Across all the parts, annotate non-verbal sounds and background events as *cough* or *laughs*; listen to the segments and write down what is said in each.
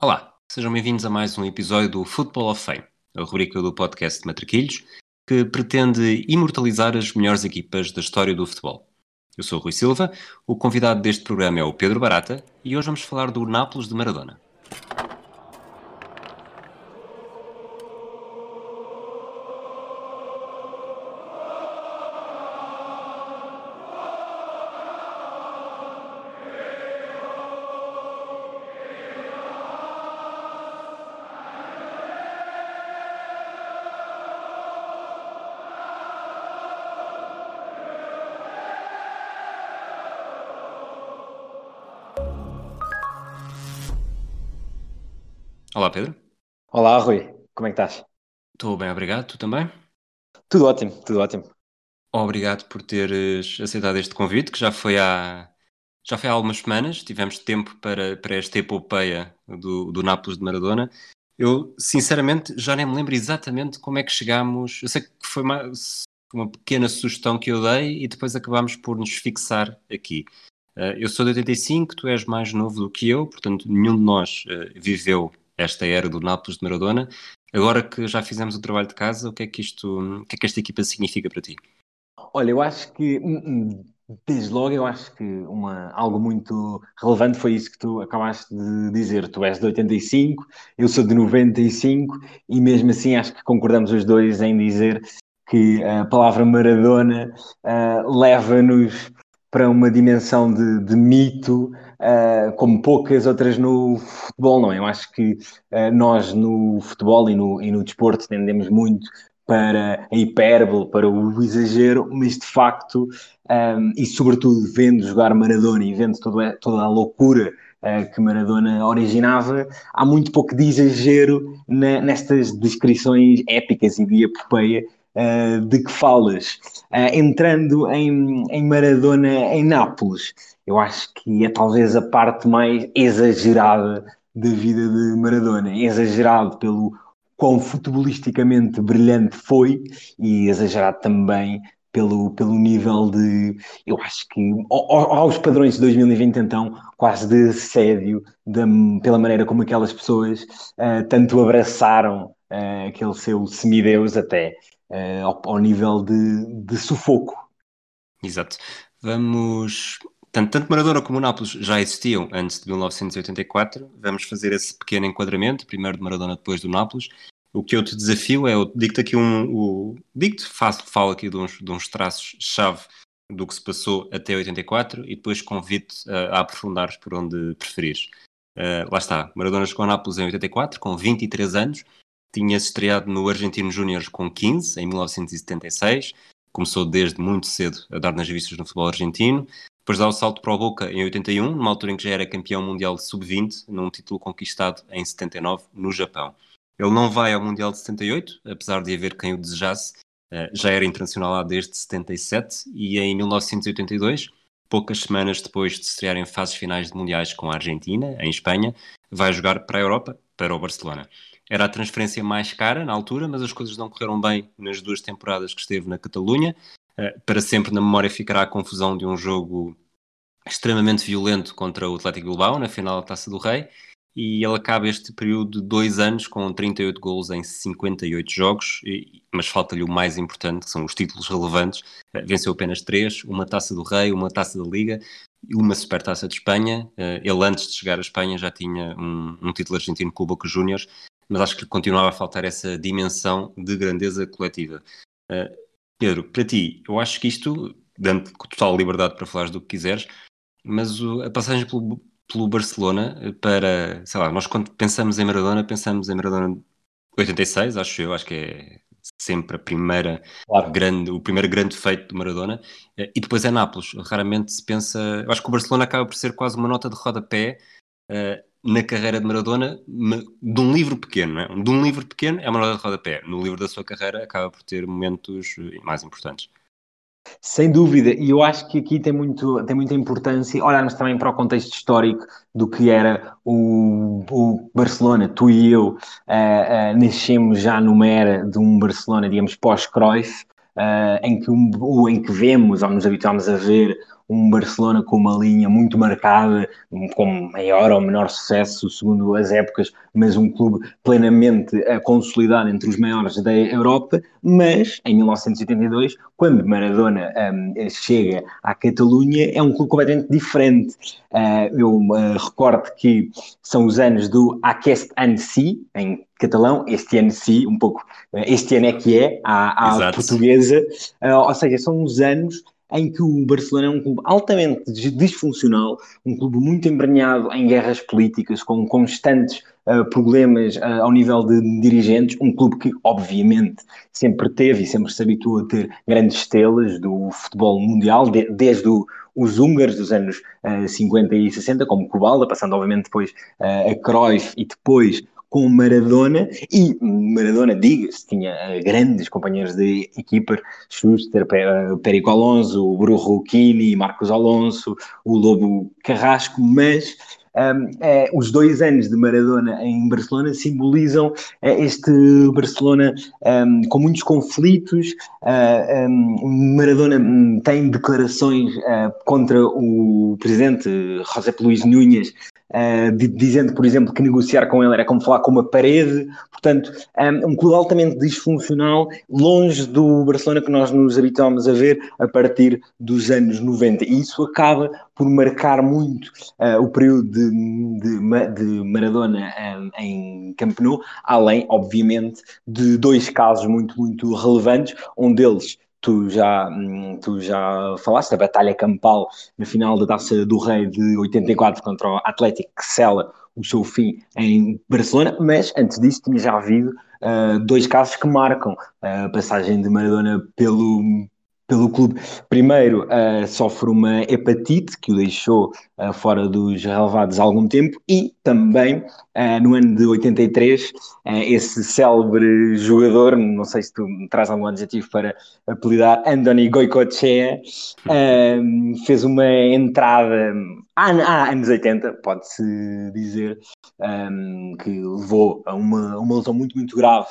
Olá, sejam bem-vindos a mais um episódio do Football of Fame, a rubrica do podcast Matraquilhos, que pretende imortalizar as melhores equipas da história do futebol. Eu sou o Rui Silva, o convidado deste programa é o Pedro Barata e hoje vamos falar do Nápoles de Maradona. Estás? Estou bem, obrigado. Tu também? Tudo ótimo, tudo ótimo. Obrigado por teres aceitado este convite, que já foi há, já foi há algumas semanas. Tivemos tempo para, para esta epopeia do, do Nápoles de Maradona. Eu, sinceramente, já nem me lembro exatamente como é que chegámos. Eu sei que foi uma, uma pequena sugestão que eu dei e depois acabámos por nos fixar aqui. Uh, eu sou de 85, tu és mais novo do que eu, portanto, nenhum de nós uh, viveu esta era do Nápoles de Maradona. Agora que já fizemos o trabalho de casa, o que é que isto, o que é que esta equipa significa para ti? Olha, eu acho que hum, hum, desde logo eu acho que uma, algo muito relevante foi isso que tu acabaste de dizer. Tu és de 85, eu sou de 95 e mesmo assim acho que concordamos os dois em dizer que a palavra Maradona uh, leva-nos para uma dimensão de, de mito, uh, como poucas outras no futebol, não é? Eu acho que uh, nós no futebol e no, e no desporto tendemos muito para a hipérbole, para o exagero, mas de facto, um, e sobretudo vendo jogar Maradona e vendo toda, toda a loucura uh, que Maradona originava, há muito pouco de exagero na, nestas descrições épicas e de epopeia uh, de que falas. Uh, entrando em, em Maradona em Nápoles, eu acho que é talvez a parte mais exagerada da vida de Maradona. Exagerado pelo quão futebolisticamente brilhante foi e exagerado também pelo, pelo nível de, eu acho que aos padrões de 2020 então, quase de assédio, de, pela maneira como aquelas pessoas uh, tanto abraçaram uh, aquele seu semideus até uh, ao, ao, nível de, de sufoco. Exato. Vamos. Tanto, Maradona como o Nápoles já existiam antes de 1984. Vamos fazer esse pequeno enquadramento, primeiro de Maradona, depois do Nápoles. O que eu te desafio é, eu digo-te aqui um, digo-te, faço, falo aqui de uns, de uns traços-chave do que se passou até 84 e depois convido-te a, a aprofundares por onde preferires. Uh, lá está, Maradona chegou a Nápoles em 84, com 23 anos, tinha-se estreado no Argentino Júnior com 15, em 1976. Começou desde muito cedo a dar nas vistas no futebol argentino. Depois dá o salto para o Boca em 81, numa altura em que já era campeão mundial de sub-20, num título conquistado em 79 no Japão. Ele não vai ao Mundial de 78, apesar de haver quem o desejasse. Eh, já era internacional lá desde 77 e em 1982, poucas semanas depois de estrear em fases finais de mundiais com a Argentina, em Espanha, vai jogar para a Europa, para o Barcelona. Era a transferência mais cara na altura, mas as coisas não correram bem nas duas temporadas que esteve na Catalunha. Uh, para sempre na memória ficará a confusão de um jogo extremamente violento contra o Atlético Bilbao na final da Taça do Rei. E ele acaba este período de dois anos com 38 gols em 58 jogos, mas falta-lhe o mais importante, que são os títulos relevantes. Uh, venceu apenas três, uma Taça do Rei, uma Taça da Liga e uma Supertaça de Espanha. Uh, ele antes de chegar à Espanha já tinha um, um título argentino com o Boca Juniors mas acho que continuava a faltar essa dimensão de grandeza coletiva. Pedro, para ti, eu acho que isto, dando total liberdade para falares do que quiseres, mas o, a passagem pelo, pelo, Barcelona para, sei lá, nós quando pensamos em Maradona, pensamos em Maradona 86, acho eu, acho que é sempre a primeira claro. grande, o primeiro grande feito de Maradona, uh, e depois é Nápoles. Raramente se pensa, eu acho que o Barcelona acaba por ser quase uma nota de rodapé. Uh, na carreira de Maradona de um livro pequeno, é? De um livro pequeno é uma nota de rodapé. No livro da sua carreira acaba por ter momentos eh, mais importantes. Sem dúvida, e eu acho que aqui tem, muito, tem muita importância olharmos também para o contexto histórico do que era o, o Barcelona. Tu e eu uh, uh, nascemos já numa era de um Barcelona, digamos, pós-Cruyff, uh, em, que um, em que vemos, ou nos habituámos a ver, um Barcelona com uma linha muito marcada, com maior ou menor sucesso, segundo as épocas, mas um clube plenamente uh, consolidado entre os maiores da Europa. Mas em 1982, quando Maradona um, chega à Catalunha, é um clube completamente diferente. Uh, eu uh, recordo que são os anos do Aquest Annecy, em catalão, este ano sim, um pouco, este ano é que é, à, à portuguesa, uh, ou seja, são uns anos em que o Barcelona é um clube altamente disfuncional, um clube muito embranhado em guerras políticas, com constantes uh, problemas uh, ao nível de dirigentes, um clube que, obviamente, sempre teve e sempre se habituou a ter grandes estrelas do futebol mundial, de, desde o, os húngaros dos anos uh, 50 e 60, como Kubalda, passando, obviamente, depois a Cruyff e depois com Maradona e Maradona, diga-se, tinha uh, grandes companheiros de equipa, Schuster, uh, Perico Alonso, Brujo Kini, Marcos Alonso, o Lobo Carrasco, mas um, é, os dois anos de Maradona em Barcelona simbolizam é, este Barcelona um, com muitos conflitos. Uh, um, Maradona hum, tem declarações uh, contra o presidente José Luís Núñez Uh, dizendo, por exemplo, que negociar com ele era como falar com uma parede. Portanto, um, um clube altamente disfuncional, longe do Barcelona que nós nos habituámos a ver a partir dos anos 90. E isso acaba por marcar muito uh, o período de, de, de Maradona um, em Camp Nou, além, obviamente, de dois casos muito, muito relevantes. Um deles tu já, hum, tu já falaste, a batalha campal na final da Taça do Rei de 84 contra o Atlético que sela o seu fim em Barcelona, mas antes disso tinha já havido uh, dois casos que marcam a passagem de Maradona pelo, pelo clube. Primeiro, uh, sofre uma hepatite que o deixou uh, fora dos relevados há algum tempo e também uh, no ano de 83, esse célebre jogador, não sei se tu me traz algum adjetivo para apelidar, Andoni Goicoechea, fez uma entrada há, há anos 80, pode-se dizer, um, que levou a uma, uma lesão muito, muito grave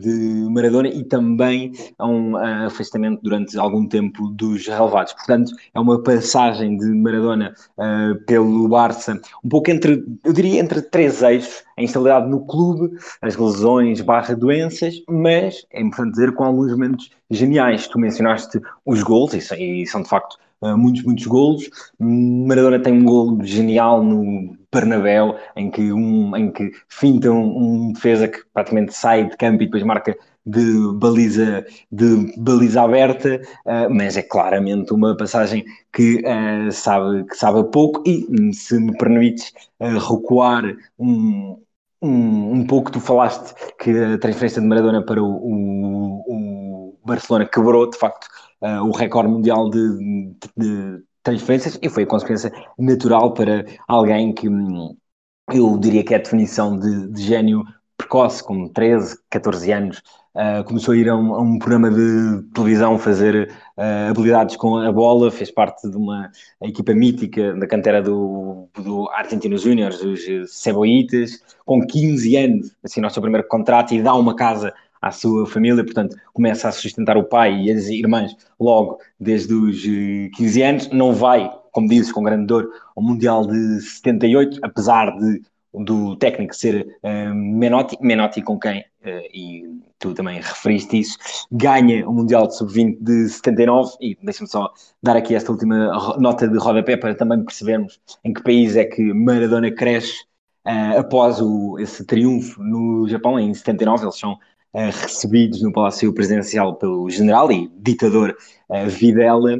de Maradona e também a um afastamento durante algum tempo dos relevados. Portanto, é uma passagem de Maradona uh, pelo Barça, um pouco entre, eu diria, entre três eixos, a instabilidade no clube, as lesões barra doenças, mas é importante dizer com alguns momentos geniais. Tu mencionaste os gols, e, e são de facto uh, muitos, muitos golos. Maradona tem um gol genial no Bernabéu, em que, um, em que finta um, um defesa que praticamente sai de campo e depois marca de baliza, de baliza aberta, uh, mas é claramente uma passagem que, uh, sabe, que sabe pouco e, se me permites uh, recuar um, um, um, pouco, tu falaste que a transferência de Maradona para o, o, o Barcelona quebrou, de facto, o recorde mundial de, de, transferências e foi a consequência natural para alguém que hum, eu diria que é a definição de, de gênio precoce, com 13, 14 anos, Uh, começou a ir a um, a um, programa de televisão fazer uh, habilidades com a bola, fez parte de uma equipa mítica da cantera do, do Argentinos Juniors, os Ceboitas, com 15 anos, assim, o seu primeiro contrato e dá uma casa à sua família, portanto, começa a sustentar o pai e as irmãs logo desde os 15 eh, anos, não vai, como dizes, com grande dor, ao Mundial de 78, apesar de do técnico ser uh, Menotti, Menotti com quem, uh, e tu também referiste isso, ganha o Mundial de Sub-20 de 79, e deixa-me só dar aqui esta última nota de rodapé para também percebermos em que país é que Maradona cresce uh, após o, esse triunfo no Japão, em 79, eles são recebidos no Palácio Presidencial pelo general e ditador Videla,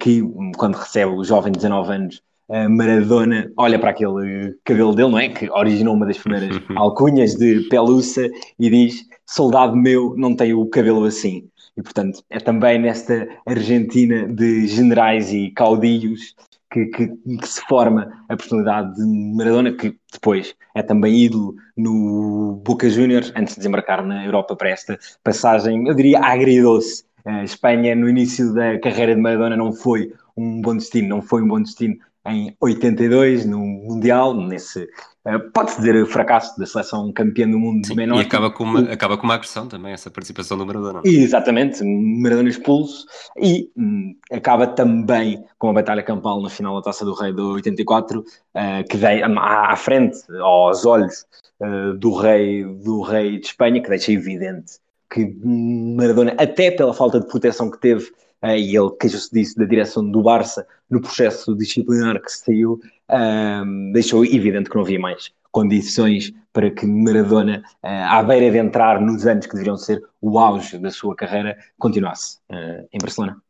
que quando recebe o jovem de 19 anos Maradona olha para aquele cabelo dele, não é? Que originou uma das primeiras *laughs* alcunhas de Pelusa e diz: Soldado meu, não tem o cabelo assim. E portanto, é também nesta Argentina de generais e caudilhos que, que, que, se forma a personalidade de Maradona, que depois é também ídolo no Boca Juniors, antes de desembarcar na Europa para esta passagem, eu diria agridoce. A Espanha, no início da carreira de Maradona, não foi um bom destino, não foi um bom destino em 82, no Mundial, nesse, uh, pode-se dizer, fracasso da seleção campeã do mundo Sim, E acaba com, uma, acaba com uma agressão também, essa participação do Maradona. Exatamente, Maradona expulso, e um, acaba também com a batalha campal na final da Taça do Rei de 84, uh, que vem à, à frente, aos olhos uh, do, rei, do rei de Espanha, que deixa evidente que Maradona, até pela falta de proteção que teve uh, e ele queixou-se disso da direção do Barça no processo disciplinar que saiu, uh, deixou evidente que não havia mais condições para que Maradona, uh, à beira de entrar nos anos que deveriam ser o auge da sua carreira, continuasse uh, em Barcelona.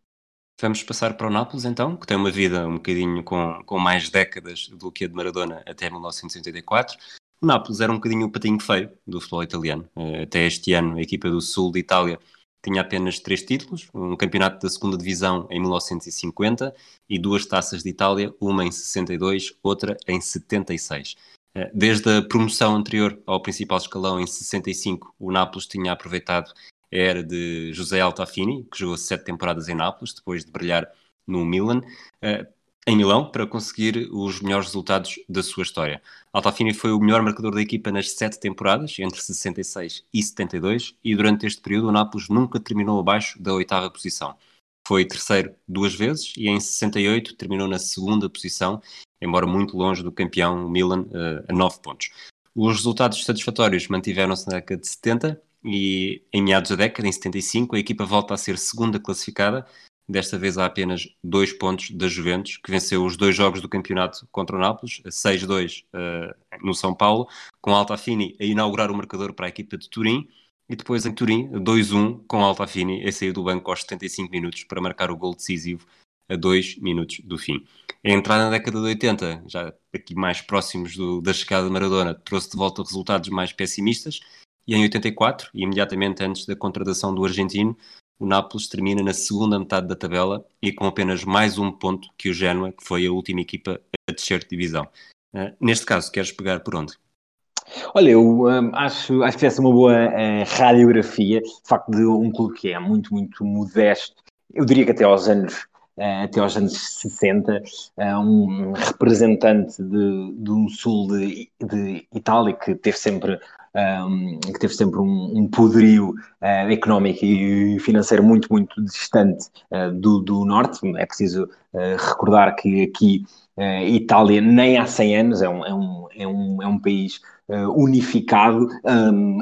Vamos passar para o Nápoles então, que tem uma vida um bocadinho com, com mais décadas do que a de Maradona até 1984. O Nápoles era um bocadinho o patinho feio do futebol italiano. Até este ano, a equipa do sul de Itália tinha apenas três títulos, um campeonato da segunda divisão em 1950 e duas taças de Itália, uma em 62, outra em 76. Eh, desde a promoção anterior ao principal escalão em 65, o Nápoles tinha aproveitado a era de José Altafini, que jogou sete temporadas em Nápoles, depois de brilhar no Milan. Eh, em Milão para conseguir os melhores resultados da sua história. Altafini foi o melhor marcador da equipa nas sete temporadas, entre 66 e 72, e durante este período o Nápoles nunca terminou abaixo da oitava posição. Foi terceiro duas vezes e em 68 terminou na segunda posição, embora muito longe do campeão Milan, uh, a nove pontos. Os resultados satisfatórios mantiveram-se na década de 70 e em meados da década, em 75, a equipa volta a ser segunda classificada, desta vez há apenas dois pontos da Juventus, que venceu os dois jogos do campeonato contra o Nápoles, 6-2 uh, no São Paulo, com Altafini a inaugurar o marcador para a equipa de Turim, e depois em Turim, 2-1 com Altafini a sair do banco aos 75 minutos para marcar o gol decisivo a 2 minutos do fim. A entrada na década de 80, já aqui mais próximos do, da chegada de Maradona, trouxe de volta resultados mais pessimistas, e em 84, imediatamente antes da contratação do argentino, o Nápoles termina na segunda metade da tabela e com apenas mais um ponto que o Genoa, que foi a última equipa a descer de divisão. Uh, neste caso, queres pegar por onde? Olha, eu um, acho, acho que essa é uma boa uh, radiografia, de facto, de um clube que é muito, muito modesto. Eu diria que até aos anos, uh, até aos anos 60, um representante de, de um sul de, de Itália que teve sempre um, que teve sempre um, um poderio uh, económico e financeiro muito, muito distante uh, do, do Norte. É preciso uh, recordar que aqui Itália, nem há 100 anos, é um, é um, é um, é um país unificado.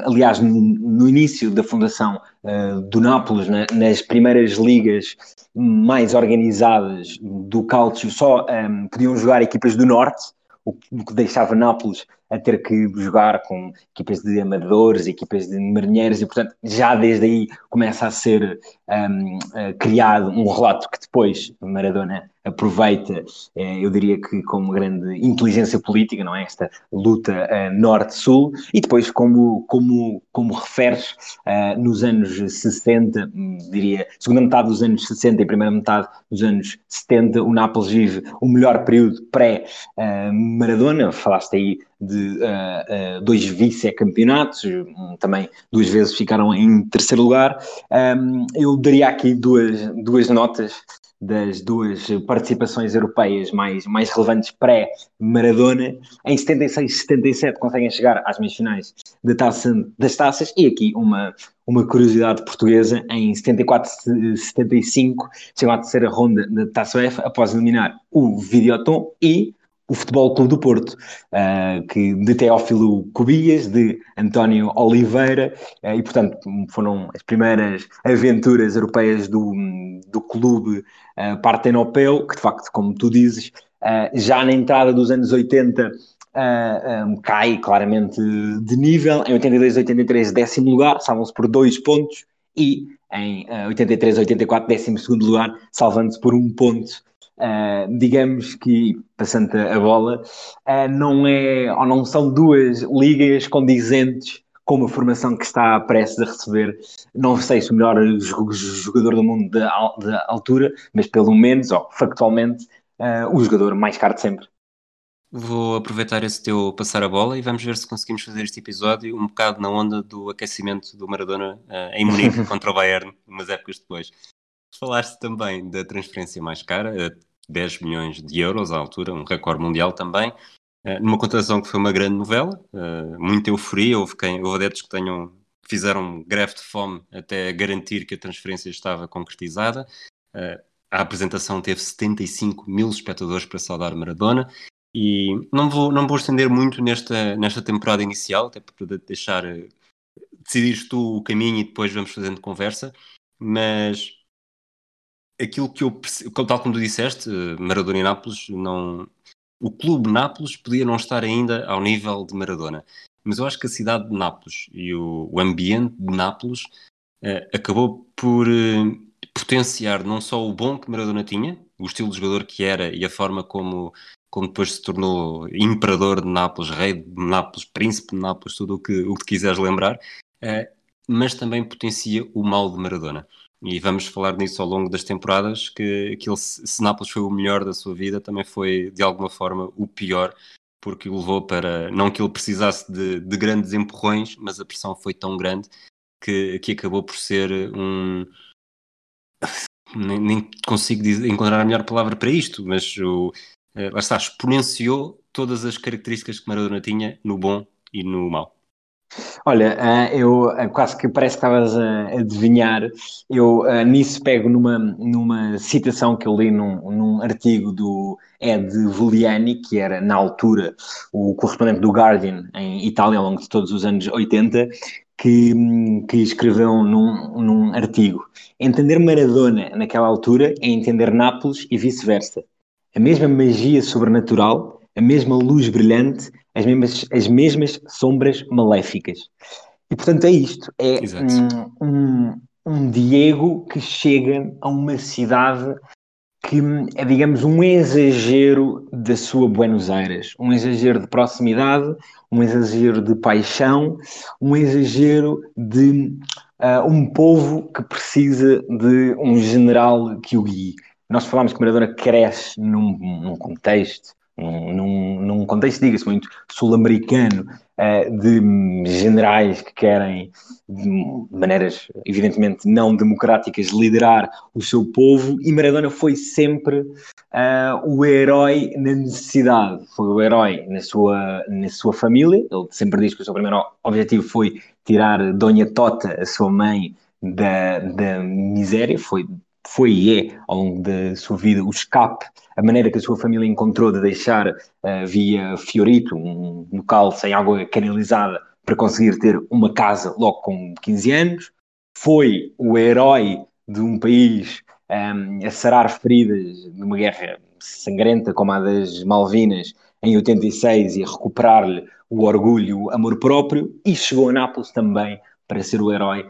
Aliás, no, início da fundação do Nápoles, na, nas primeiras ligas mais organizadas do Calcio, só podiam jogar equipas do Norte, o que deixava Nápoles a ter que jogar com equipas de amadores, equipas de marinheiros, e portanto já desde aí começa a ser um, uh, criado um relato que depois Maradona aproveita, eh, eu diria que com uma grande inteligência política, não é? Esta luta uh, norte-sul, e depois, como, como, como referes, nos anos 60, hum, diria, segunda metade dos anos 60 e primeira metade dos anos 70, o Nápoles vive o melhor período pré-Maradona, falaste aí de uh, uh, dois vice-campeonatos, um, também duas vezes ficaram em terceiro lugar. Um, eu daria aqui duas, duas notas das duas participações europeias mais, mais relevantes pré-Maradona. Em 76 e 77 conseguem chegar às meias finais da taça, das taças e aqui uma, uma curiosidade portuguesa, em 74 e 75 chegam à terceira ronda da Taça UEFA após eliminar o Videoton e o Futebol Clube do Porto, uh, que de Teófilo Cubias, de António Oliveira, uh, e portanto foram as primeiras aventuras europeias do, do clube uh, partenopeu, que de facto, como tu dizes, já na entrada dos anos 80 um, cai claramente de nível, em 82 83 décimo lugar, salvam-se por dois pontos, e em 83 84 décimo segundo lugar, salvando-se por um ponto Uh, digamos que, passando a bola, uh, não é ou não são duas ligas condizentes com uma formação que está prestes a receber, não sei se o melhor jogador do mundo da, altura, mas pelo menos, ou factualmente, uh, o jogador mais caro de sempre. Vou aproveitar esse teu passar a bola e vamos ver se conseguimos fazer este episódio um bocado na onda do aquecimento do Maradona em Munique *laughs* contra o Bayern, umas épocas depois. Falaste também da transferência mais cara, 10 milhões de euros à altura, um recorde mundial também, numa contratação que foi uma grande novela, muita euforia, houve, quem, houve adeptos que tenham, fizeram greve de fome até garantir que a transferência estava concretizada. A apresentação teve 75 mil espectadores para saudar Maradona e não vou, não vou estender muito nesta, nesta temporada inicial, até para deixar decidires tu o caminho e depois vamos fazendo conversa, mas aquilo que eu tal como tu disseste, Maradona e Nápoles não o clube Nápoles podia não estar ainda ao nível de Maradona, mas eu acho que a cidade de Nápoles e o, o ambiente de Nápoles eh, acabou por eh, potenciar não só o bom que Maradona tinha, o estilo de jogador que era e a forma como como depois se tornou imperador de Nápoles, rei de Nápoles, príncipe de Nápoles, tudo o que, o que quiseres lembrar, uh, mas também potencia o mal de Maradona. E vamos falar nisso ao longo das temporadas, que aquilo, se Nápoles foi o melhor da sua vida, também foi de alguma forma o pior, porque o levou para, não que ele precisasse de, de grandes empurrões, mas a pressão foi tão grande que, que acabou por ser um... Nem, nem consigo dizer, encontrar a melhor palavra para isto, mas o, eh, lá está, exponenciou todas as características que Maradona tinha no bom e no mau. Olha, eh, eu eh, quase que parece que estavas a adivinhar, eu nisso pego numa, numa citação que eu li num, num artigo do Ed Vulliani, que era na altura o correspondente do Guardian em Itália ao longo de todos os anos 80, que, que escreveu num, num artigo. Entender Maradona naquela altura é entender Nápoles e vice-versa a mesma magia sobrenatural, a mesma luz brilhante, as mesmas, as mesmas sombras maléficas. E portanto é isto: é um, um, um, Diego que chega a uma cidade que é, digamos, um exagero da sua Buenos Aires, um exagero de proximidade, um exagero de paixão, um exagero de uh, um povo que precisa de um general que o guie. Nós falamos que Maradona cresce num, num contexto, num, num contexto, diga-se muito, sul-americano, uh, de generais que querem, de maneiras evidentemente não democráticas, liderar o seu povo, e Maradona foi sempre uh, o herói na necessidade, foi o herói na sua, na sua família. Ele sempre diz que o seu primeiro objetivo foi tirar Dona Tota, a sua mãe, da, da miséria, foi foi e é, ao longo da sua vida, o escape, a maneira que a sua família encontrou de deixar uh, via Fiorito, um local sem água canalizada, para conseguir ter uma casa logo com 15 anos. Foi o herói de um país um, ehm, a sarar feridas numa guerra sangrenta como a das Malvinas em 86 e recuperar-lhe o orgulho, o amor próprio, e chegou a Nápoles também para ser o herói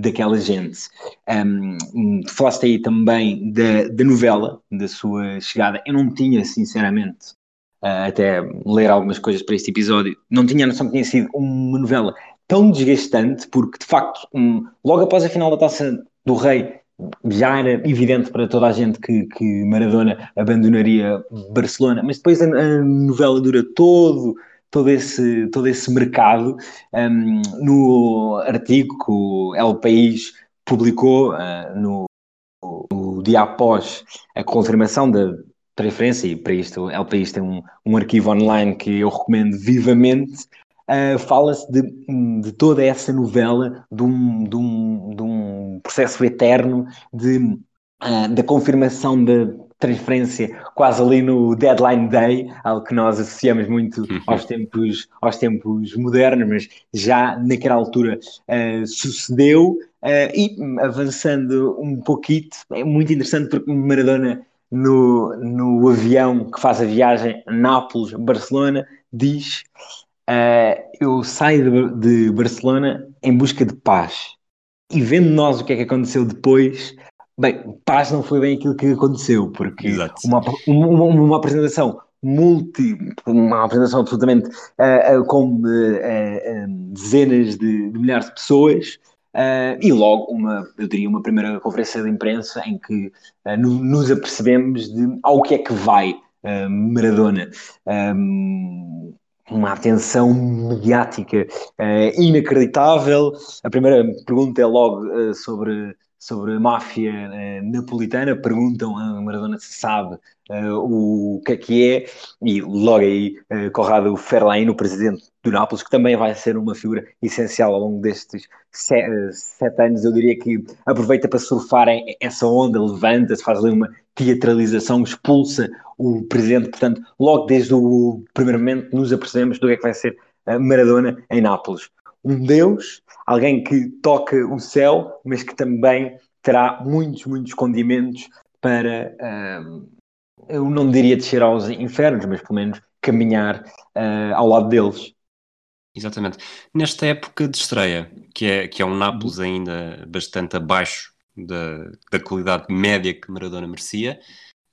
daquela gente. Um, falaste aí também da, da novela, da sua chegada. Eu não tinha, sinceramente, uh, até ler algumas coisas para este episódio, não tinha a noção que tinha sido uma novela tão desgastante, porque de facto, um, logo após a final da taça do Rei, já era evidente para toda a gente que, que Maradona abandonaria Barcelona, mas depois a, a novela dura todo todo esse, todo esse mercado um, no artigo que o El País publicou uh, no, no, dia após a confirmação da transferência, e para isto o El País tem um, um arquivo online que eu recomendo vivamente, uh, fala-se de, de, toda essa novela, de um, de um, de um processo eterno de, uh, da confirmação da transferência quase ali no deadline day, algo que nós associamos muito uhum. aos tempos, aos tempos modernos, mas já naquela altura uh, sucedeu. Uh, e avançando um pouquinho, é muito interessante porque Maradona no, no avião que faz a viagem Nápoles-Barcelona diz uh, eu saio de, de Barcelona em busca de paz e vendo nós o que é que aconteceu depois, Bem, paz não foi bem aquilo que aconteceu, porque uma, uma, uma, apresentação multi, uma apresentação absolutamente uh, uh, com uh, dezenas de, de, milhares de pessoas e logo uma, eu diria, uma primeira conferência de imprensa em que no, nos apercebemos de ao que é que vai Maradona. Um, uma atenção mediática inacreditável. A primeira pergunta é logo sobre sobre máfia uh, napolitana, perguntam a Maradona se sabe uh, o que é que é, e logo aí uh, Corrado Ferlain, o presidente do Nápoles, que também vai ser uma figura essencial ao longo destes sete, sete anos, eu diria que aproveita para surfar essa onda, levanta-se, faz ali uma teatralização, expulsa o presidente, portanto, logo desde o primeiro momento nos apercebemos do que é que vai ser Maradona em Nápoles. Um deus, alguém que toca o céu, mas que também terá muitos, muitos condimentos para, uh, eu não diria descer aos infernos, mas pelo menos caminhar uh, ao lado deles. Exatamente. Nesta época de estreia, que é, que é um Nápoles ainda bastante abaixo da, da qualidade média que Maradona merecia,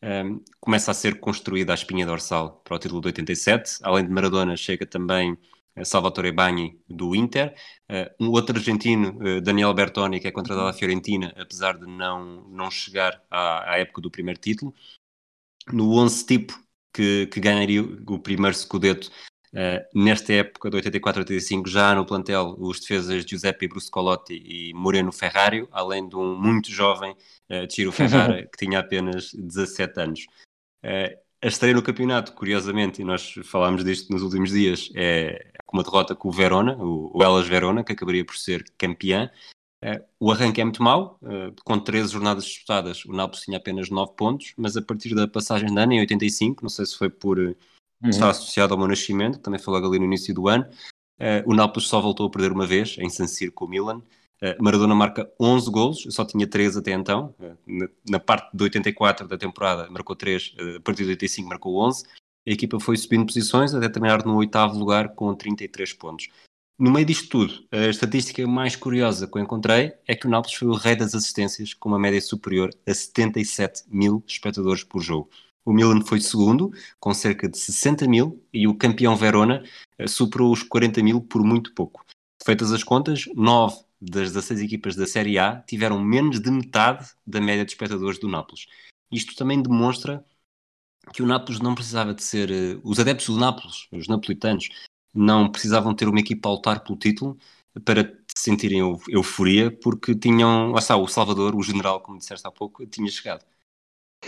um, ehm, começa a ser construída a espinha dorsal para o título de 87. Além de Maradona, chega também Salvatore Bagni do Inter, uh, um outro argentino, uh, Daniel Bertoni, que é contratado à Fiorentina, apesar de não, não chegar à, à época do primeiro título. No 11 tipo que, que ganharia o primeiro Scudetto Uh, nesta época de 84-85, já no plantel, os defesas Giuseppe Bruscolotti e Moreno Ferrario, além de um muito jovem uh, Ciro Ferrara, *laughs* que tinha apenas 17 anos. Uh, a estreia no campeonato, curiosamente, e nós falámos disto nos últimos dias, é com uma derrota com o Verona, o, o Elas Verona, que acabaria por ser campeã. Uh, o arranque é muito mau, uh, com 13 jornadas disputadas, o Nápoles tinha apenas 9 pontos, mas a partir da passagem de ano, em 85, não sei se foi por uh, uhum. estar associado ao meu nascimento, também foi logo ali no início do ano, o Nápoles só voltou a perder uma vez, em San Siro com o Milan. Maradona marca 11 golos, só tinha 3 até então. Na, na, parte de 84 da temporada marcou 3, a partir de 85 marcou 11 a equipa foi subindo posições até terminar no oitavo lugar com 33 pontos. No meio disto tudo, a estatística mais curiosa que eu encontrei é que o Nápoles foi o rei das assistências, com uma média superior a 77 mil espectadores por jogo. O Milan foi segundo, com cerca de 60 mil, e o campeão Verona eh, superou os 40 mil por muito pouco. Feitas as contas, 9 das 16 equipas da Série A tiveram menos de metade da média de espectadores do Nápoles. Isto também demonstra que o Nápoles não precisava de ser. Uh, os adeptos do Nápoles, os napolitanos, não precisavam ter uma equipa a lutar pelo título para sentirem euforia, porque tinham. Lá está, o Salvador, o general, como disseste há pouco, tinha chegado.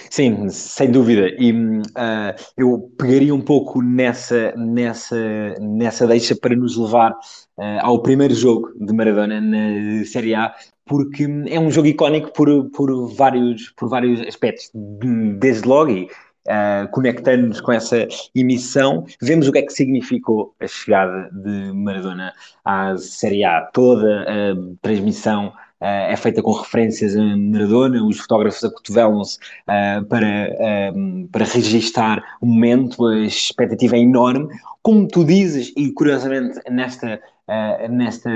Sim, sem dúvida. E uh, eu pegaria um pouco nessa, nessa, nessa deixa para nos levar uh, ao primeiro jogo de Maradona na Série A, porque é um jogo icónico por, por, vários, por vários aspectos. Desde logo, e uh, conectando-nos com essa emissão, vemos o que é que significou a chegada de Maradona à Série A. Toda a transmissão Uh, é feita com referências a Maradona, os fotógrafos acotovelam-se uh, para, uh, para registar o momento, a expectativa é enorme. Como tu dizes, e curiosamente nesta, nesta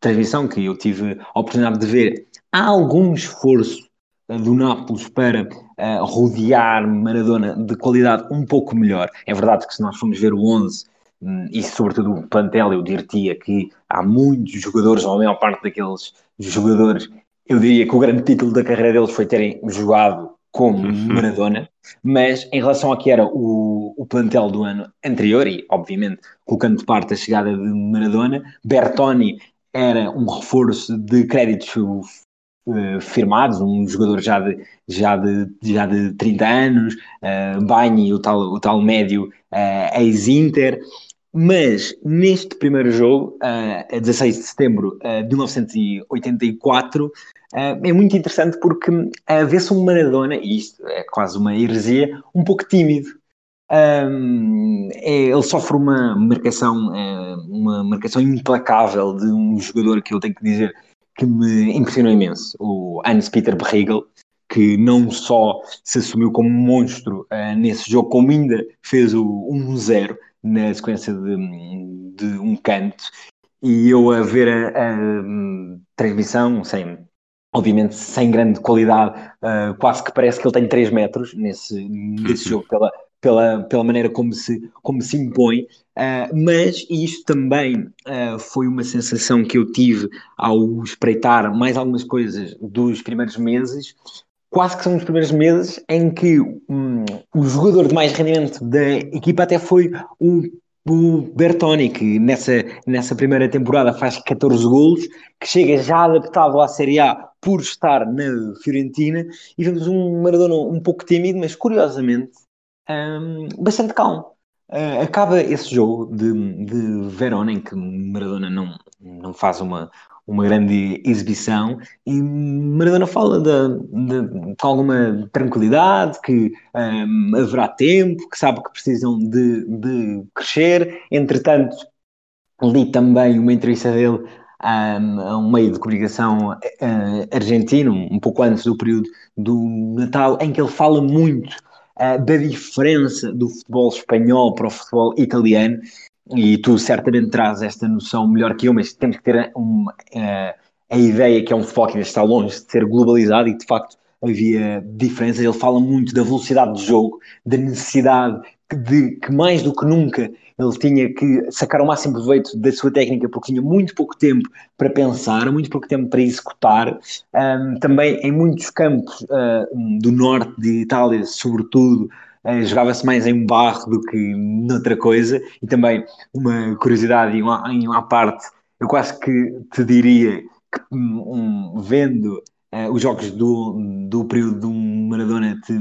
transmissão que eu tive a oportunidade de ver, há algum esforço do Nápoles para uh, rodear Maradona de qualidade um pouco melhor. É verdade que se nós formos ver o 11 um, e sobretudo o plantel, eu diria que há muitos jogadores, ou a maior parte daqueles jogadores, eu diria que o grande título da carreira deles foi terem jogado como uhum. Maradona, mas em relação a que era o, o plantel do ano anterior, e obviamente colocando de parte a chegada de Maradona, Bertoni era um reforço de créditos uh, firmados, um jogador já de, já de, já de 30 anos, uh, o tal, o tal médio uh, ex-Inter, mas neste primeiro jogo, uh, a 16 de setembro de 1984, uh, é muito interessante porque uh, vê-se um Maradona, e isto é quase uma heresia, um pouco tímido. Um, é, ele sofre uma marcação, uma marcação implacável de um jogador que eu tenho que dizer que me impressionou imenso, o Hans-Peter Berregel, que não só se assumiu como monstro uh, nesse jogo, como ainda fez o 1-0 na sequência de, de, um canto. E eu a ver a, a transmissão, sem, obviamente sem grande qualidade, uh, quase que parece que ele tem 3 metros nesse, nesse jogo, pela, pela, pela maneira como se, como se impõe, uh, mas isto também uh, foi uma sensação que eu tive ao espreitar mais algumas coisas dos primeiros meses, quase que são os primeiros meses em que um, o jogador de mais rendimento da equipa até foi o o Bertoni, que nessa, nessa primeira temporada faz 14 golos, que chega já adaptado à Série A por estar na Fiorentina, e vemos um Maradona um pouco tímido, mas curiosamente um, bastante calmo. Uh, acaba esse jogo de, de Verona, em que Maradona não, não faz uma, uma grande exibição e Maradona fala de, de, com alguma tranquilidade que um, haverá tempo, que sabe que precisam de, de crescer. Entretanto, li também uma entrevista dele a um meio de comunicação uh, argentino, um pouco antes do período do Natal, em que ele fala muito da diferença do futebol espanhol para o futebol italiano e tu certamente traz esta noção melhor que eu, mas temos que ter um, uh, a ideia que é um futebol que está longe de ser globalizado e de facto havia diferenças. Ele fala muito da velocidade de jogo, da necessidade de que mais do que nunca ele tinha que sacar o máximo proveito da sua técnica porque tinha muito pouco tempo para pensar, muito pouco tempo para executar. Um, também em muitos campos uh, do norte de Itália, sobretudo, uh, jogava-se mais em barro do que noutra coisa. E também uma curiosidade em uma, em uma parte, eu quase que te diria que um, vendo uh, os jogos do, do período do Maradona, te,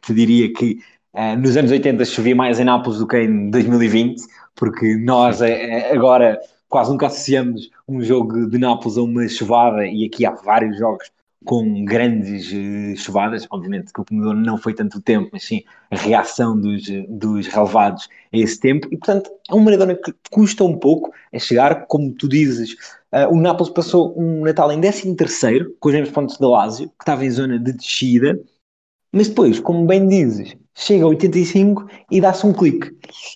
te diria que uh, nos anos 80 chovia mais em Nápoles do que em 2020, porque nós agora quase nunca associamos um jogo de Nápoles a uma chuvada, e aqui há vários jogos com grandes uh, chuvadas, obviamente que o Pomodoro não foi tanto tempo, mas sim a reação dos, dos relevados a esse tempo, e portanto é um Maradona que custa um pouco a chegar, como tu dizes, uh, o Nápoles passou um Natal em 13 terceiro, com os mesmos pontos da Lazio, que estava em zona de descida, mas depois, como bem dizes, chega a 85 e dá-se um clique.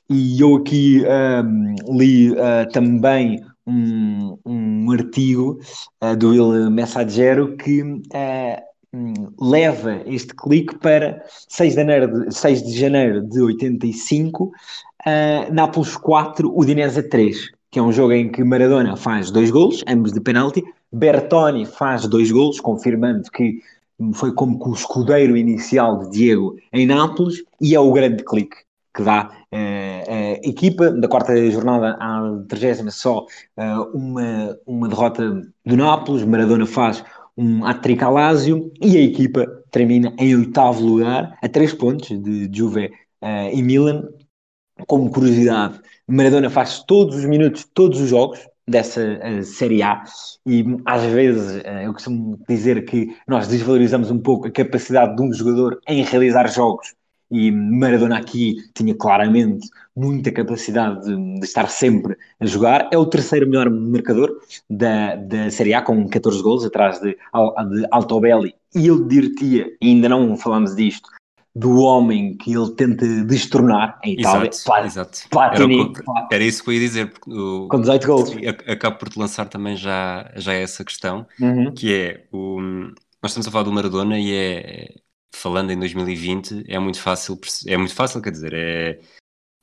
E eu aqui um, li uh, também um, um artigo uh, do Il Messaggero que uh, leva este clique para 6 de janeiro de, 6 de, janeiro de 85, uh, Nápoles 4, Udinese 3, que é um jogo em que Maradona faz dois golos, ambos de penalti, Bertoni faz dois golos, confirmando que foi como que o escudeiro inicial de Diego em Nápoles, e é o grande clique que dá uh, a equipa da quarta jornada à trigésima só uh, uma, uma derrota do Nápoles, Maradona faz um hat-trick e a equipa termina em oitavo lugar, a três pontos de Juve uh, e Milan. Como curiosidade, Maradona faz todos os minutos, todos os jogos dessa uh, Série A e às vezes uh, eu costumo dizer que nós desvalorizamos um pouco a capacidade de um jogador em realizar jogos e Maradona aqui tinha claramente muita capacidade de, de, estar sempre a jogar. É o terceiro melhor marcador da, da Série A, com 14 gols, atrás de, de Altobelli. E eu diria, ainda não falamos disto, do homem que ele tenta destornar em Itália. Exato, exato. Platini, era, era, isso que eu ia dizer. O, com 18 gols. Acabo por te lançar também já, já essa questão, uhum. que é, o, nós estamos a falar do Maradona e é falando em 2020, é muito fácil, é muito fácil, quer dizer, é,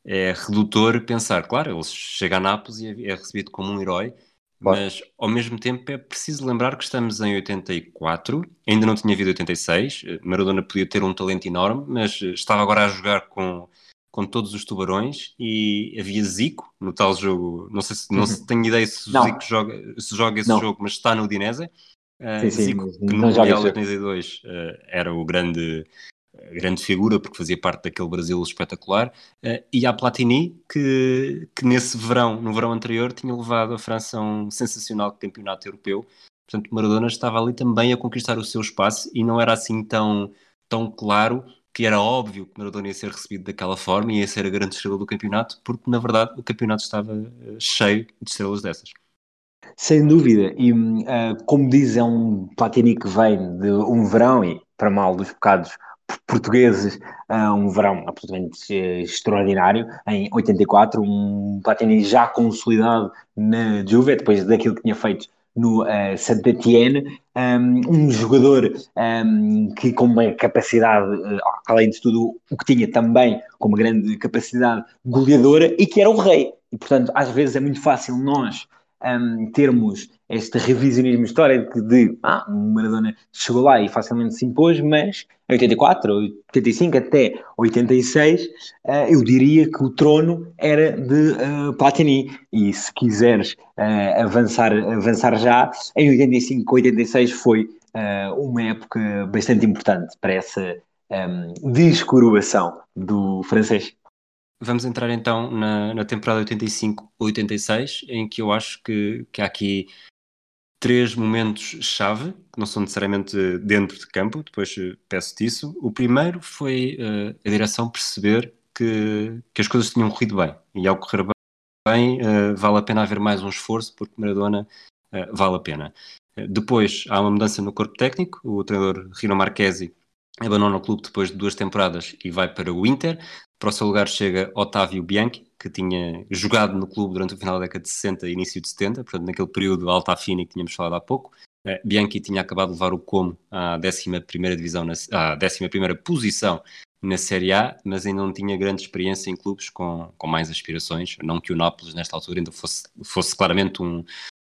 é redutor pensar, claro, ele chega a Nápoles e é, é recebido como um herói, mas ao mesmo tempo é preciso lembrar que estamos em 84, ainda não tinha havido 86, Maradona podia ter um talento enorme, mas estava agora a jogar com, com todos os tubarões e havia Zico no tal jogo, não sei se, não uhum. tenho ideia se o Zico joga, se joga esse não. jogo, mas está no Udinese, Uh, sim, sim, Zico, que no Mundial 82 uh, era o grande, grande figura, porque fazia parte daquele Brasil espetacular, uh, e a Platini, que, que nesse verão, no verão anterior, tinha levado a França a um sensacional campeonato europeu. Portanto, Maradona estava ali também a conquistar o seu espaço e não era assim tão, tão claro que era óbvio que Maradona ia ser recebido daquela forma e ia ser a grande estrela do campeonato, porque na verdade o campeonato estava cheio de estrelas dessas. Sem dúvida, e uh, como diz, é um Platini que vem de um verão, e para mal dos pecados portugueses, uh, um verão absolutamente uh, extraordinário, em 84, um Platini já consolidado na Juve, depois daquilo que tinha feito no uh, Saint Etienne, um, um jogador um, que com uma capacidade, uh, além de tudo, o que tinha também com uma grande capacidade goleadora e que era o rei. E portanto, às vezes é muito fácil nós um, termos este revisionismo histórico de ah, o Maradona chegou lá e facilmente se impôs, mas 84, 85 até 86, uh, eu diria que o trono era de uh, Platini. E se quiseres uh, avançar, avançar já, em 85, 86 foi uma época bastante importante para essa um, descoroação do francês. Vamos entrar então na, na temporada 85-86, em que eu acho que, que há aqui três momentos-chave, que não são necessariamente dentro de campo, depois eh, peço disso. O primeiro foi uh, a direção perceber que, que as coisas tinham corrido bem, e ao correr bem, uh, vale a pena haver mais um esforço, porque Maradona uh, vale a pena. depois há uma mudança no corpo técnico, o treinador Rino Marchesi abandona o clube depois de duas temporadas e vai para o Inter. Para o seu lugar chega Otávio Bianchi, que tinha jogado no clube durante o final da década de 60 e início de 70, portanto, naquele período alta fina que tínhamos falado há pouco. Uh, Bianchi tinha acabado de levar o Como à 11 divisão, na, à 11 posição na Série A, mas ainda não tinha grande experiência em clubes com, com mais aspirações. Não que o Nápoles, nesta altura, ainda fosse, fosse claramente um,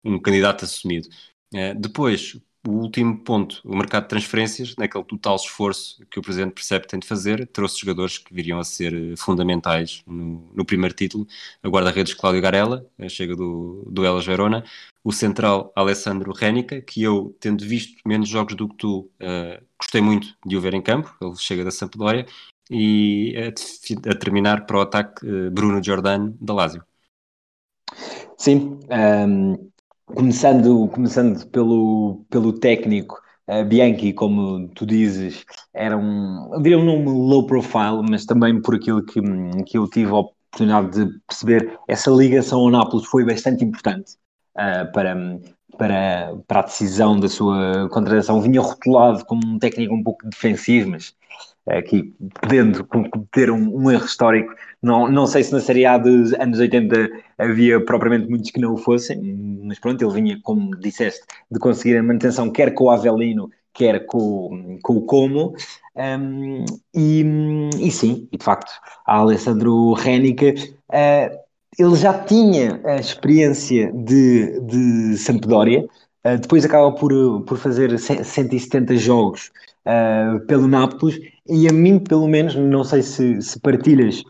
um candidato assumido. Uh, depois, o último ponto, o mercado de transferências, naquele total esforço que o Presidente percebe tem de fazer, trouxe jogadores que viriam a ser eh, fundamentais no, no primeiro título. A guarda-redes Cláudio Garella, eh, chega do, do Elas Verona. O central Alessandro Rénica, que eu, tendo visto menos jogos do que tu, uh, gostei muito de o ver em campo. Ele chega da Sampdoria. E a, a terminar para o ataque uh, Bruno Giordano, da Lazio. Sim, um ehm, Começando, começando pelo, pelo técnico, uh, Bianchi, como tu dizes, era um, eu diria um nome low profile, mas também por aquilo que, que eu tive a oportunidade de perceber, essa ligação ao Nápoles foi bastante importante uh, para, para, para a decisão da sua contratação. Vinha rotulado como um técnico um pouco defensivo, mas aqui podendo cometer um, um, erro histórico. Não, não sei se na Série A dos anos 80 havia propriamente muitos que não o fossem, mas pronto, ele vinha, como disseste, de conseguir a manutenção quer com o Avelino, quer com, com o Como. Um, e, e, sim, e de facto, a Alessandro Rénica, uh, ele já tinha a experiência de, de Sampdoria, uh, depois acaba por, por fazer 170 jogos uh, pelo Nápoles, e a mim, pelo menos, não sei se, se partilhas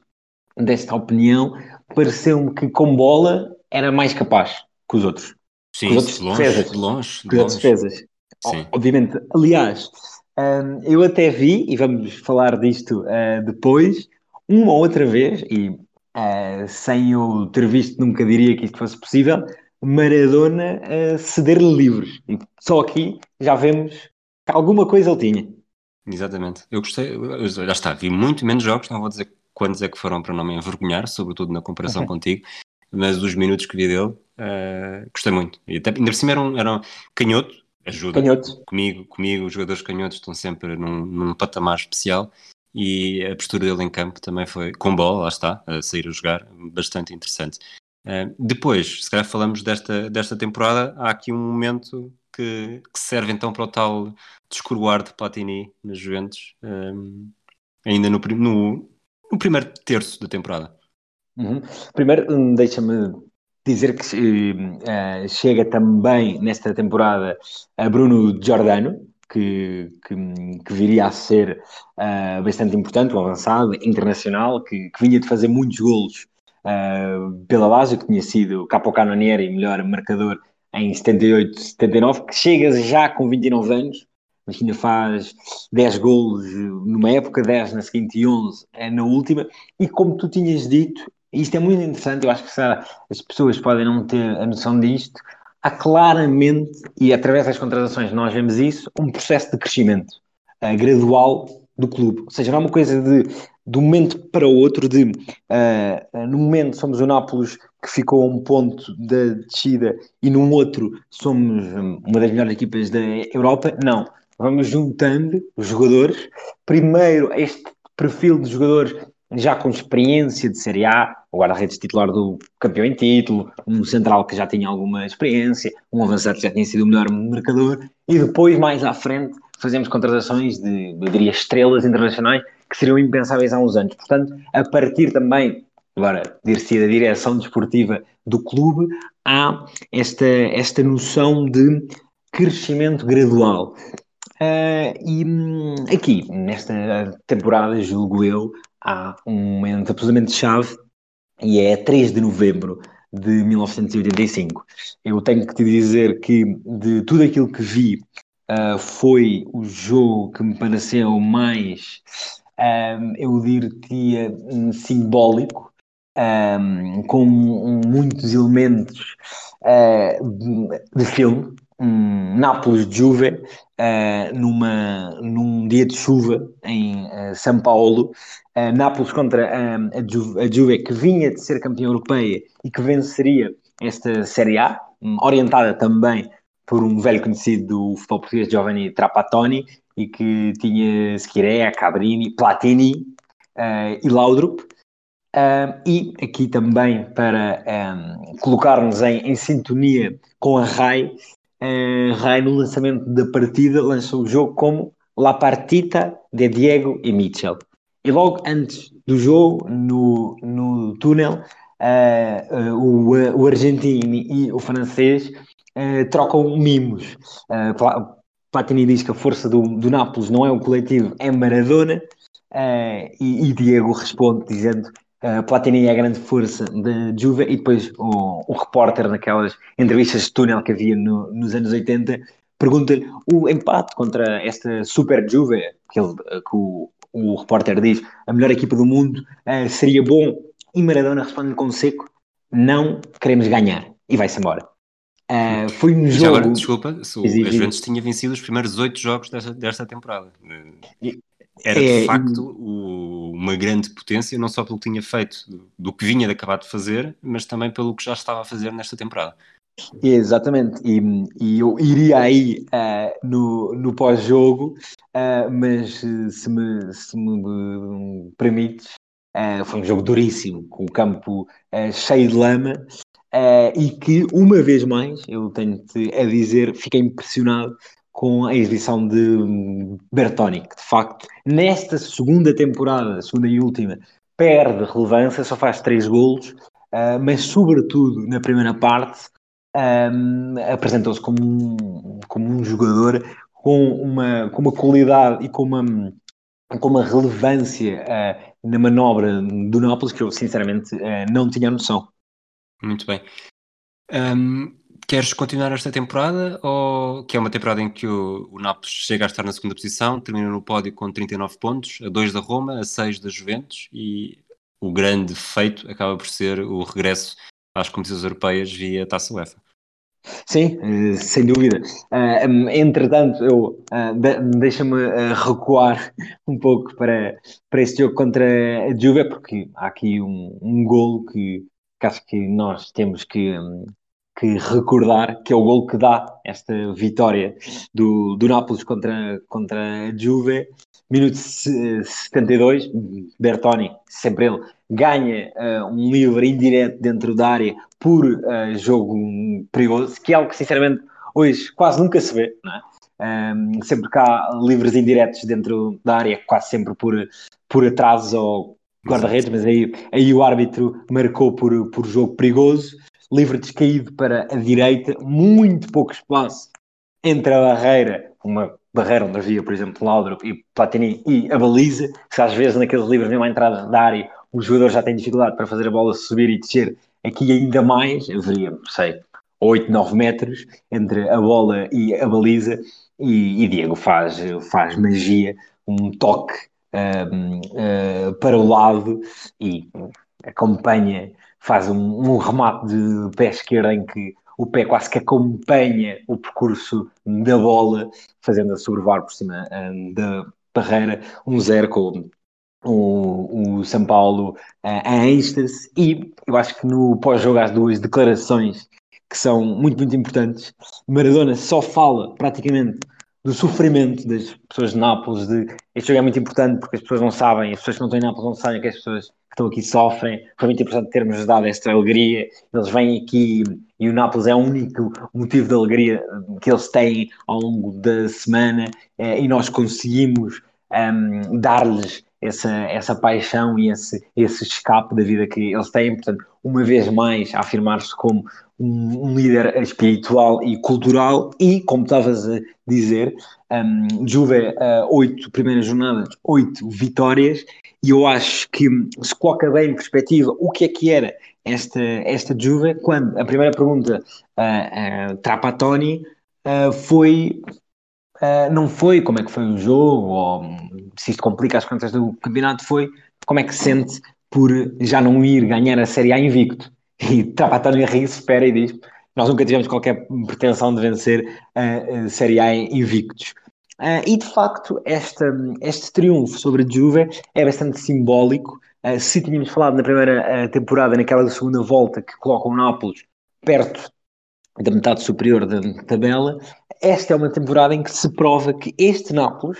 desta opinião, pareceu-me que com bola era mais capaz que os outros. Sim, os outros longe, defesas. longe, que longe. defesas. Sim. Obviamente. Aliás, um, eu até vi, e vamos falar disto uh, depois, uma ou outra vez, e uh, sem eu ter visto, nunca diria que isto fosse possível, Maradona uh, ceder-lhe livros. E só aqui já vemos alguma coisa ele tinha. Exatamente. Eu gostei, já está, vi muito menos jogos, não vou dizer quantos é que foram para não me envergonhar, sobretudo na comparação uhum. contigo, mas os minutos que vi dele, uh, gostei muito. E até, ainda por cima era um, era um canhoto, ajuda. Canhoto. Comigo, comigo, os jogadores canhotos estão sempre num, num patamar especial e a postura dele em campo também foi, com bola, lá está, a sair a jogar, bastante interessante. Uh, depois, se calhar falamos desta, desta temporada, há aqui um momento que, que serve então para o tal descoroar de Platini nas Juventus, um, ainda no, no, no, primeiro terço da temporada. Uhum. Primeiro, hum, deixa-me dizer que uh, chega também nesta temporada a Bruno Giordano, que, que, que, viria a ser uh, bastante importante, um avançado internacional, que, que, vinha de fazer muitos golos uh, pela Lazio, que tinha sido capocannoniere e melhor marcador em 78, 79, que chega já com 29 anos, mas ainda faz 10 golos numa época, 10 na seguinte e 11 é na última, e como tu tinhas dito, isto é muito interessante, eu acho que as pessoas podem não ter a noção disto, há claramente, e através das contratações nós vemos isso, um processo de crescimento uh, gradual do clube. Ou seja, não é uma coisa de, de um momento para o outro, de uh, no momento somos o Nápoles que ficou a um ponto da descida e num outro somos uma das melhores equipas da Europa. Não. Vamos juntando os jogadores. Primeiro, este perfil de jogadores já com experiência de Série A, o guarda-redes titular do campeão em título, um central que já tinha alguma experiência, um avançado que já tinha sido o melhor mercador, e depois, mais à frente, fazemos contratações de, eu diria, estrelas internacionais que seriam impensáveis há uns anos. Portanto, a partir também, agora, dir-se da direção desportiva do clube, há esta, esta noção de crescimento gradual. Uh, e hum, aqui, nesta temporada, julgo eu, há um momento absolutamente chave e é 3 de novembro de 1985. Eu tenho que te dizer que de tudo aquilo que vi, uh, foi o jogo que me pareceu mais, um, eu diria, simbólico, um, com muitos elementos uh, de filme, um Nápoles-Juve, uh, numa, num dia de chuva em uh, São Paulo, uh, Nápoles contra a, Juve, a Juve, que vinha de ser campeã europeia e que venceria esta Série A, um, orientada também por um velho conhecido do futebol português, Giovanni Trapattoni, e que tinha Schirea, Cabrini, Platini e Laudrup. e aqui também para um, colocar-nos em, em, sintonia com a RAI, uh, Rai, no lançamento da partida, lançou o jogo como La Partita de Diego e Mitchell. E logo antes do jogo, no, no túnel, uh, uh, o, o argentino e o francês uh, trocam mimos. Platini diz que a força do, do Nápoles não é o coletivo, é Maradona. E, e, Diego responde dizendo Uh, Platini é a grande força da Juve e depois o, o repórter naquelas entrevistas de túnel que havia no, nos anos 80 pergunta-lhe o empate contra esta super Juve que, ele, que o, o repórter diz a melhor equipa do mundo uh, seria bom e Maradona responde com seco não queremos ganhar e vai-se embora uh, foi um jogo agora, desculpa, o, a Juventus tinha vencido os primeiros oito jogos desta, desta temporada. Era de é, facto o, uma grande potência, não só pelo que tinha feito, do, do, que vinha de acabar de fazer, mas também pelo que já estava a fazer nesta temporada. Exatamente, e, e eu iria aí uh, no, no pós-jogo, uh, mas se me, se me permites, foi um jogo duríssimo, com o campo cheio de lama, e que uma vez mais, eu tenho-te a dizer, fiquei impressionado com a exibição de Bertoni, que de facto, nesta segunda temporada, segunda e última, perde relevância, só faz três golos, uh, mas sobretudo na primeira parte um, apresentou-se como um, como um jogador com uma, com uma qualidade e com uma, com uma relevância uh, na manobra do Nápoles que eu sinceramente uh, não tinha noção. Muito bem. Um, Queres continuar esta temporada ou que é uma temporada em que o, o Nápoles chega a estar na segunda posição, termina no pódio com 39 pontos, a 2 da Roma, a 6 da Juventus e o grande feito acaba por ser o regresso às competições europeias via Taça UEFA. Sim, eh, sem dúvida. Uh, entretanto, eu uh, deixa-me recuar *laughs* um pouco para, para este jogo contra a Juve, porque há aqui um, um golo que, que acho que nós temos que, que recordar que é o gol que dá esta vitória do, do Nápoles contra, contra a Juve. Minuto 72, Bertoni, sempre ele, ganha uh, um livre indireto dentro da área por uh, jogo perigoso, que é algo que sinceramente hoje quase nunca se vê, não é? Um, sempre que há livres indiretos dentro da área, quase sempre por, por atraso ou guarda-redes, mas aí, aí o árbitro marcou por, por jogo perigoso. Livre descaído para a direita, muito pouco espaço entre a barreira, uma barreira onde havia, por exemplo, Laudrup e Platini, e a baliza, que às vezes naqueles livros, mesmo à entrada da área, o jogador já tem dificuldade para fazer a bola subir e descer, aqui ainda mais, haveria, sei, 8, 9 metros entre a bola e a baliza, e, e Diego faz, faz magia, um toque um, uh, para o lado e acompanha faz um, um remate de pé esquerdo em que o pé quase que acompanha o percurso da bola, fazendo-a sobrevoar por cima um, da barreira, um zero com o, o São Paulo uh, a êxtase e eu acho que no pós-jogo as duas declarações que são muito, muito importantes. Maradona só fala praticamente do sofrimento das pessoas de Nápoles, de este jogo é muito importante porque as pessoas não sabem, as pessoas que não estão em Nápoles não sabem que as pessoas estão aqui sofrem. Foi muito importante termos dado esta alegria. Eles vêm aqui e o Nápoles é o único motivo de alegria que eles têm ao longo da semana eh, e nós conseguimos um, ehm, dar-lhes essa, essa paixão e esse, esse escape da vida que eles têm. Portanto, uma vez mais a afirmar-se como um, líder espiritual e cultural e, como estavas a dizer, um, Juve, uh, oito primeiras jornadas, oito vitórias. E eu acho que se coloca bem em perspectiva o que é que era esta, esta Juve quando a primeira pergunta uh, uh, Trapattoni uh, foi uh, não foi como é que foi o jogo ou se isto complica as contas do campeonato foi como é que se sente por já não ir ganhar a Série A invicto e Trapattoni ri, espera e diz nós nunca tivemos qualquer pretensão de vencer a, Série A invictos Uh, e de facto, esta, este triunfo sobre a Juve é bastante simbólico. Uh, se tínhamos falado na primeira uh, temporada, naquela segunda volta que coloca o Nápoles perto da metade superior da tabela, esta é uma temporada em que se prova que este Nápoles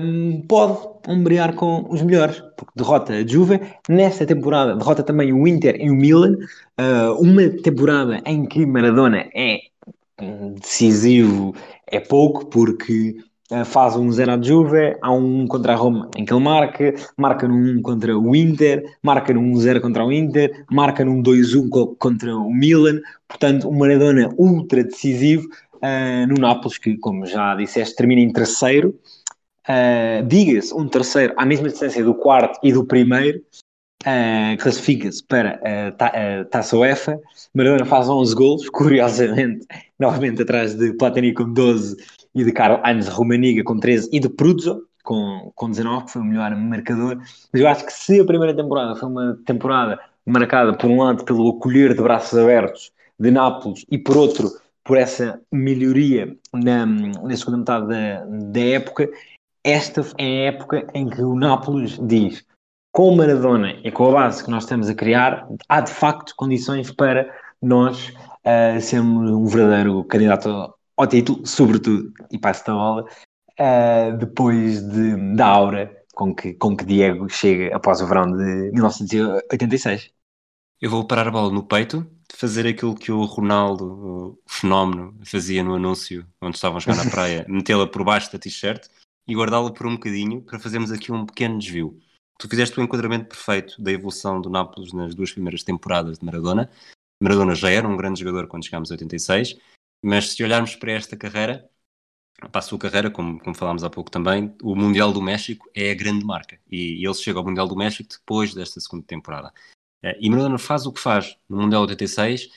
um, pode ombrear com os melhores, porque derrota a Juve, nesta temporada derrota também o Inter e o Milan, uma temporada em que Maradona é decisivo é pouco, porque uh, faz um 0 à Juve, há um contra a Roma em que ele marca, marca num 1 contra o Inter, marca num 0 contra o Inter, marca num 2-1 contra o Milan, portanto, um Maradona ultra decisivo uh, no Nápoles, que, como já disseste, termina em terceiro. Uh, Diga-se, um terceiro à mesma distância do quarto e do primeiro, uh, classifica-se para a ta Taça UEFA. Maradona faz 11 golos, *laughs* curiosamente, novamente atrás de Platini com 12 e de Carlos Heinz Romaniga com 13 e de Pruzzo com, com 19, que foi o melhor marcador. Mas eu acho que se a primeira temporada foi uma temporada marcada, por um lado, pelo acolher de braços abertos de Nápoles e, por outro, por essa melhoria na, na segunda metade da, da época, esta é a época em que o Nápoles diz com o Maradona e com a base que nós estamos a criar, há de facto condições para nós uh, sermos um verdadeiro candidato ao título, sobretudo, e passo a bola, uh, depois de, da aura com que, com que Diego chega após o verão de 1986. Eu vou parar a bola no peito, fazer aquilo que o Ronaldo, o fenómeno, fazia no anúncio onde estavam a jogar na *laughs* praia, metê-la por baixo da t-shirt e guardá-la por um bocadinho para fazermos aqui um pequeno desvio. Tu fizeste o enquadramento perfeito da evolução do Nápoles nas duas primeiras temporadas de Maradona. Maradona já era um grande jogador quando chegámos a 86, mas se olharmos para esta carreira, para a sua carreira, como, como falámos há pouco também, o Mundial do México é a grande marca. E, e ele chega ao Mundial do México depois desta segunda temporada. Uh, e Maradona faz o que faz no Mundial 86, uh,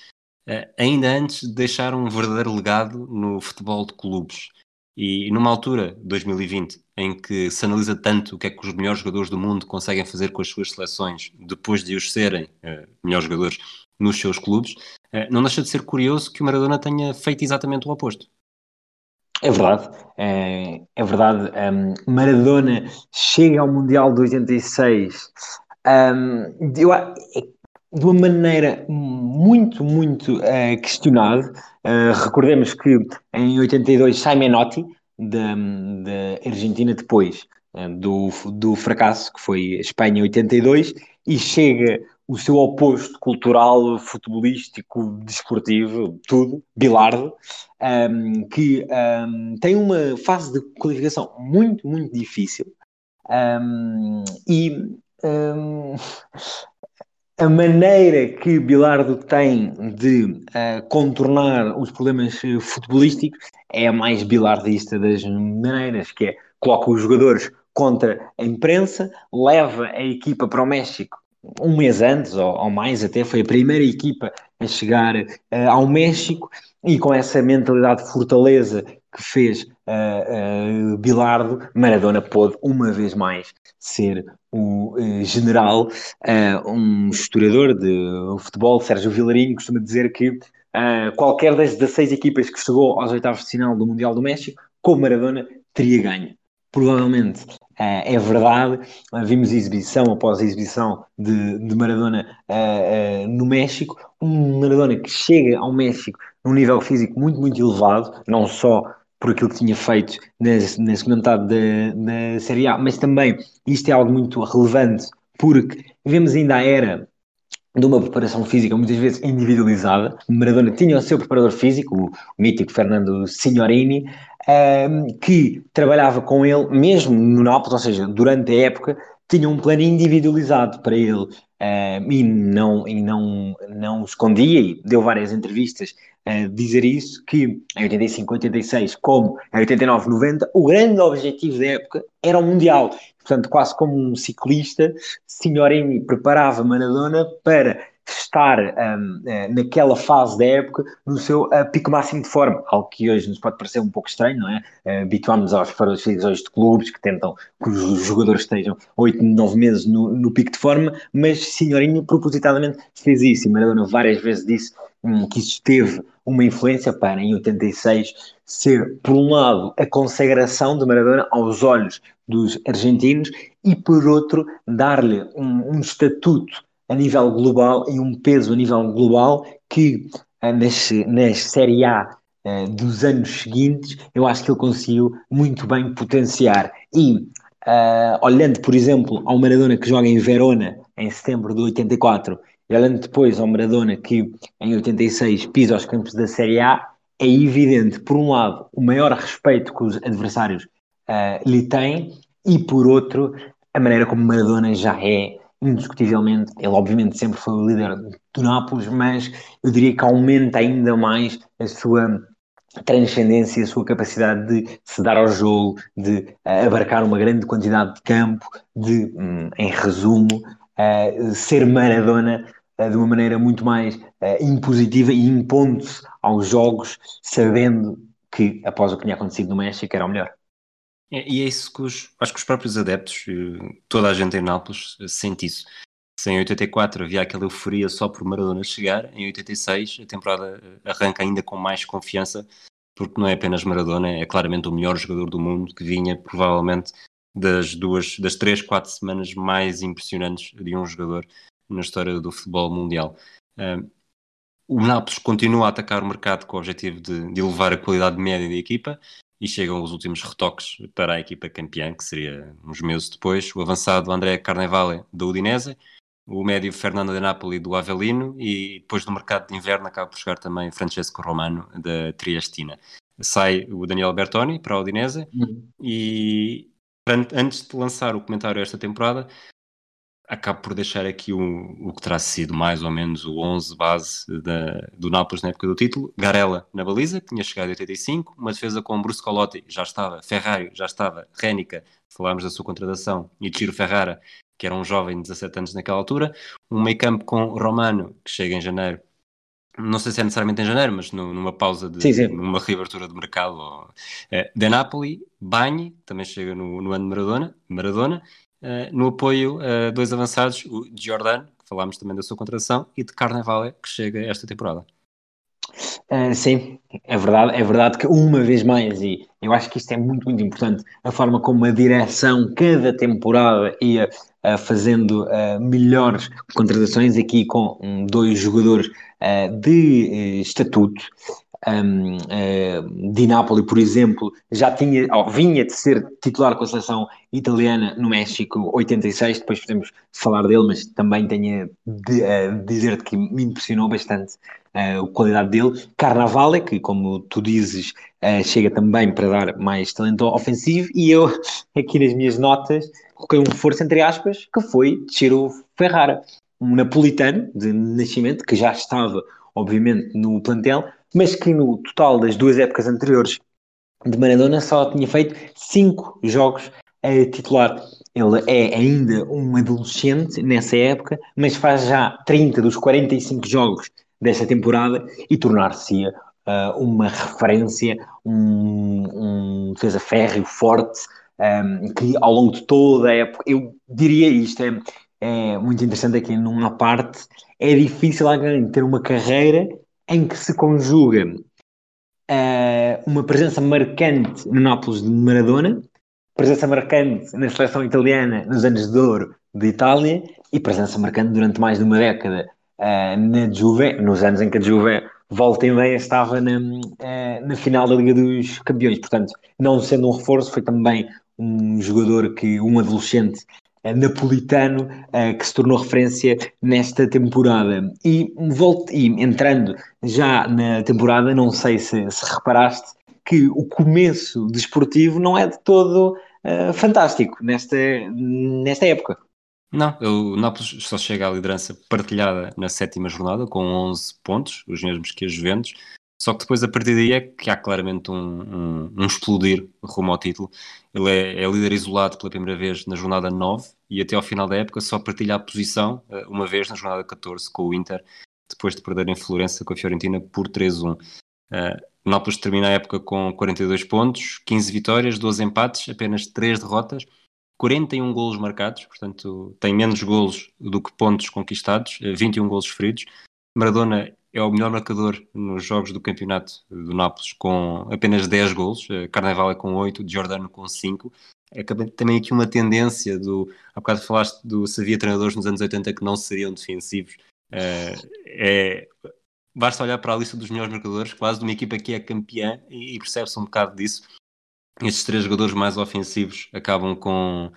eh, ainda antes de deixar um verdadeiro legado no futebol de clubes. E numa altura, 2020, em que se analisa tanto o que é que os melhores jogadores do mundo conseguem fazer com as suas seleções depois de os serem uh, melhores jogadores nos seus clubes, uh, não deixa de ser curioso que o Maradona tenha feito exatamente o oposto. É verdade, é, é verdade. Um, Maradona chega ao Mundial de 86 um, eu, de uma maneira muito, muito uh, questionada. Uh, recordemos que em 82 sai Menotti da, da Argentina depois uh, do, do fracasso que foi Espanha 82 e chega o seu oposto cultural, futebolístico, desportivo, tudo, Bilardo, um, que um, tem uma fase de qualificação muito, muito difícil um, e a maneira que Bilardo tem de uh, contornar os problemas uh, futebolísticos é a mais bilardista das maneiras, que é coloca os jogadores contra a imprensa, leva a equipa para o México um mês antes, ou, ou mais até, foi a primeira equipa a chegar uh, ao México e com essa mentalidade de fortaleza que fez uh, uh, Bilardo, Maradona pôde uma vez mais ser o uh, general. um historiador de futebol, Sérgio Vilarinho, costuma dizer que qualquer das 16 equipas que chegou aos oitavos de final do Mundial do México, com Maradona, teria ganho. Provavelmente é verdade, vimos exibição após exibição de, de Maradona no México, um Maradona que chega ao México num nível físico muito, muito elevado, não só por aquilo que tinha feito na, na segunda metade da, Série A, mas também isto é algo muito relevante porque vemos ainda a era de uma preparação física muitas vezes individualizada. Maradona tinha o seu preparador físico, o, mítico Fernando Signorini, que trabalhava com ele mesmo no Nápoles, ou seja, durante a época, tinha um plano individualizado para ele e, não, e não, não escondia e deu várias entrevistas dizer isso, que em 85, 86, como em 89, 90, o grande objetivo da época era o Mundial. Portanto, quase como um ciclista, Signorini preparava Maradona para estar um, eh, naquela fase da época no seu uh, pico máximo de forma, algo que hoje nos pode parecer um pouco estranho, não é? Uh, Habituámos-nos aos hoje de clubes que tentam que os jogadores estejam 8, 9 meses no, no pico de forma, mas Senhorinho propositadamente fez isso e Maradona várias vezes disse um, que isso teve uma influência para, em 86, ser, por um lado, a consagração de Maradona aos olhos dos argentinos e, por outro, dar-lhe um, um estatuto a nível global e um peso a nível global que eh, nas, nas Série A uh, dos anos seguintes eu acho que ele conseguiu muito bem potenciar. E uh, olhando, por exemplo, ao Maradona que joga em Verona em setembro de 84 e olhando depois ao Maradona que em 86 pisa os campos da Série A, é evidente, por um lado, o maior respeito que os adversários uh, lhe têm e, por outro, a maneira como Maradona já é indiscutivelmente, ele obviamente sempre foi o líder do Nápoles, mas eu diria que aumenta ainda mais a sua transcendência, a sua capacidade de se dar ao jogo, de uh, abarcar uma grande quantidade de campo, de, um, em resumo, uh, ser Maradona uh, de uma maneira muito mais impositiva e impondo-se aos jogos, sabendo que, após o que tinha acontecido no México, era o melhor. É, e é isso que os, acho que os próprios adeptos, toda a gente em Nápoles, sente isso. Se em 84 havia aquela euforia só por Maradona chegar, em 86 a temporada arranca ainda com mais confiança, porque não é apenas Maradona, é claramente o melhor jogador do mundo, que vinha provavelmente das duas, das três, quatro semanas mais impressionantes de um jogador na história do futebol mundial. o Nápoles continua a atacar o mercado com o objetivo de, de elevar a qualidade média da equipa, e chegam os últimos retoques para a equipa campeã, que seria uns meses depois, o avançado André Carnevale da Udinese, o médio Fernando de Napoli do Avelino e depois do mercado de inverno acaba por chegar também Francesco Romano da Triestina. Sai o Daniel Bertoni para a Udinese uhum. e antes de lançar o comentário esta temporada acabo por deixar aqui o, o que terá sido mais ou menos o 11 base da, do Nápoles na época do título. Garella na baliza, que tinha chegado em 85, uma defesa com Bruscolotti, já estava, Ferrari, já estava, Rénica, falámos da sua contratação, e Ciro Ferrara, que era um jovem de 17 anos naquela altura, um meio campo com Romano, que chega em janeiro, não sei se é necessariamente em janeiro, mas numa pausa de sim, sim. numa reabertura do mercado. Ou, é, de Napoli, Bagni, também chega no, no ano de Maradona, Maradona uh, no apoio a dois avançados, o Jordan, que falámos também da sua contratação, e de Carnevale, que chega esta temporada. Uh, sim, é verdade, é verdade que uma vez mais, e eu acho que isto é muito, muito importante, a forma como a direção, cada temporada, ia uh, fazendo uh, melhores contratações aqui com um, dois jogadores de estatuto, um, uh, Di Napoli, por exemplo, já tinha, ou vinha de ser titular com a seleção italiana no México 86, depois podemos falar dele, mas também tenho de uh, dizer que me impressionou bastante uh, a qualidade dele. Carnavale, que como tu dizes, uh, chega também para dar mais talento ofensivo, e eu, *laughs* aqui nas minhas notas, coloquei um reforço entre aspas, que foi Ciro Ferrara, um napolitano de nascimento, que já estava, obviamente, no plantel, mas que no total das duas épocas anteriores de Maradona só tinha feito cinco jogos a titular. Ele é ainda um adolescente nessa época, mas faz já 30 dos 45 jogos desta temporada e tornar-se uh, uma referência, um, um defesa férreo, forte, um, que ao longo de toda a época, eu diria isto, é, é muito interessante aqui numa parte, é difícil alguém ter uma carreira em que se conjuga uh, uma presença marcante no Nápoles de Maradona, presença marcante na seleção italiana nos anos de ouro de Itália e presença marcante durante mais de uma década uh, na Juve, nos anos em que a Juve volta e meia estava na, uh, na final da Liga dos Campeões. Portanto, não sendo um reforço, foi também um jogador que, um adolescente napolitano uh, que se tornou referência nesta temporada. E, volto, e entrando já na temporada, não sei se, se reparaste que o começo desportivo não é de todo uh, fantástico nesta, nesta época. Não, o Nápoles só chega à liderança partilhada na sétima jornada, com 11 pontos, os mesmos que a Juventus. Só que depois, a partir daí, é que há claramente um, um, um explodir rumo ao título. Ele é, é, líder isolado pela primeira vez na jornada 9 e até ao final da época só partilha a posição uh, uma vez na jornada 14 com o Inter, depois de perder em Florença com a Fiorentina por 3-1. Uh, Nápoles termina a época com 42 pontos, 15 vitórias, 12 empates, apenas 3 derrotas 41 golos marcados, portanto tem menos golos do que pontos conquistados, 21 eh, golos feridos. Maradona é o melhor marcador nos jogos do campeonato do Nápoles com apenas 10 golos, eh, Carnaval é com 8, Giordano com 5. É também aqui uma tendência do. Há bocado falaste do se havia treinadores nos anos 80 que não seriam defensivos. Eh, é, basta olhar para a lista dos melhores marcadores, quase de uma equipa que é campeã, e percebe-se um bocado disso estes três jogadores mais ofensivos acabam com,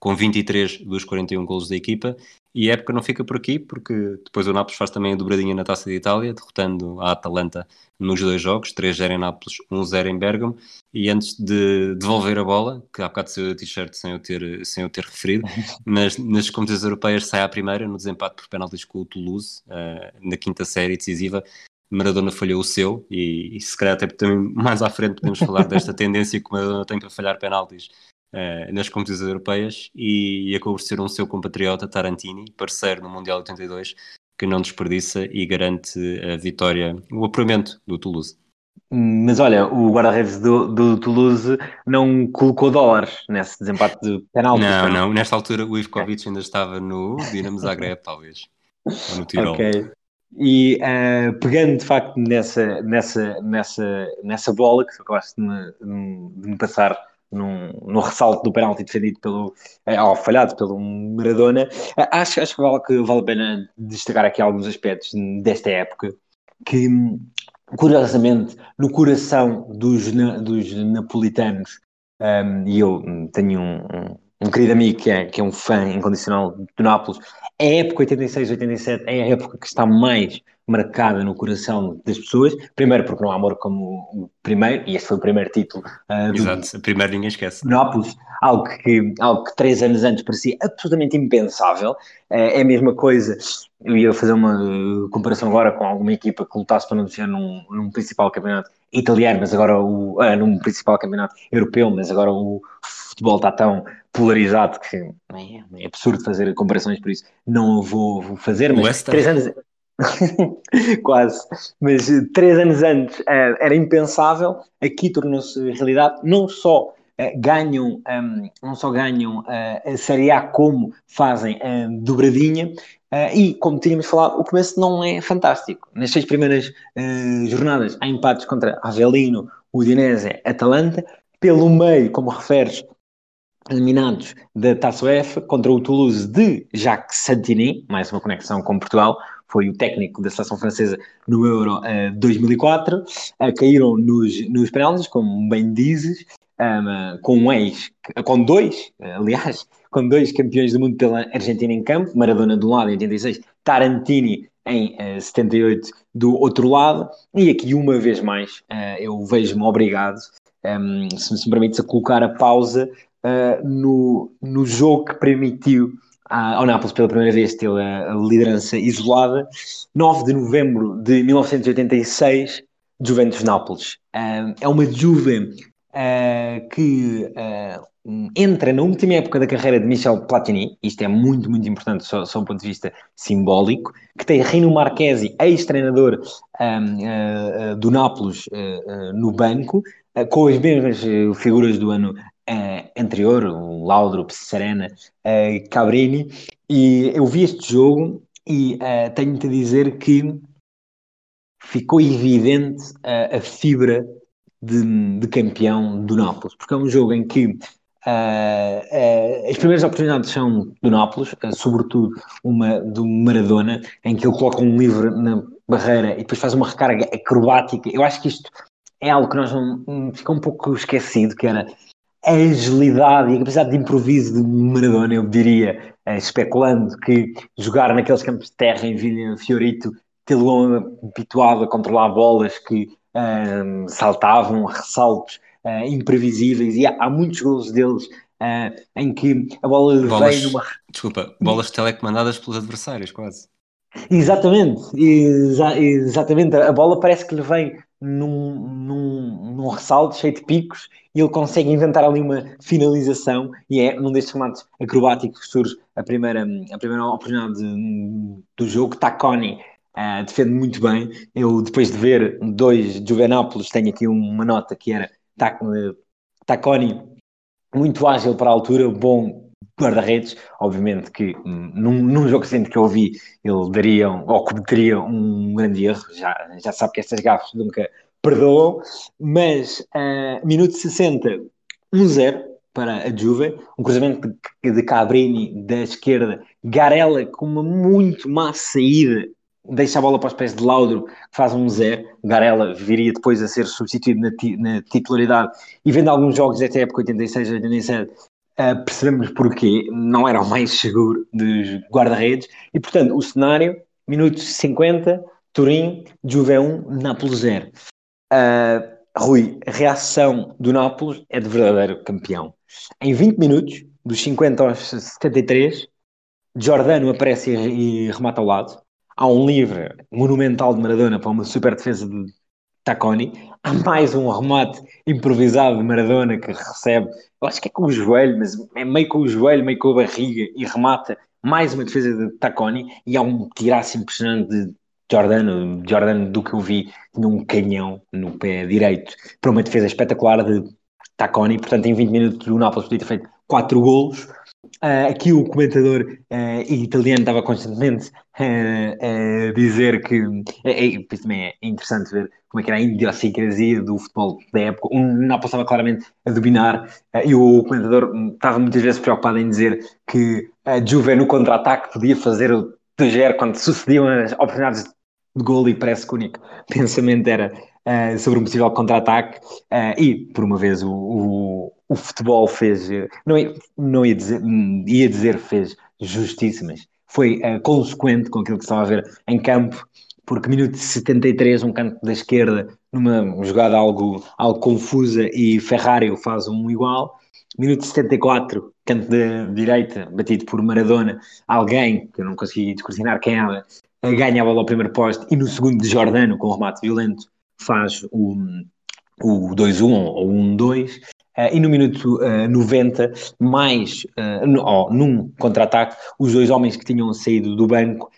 com 23 dos 41 golos da equipa. E a época não fica por aqui, porque depois o Nápoles faz também a dobradinha na Taça de Itália, derrotando a Atalanta nos dois jogos, 3-0 em Nápoles, 1-0 em Bergamo. E antes de devolver a bola, que há bocado saiu a t-shirt sem, eu ter, sem eu ter referido, *laughs* nas, nas competições europeias sai à primeira, no desempate por penaltis com o Toulouse, uh, na quinta série decisiva, Maradona falhou o seu e, e se calhar até também mais à frente podemos falar desta *laughs* tendência que o Maradona tem para falhar penaltis uh, nas competições europeias e, e acabou por ser um seu compatriota Tarantini, parceiro no Mundial 82, que não desperdiça e garante a vitória, o apuramento do Toulouse. Mas olha, o guarda-redes do, do, Toulouse não colocou dólares nesse desempate de penaltis. Não, não, nesta altura o Ivkovic ainda estava no Dinamo *laughs* Zagreb, talvez. Ou no Tirol. Ok. E uh, pegando de facto nessa, nessa, nessa, nessa bola que acabaste de me, de me passar num, no ressalto do penalti defendido pelo, eh, ou falhado pelo Maradona, uh, acho, acho que, vale, que vale a pena destacar aqui alguns aspectos desta época que, curiosamente, no coração dos, dos napolitanos, um, e eu tenho um, um, um querido amigo que é, que é um fã incondicional do Nápoles, a época 86-87 é a época que está mais marcada no coração das pessoas. Primeiro, porque não há amor como o primeiro, e esse foi o primeiro título. Uh, Exato, a primeira ninguém esquece. Nápoles, algo que, algo que três anos antes parecia absolutamente impensável. Uh, é a mesma coisa. Eu ia fazer uma comparação agora com alguma equipa que lutasse para não descer num, num principal campeonato italiano, mas agora o. Uh, num principal campeonato europeu, mas agora o futebol está tão polarizado que é, é absurdo fazer comparações por isso. Não vou, vou fazer, mas três anos. *laughs* Quase, mas três anos antes uh, era impensável, aqui tornou-se realidade. Não só uh, ganham, um, não só ganham uh, a Série A, como fazem a dobradinha. e, como tínhamos falado, o começo não é fantástico. Nas seis primeiras jornadas há empates contra Avelino, Udinese, Atalanta. Pelo meio, como referes, eliminados da Taça F contra o Toulouse de Jacques Santini, mais uma conexão com Portugal, foi o técnico da seleção francesa no Euro uh, 2004, uh, caíram nos, nos penaltis, como bem dizes, um, com um ex, com dois, aliás, *laughs* com dois campeões do mundo pela Argentina em campo, Maradona de um lado em 86, Tarantini em uh, eh, 78 do outro lado, e aqui uma vez mais uh, eu vejo-me obrigado, um, se me permite, a colocar a pausa uh, no, no jogo que permitiu ao Nápoles pela primeira vez ter a, liderança isolada, 9 de novembro de 1986, Juventus-Nápoles. É uma Juve uh, que uh, entra na última época da carreira de Michel Platini, isto é muito, muito importante só, só do ponto de vista simbólico, que tem Rino Marchesi, ex-treinador um, do Nápoles, no banco, com as mesmas figuras do ano uh, anterior, o Laudrup, Serena, uh, Cabrini, e eu vi este jogo e uh, tenho-te a dizer que ficou evidente a fibra de, de, campeão do Nápoles, porque é um jogo em que as primeiras oportunidades são do Nápoles, sobretudo uma do Maradona, em que ele coloca um livre na barreira e depois faz uma recarga acrobática. Eu acho que isto é algo que nós não, fica um pouco esquecido, que era a agilidade e a capacidade de improviso de Maradona, eu diria, eh, especulando que jogar naqueles campos de terra em Vila Fiorito, tê-lo habituado a controlar bolas que um, ehm, saltavam, ressaltos uh, imprevisíveis e há, há, muitos gols deles uh, em que a bola bolas, vem numa. Desculpa, bolas telecomandadas pelos adversários, quase. Exatamente, exa exatamente. A bola parece que lhe vem num, num, num ressalto cheio de picos e ele consegue inventar ali uma finalização e é num destes remates acrobáticos que surge a primeira, a primeira oportunidade de, do jogo. Taconi uh, defende muito bem. Eu, depois de ver dois Juvenápolis, tenho aqui uma nota que era Taconi muito ágil para a altura, bom guarda-redes, obviamente que num, num jogo recente que eu vi, ele daria ou cometeria um grande erro, já, já sabe que estas gafas nunca perdoam, mas uh, minuto 60, 1-0 para a Juve, um cruzamento de, de Cabrini da esquerda, Garella com uma muito má saída, deixa a bola para os pés de Laudro, que faz um 0, Garella viria depois a ser substituído na, na titularidade, e vendo alguns jogos até época 86, 87, uh, percebemos porquê, não era o mais seguro dos guarda-redes, e portanto o cenário, minutos 50, Turim, Juve 1, Nápoles 0. Uh, ah, Rui, a reação do Nápoles é de verdadeiro campeão. Em 20 minutos, dos 50 aos 73, Giordano aparece e remata ao lado. Há um livre monumental de Maradona para uma super defesa de Taconi. Há mais um remate improvisado de Maradona que recebe, eu acho que é com o joelho, mas é meio com o joelho, meio com a barriga e remata mais uma defesa de Taconi. E há um tiraço impressionante de Jordano, Jordano do que eu vi, tinha um canhão no pé direito para uma defesa espetacular de Taconi. Portanto, em 20 minutos o Nápoles podia ter feito 4 golos. Uh, aqui o comentador uh, italiano estava constantemente uh, a dizer que é, é, também é interessante ver como é que era a idiosincrasia do futebol da época. O Nápoles estava claramente a dominar e o comentador estava muitas vezes preocupado em dizer que a Juve no contra-ataque podia fazer o 2 quando sucediam as oportunidades de gol e parece que o único *laughs* pensamento era uh, sobre um possível contra-ataque uh, e, por uma vez, o, o, o futebol fez, não, ia, não ia, dizer, ia dizer fez justiça, mas foi uh, consequente com aquilo que estava a ver em campo, porque minuto 73, um canto da esquerda, numa jogada algo, algo confusa e Ferrari faz um igual, minuto 74, canto da direita, batido por Maradona, alguém, que eu não consegui descortinar quem era, ganha a bola ao primeiro posto e no segundo de Jordano, com um remate violento, faz o, o 2-1 ou o 1-2. Uh, e no minuto uh, 90, mais uh, no, oh, num contra-ataque, os dois homens que tinham saído do banco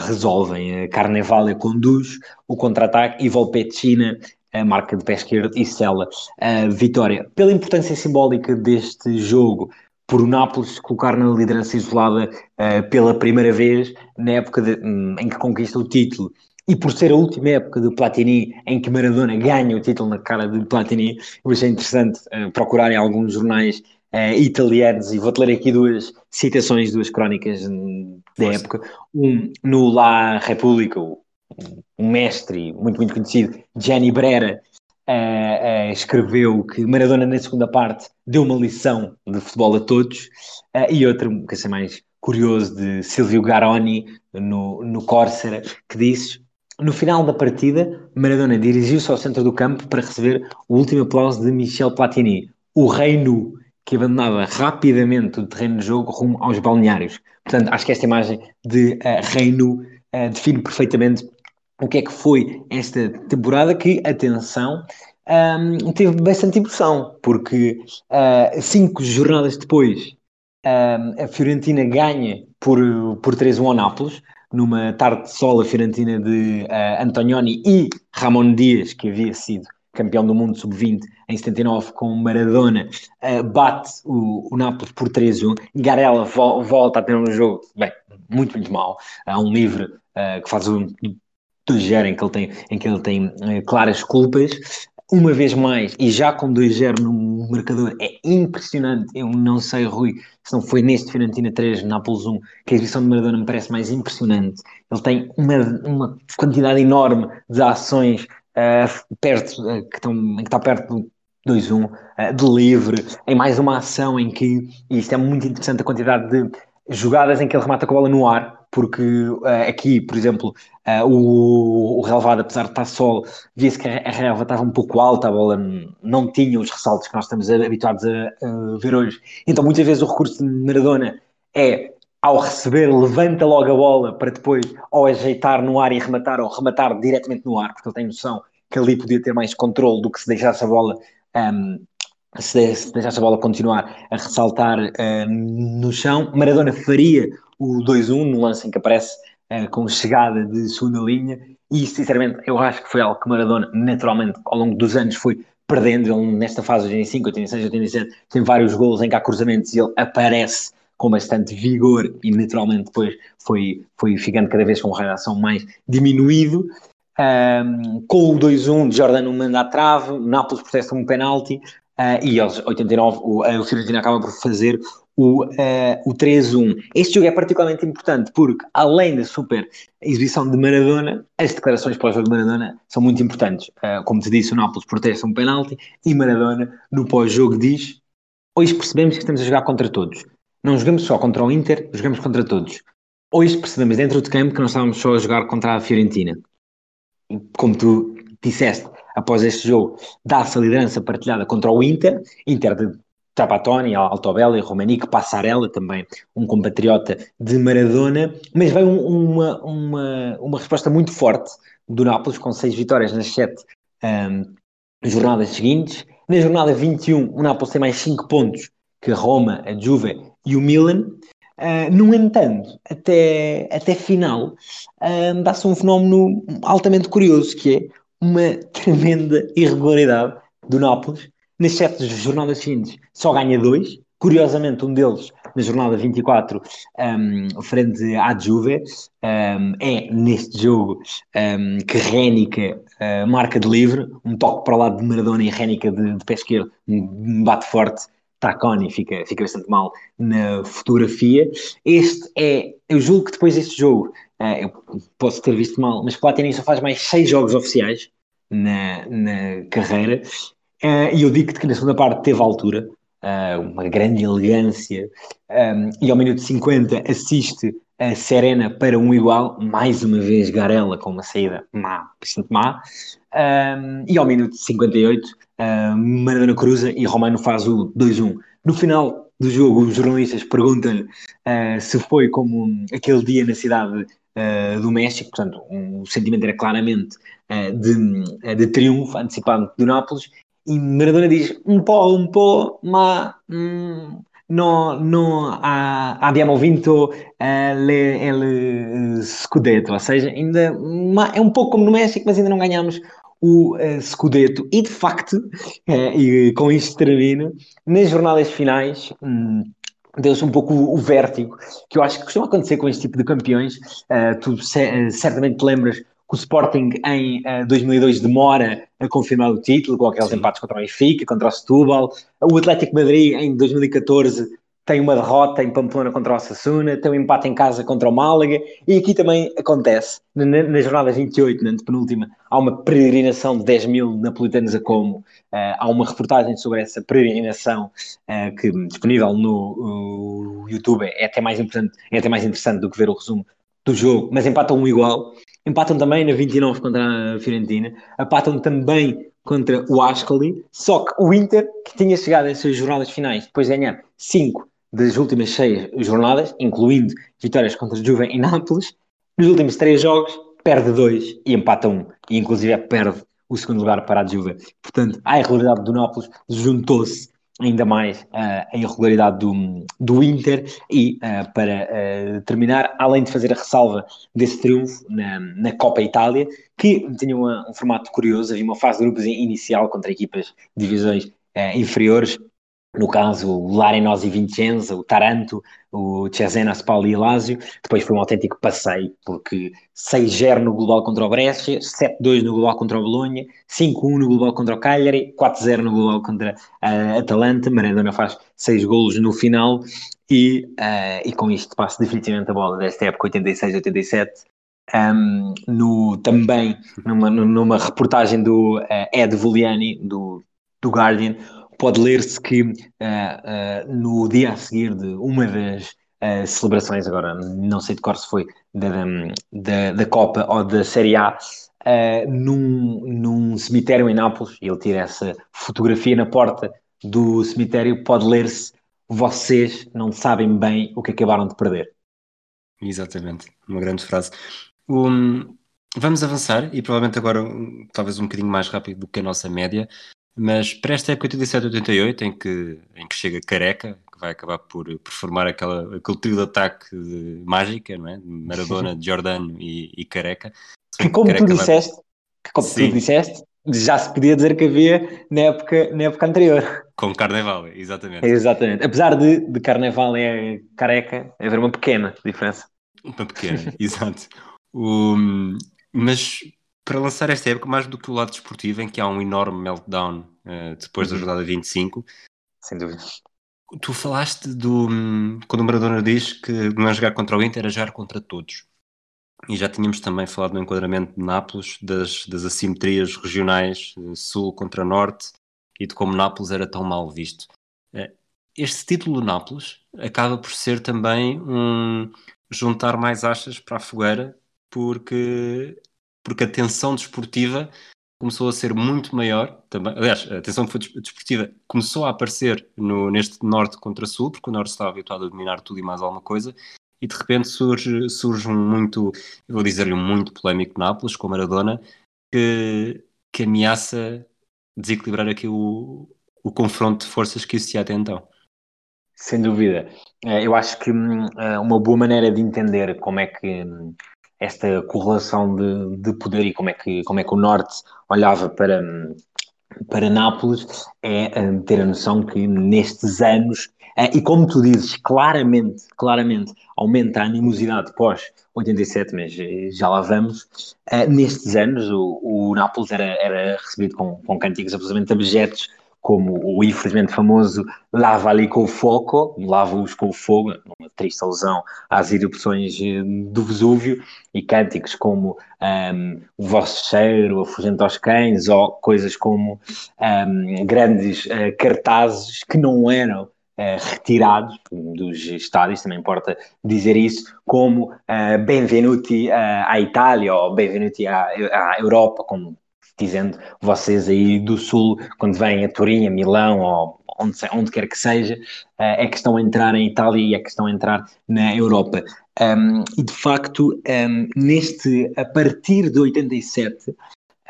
resolvem. Carnevale conduz o contra-ataque e Volpecina a marca de pé esquerdo e sela a vitória. Pela importância simbólica deste jogo, por o Nápoles colocar na liderança isolada pela primeira vez na época de, um, em que conquista o título e por ser a última época de Platini em que Maradona ganha o título na cara de Platini, eu achei interessante uh, procurar em alguns jornais uh, italianos e vou-te ler aqui duas citações, duas crónicas hum, da época. Um no La Repubblica, um mestre muito, muito conhecido, Gianni Brera, uh, uh, escreveu que Maradona, na segunda parte, deu uma lição de futebol a todos, uh, e outro, que é mais curioso, de Silvio Garoni, no, no Córcera, que diz: No final da partida, Maradona dirigiu-se ao centro do campo para receber o último aplauso de Michel Platini, o rei nu, que abandonava rapidamente o terreno de jogo rumo aos balneários. Portanto, acho que esta imagem de uh, uh, define perfeitamente o que é que foi esta temporada que, atenção, um, teve bastante emoção, porque uh, cinco jornadas depois um, a Fiorentina ganha por, por 3-1 ao Nápoles, numa tarde de sol a Fiorentina de uh, Antonioni e Ramon Dias, que havia sido campeão do mundo sub-20 em 79 com Maradona, uh, bate o, o Nápoles por 3-1, Garella vo volta a ter um jogo, bem, muito, muito mal, há um livre uh, que faz um 2-0 em que ele tem, em que ele tem claras culpas. Uma vez mais, e já com 2-0 no marcador, é impressionante. Eu não sei, Rui, se não foi neste Fiorentina 3, Nápoles 1, que a exibição de Maradona me parece mais impressionante. Ele tem uma, uma quantidade enorme de ações uh, perto, uh, que, estão, que está perto do 2-1, uh, de livre, em mais uma ação em que, e isto é muito interessante, a quantidade de jogadas em que ele remata com a bola no ar, porque uh, aqui, por exemplo, uh, o, o relevado, apesar de estar sol, via-se que a relva estava um pouco alta, a bola não tinha os ressaltos que nós estamos habituados a, a ver hoje. Então, muitas vezes o recurso de Maradona é ao receber, levanta logo a bola para depois ou ajeitar no ar e rematar, ou rematar diretamente no ar, porque ele tem noção que ali podia ter mais controle do que se deixasse a bola um, se, se deixasse a bola continuar a ressaltar uh, no chão. Maradona faria o 2-1 no lance em que aparece uh, com chegada de segunda linha e sinceramente eu acho que foi algo que Maradona naturalmente ao longo dos anos foi perdendo, ele nesta fase de 85, 86, 87 tem vários gols em que há cruzamentos e ele aparece com bastante vigor e naturalmente depois foi, foi ficando cada vez com uma reação mais diminuído. Um, com o 2-1 Jordano manda a trave, Nápoles protesta um penalti Uh, e aos 89 o, o Fiorentina acaba por fazer o, uh, o 3-1. Este jogo é particularmente importante porque, além da super exibição de Maradona, as declarações pós-jogo de Maradona são muito importantes. Uh, como te disse, o Nápoles protesta um penalti e Maradona, no pós-jogo, diz: Hoje percebemos que estamos a jogar contra todos. Não jogamos só contra o Inter, jogamos contra todos. Hoje percebemos dentro de campo que não estávamos só a jogar contra a Fiorentina. Como tu disseste, após este jogo, dá-se a liderança partilhada contra o Inter, Inter de Trapattoni, Altobelli, Romanic, Passarella, também um compatriota de Maradona, mas veio uma, uma, uma resposta muito forte do Nápoles, com seis vitórias nas sete um, jornadas seguintes. Na jornada 21, o Nápoles tem mais cinco pontos que a Roma, a Juve e o Milan. Uh, no entanto, até, até final, uh, dá-se um fenómeno altamente curioso, que é uma tremenda irregularidade do Nápoles. Nas sete jornadas seguintes só ganha dois. Curiosamente, um deles, na jornada 24, um, frente à Juve, um, é neste jogo um, que Rénica uh, marca de livre, um toque para o lado de Maradona e Rénica de, de pé esquerdo, um bate forte, Taconi fica, fica bastante mal na fotografia. Este é, eu julgo que depois deste jogo, Uh, eu posso ter visto mal, mas Platini só faz mais seis jogos oficiais na, na carreira. Uh, e eu digo que na segunda parte teve altura, uh, uma grande elegância, um, e ao minuto 50 assiste a Serena para um igual, mais uma vez Garela com uma saída má, bastante má, um, e ao minuto 58 uh, Maradona cruza e Romano faz o 2-1. No final do jogo, os jornalistas perguntam-lhe uh, se foi como aquele dia na cidade uh, do México, portanto, um, o sentimento era claramente de, de, triunfo antecipado do Nápoles, e Maradona diz um po', um po', ma mm, abbiamo vinto le, el Scudetto, ou seja, ainda é um pouco como no México, mas ainda não ganhamos o uh, Scudetto. E de facto, uh, e com isto termino, nas jornadas finais, um, deu-se um pouco o, vértigo, que eu acho que costuma acontecer com este tipo de campeões. Uh, tu certamente te lembras que o Sporting em uh, 2002 demora a confirmar o título, com aqueles Sim. empates contra o Benfica, contra o Setúbal. O Atlético Madrid em 2014 tem uma derrota em Pamplona contra o Osasuna, tem um empate em casa contra o Málaga, e aqui também acontece, na, na jornada 28, na penúltima, há uma peregrinação de 10 mil napolitanos a Como, uh, há uma reportagem sobre essa peregrinação uh, que disponível no uh, YouTube, é até, mais importante, é até mais interessante do que ver o resumo do jogo, mas empatam um igual, empatam também na 29 contra a Fiorentina, empatam também contra o Ascoli, só que o Inter, que tinha chegado a essas jornadas finais, depois de ganhar 5 das últimas seis jornadas, incluindo vitórias contra Juve e Nápoles, nos últimos três jogos perde dois e empata um, e inclusive perde o segundo lugar para a Juve. Portanto, a irregularidade do Nápoles juntou-se ainda mais uh, a irregularidade do, do Inter e uh, para uh, terminar, além de fazer a ressalva desse triunfo na, na Copa Itália, que tinha uma, um formato curioso, havia uma fase de grupos inicial contra equipas de divisões inferiores, no caso o Larenosi Vincenza, o Taranto, o Cesena, Spalli e Lazio, depois foi um autêntico passeio, porque 6-0 no global contra o Brescia, 7-2 no global contra o Bolonha, 5-1 no global contra o Cagliari, 4-0 no global contra a Atalanta, Maradona faz 6 golos no final, e, uh, e com isto passa definitivamente a bola desta época 86-87, um, no, também numa, numa reportagem do uh, Ed Voliani, do, do Guardian, pode ler-se que uh, uh, no dia a seguir de uma das uh, celebrações, agora não sei de cor se foi da, da, da Copa ou da Série A, uh, num, num cemitério em Nápoles, ele tira essa fotografia na porta do cemitério, pode ler-se vocês não sabem bem o que acabaram de perder. Exatamente, uma grande frase. Um, vamos avançar e provavelmente agora talvez um bocadinho mais rápido do que a nossa média, mas para esta época 87-88 em que, em que chega Careca, que vai acabar por, por formar aquela, aquele trio de ataque de, mágica, não é? Maradona, *laughs* Giordano e, e Careca. Que como Careca tu disseste, vai... que como Sim. tu disseste, já se podia dizer que havia na época, na época anterior. Com Carnaval, exatamente. Exatamente. Apesar de, de Carnaval é careca, é haver uma pequena diferença. Uma pequena, *laughs* exato. mas para lançar esta época, mais do que o lado desportivo, em que há um enorme meltdown uh, depois uhum. da jornada 25. Sem dúvida. Tu falaste do. Quando o Maradona diz que não é jogar contra o Inter, é jogar contra todos. E já tínhamos também falado no enquadramento de Nápoles, das, das assimetrias regionais, eh, sul contra norte, e de como Nápoles era tão mal visto. Eh, este título de Nápoles acaba por ser também um juntar mais achas para a fogueira, porque, porque a tensão desportiva começou a ser muito maior. Também, aliás, a tensão desportiva começou a aparecer no, neste norte contra sul, porque o norte estava habituado a dominar tudo e mais alguma coisa, e de repente surge, surge um muito, eu vou dizer-lhe um muito polémico Nápoles, com Maradona, que, que ameaça desequilibrar aqui o, o confronto de forças que existia até então. Sem dúvida. É, eu acho que hum, é uma boa maneira de entender como é que hum, esta correlação de, de poder e como é, que, como é que o Norte olhava para, para Nápoles é ter a noção que nestes anos Uh, e como tu dizes, claramente, claramente aumenta a animosidade pós 87, mas eh, já lá vamos. Nestes anos, o, o Nápoles era, era recebido com, com cânticos absolutamente abjetos, como o infelizmente famoso Lava ali com o foco, lava-os com o fogo, uma triste alusão às erupções do Vesúvio, e cânticos como um, o vosso cheiro, afugento aos cães, ou coisas como um, grandes uh, cartazes que não eram uh, retirados dos estádios, também importa dizer isso, como uh, Benvenuti uh, à Itália ou Benvenuti à, à Europa, como dizendo vocês aí do Sul, quando vêm a Turim, a Milão ou onde, onde quer que seja, é que estão a entrar em Itália e é que estão a entrar na Europa. Um, e de facto, um, neste, a partir de 87,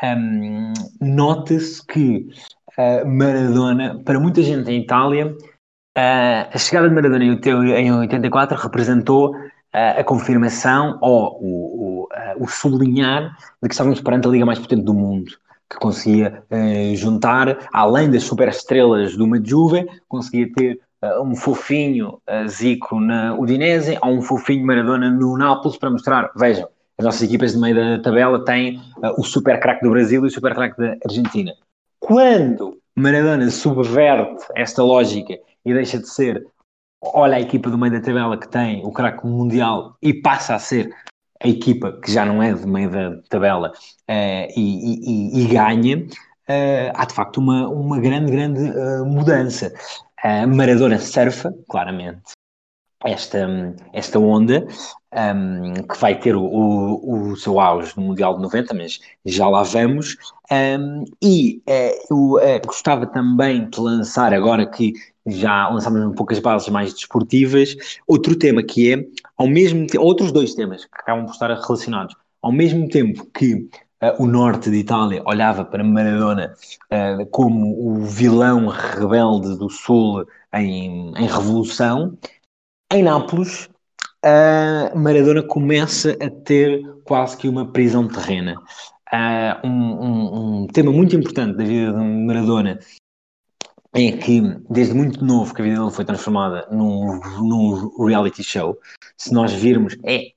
um, nota-se que uh, Maradona, para muita gente em Itália, Uh, a chegada de Maradona em 84 representou a confirmação ou o, o, uh, o, sublinhar de que estávamos perante a liga mais potente do mundo, que conseguia juntar, além das superestrelas do Juve, conseguia ter um fofinho Zico na Udinese ou um fofinho Maradona no Nápoles para mostrar, vejam, as nossas equipas de meio da tabela têm o super craque do Brasil e o super craque da Argentina. Quando Maradona subverte esta lógica e deixa de ser olha a equipa do meio da tabela que tem o craque mundial e passa a ser a equipa que já não é de meio da tabela uh, e, e, e, ganha, uh, há de facto uma, uma grande, grande uh, mudança. A Maradona surfa, claramente, esta, esta onda, um, que vai ter o, o, o, seu auge no Mundial de 90, mas já lá vamos. Um, e eu gostava também de lançar, agora que já lançámos um pouco as bases mais desportivas. Outro tema que é, ao mesmo outros dois temas que acabam por estar relacionados. Ao mesmo tempo que uh, o norte de Itália olhava para Maradona uh, como o vilão rebelde do sul em, em revolução, em Nápoles, uh, Maradona começa a ter quase que uma prisão terrena. Um, um, um, tema muito importante da vida de Maradona é que desde muito novo que a vida dele foi transformada num, num reality show. Se nós virmos, é,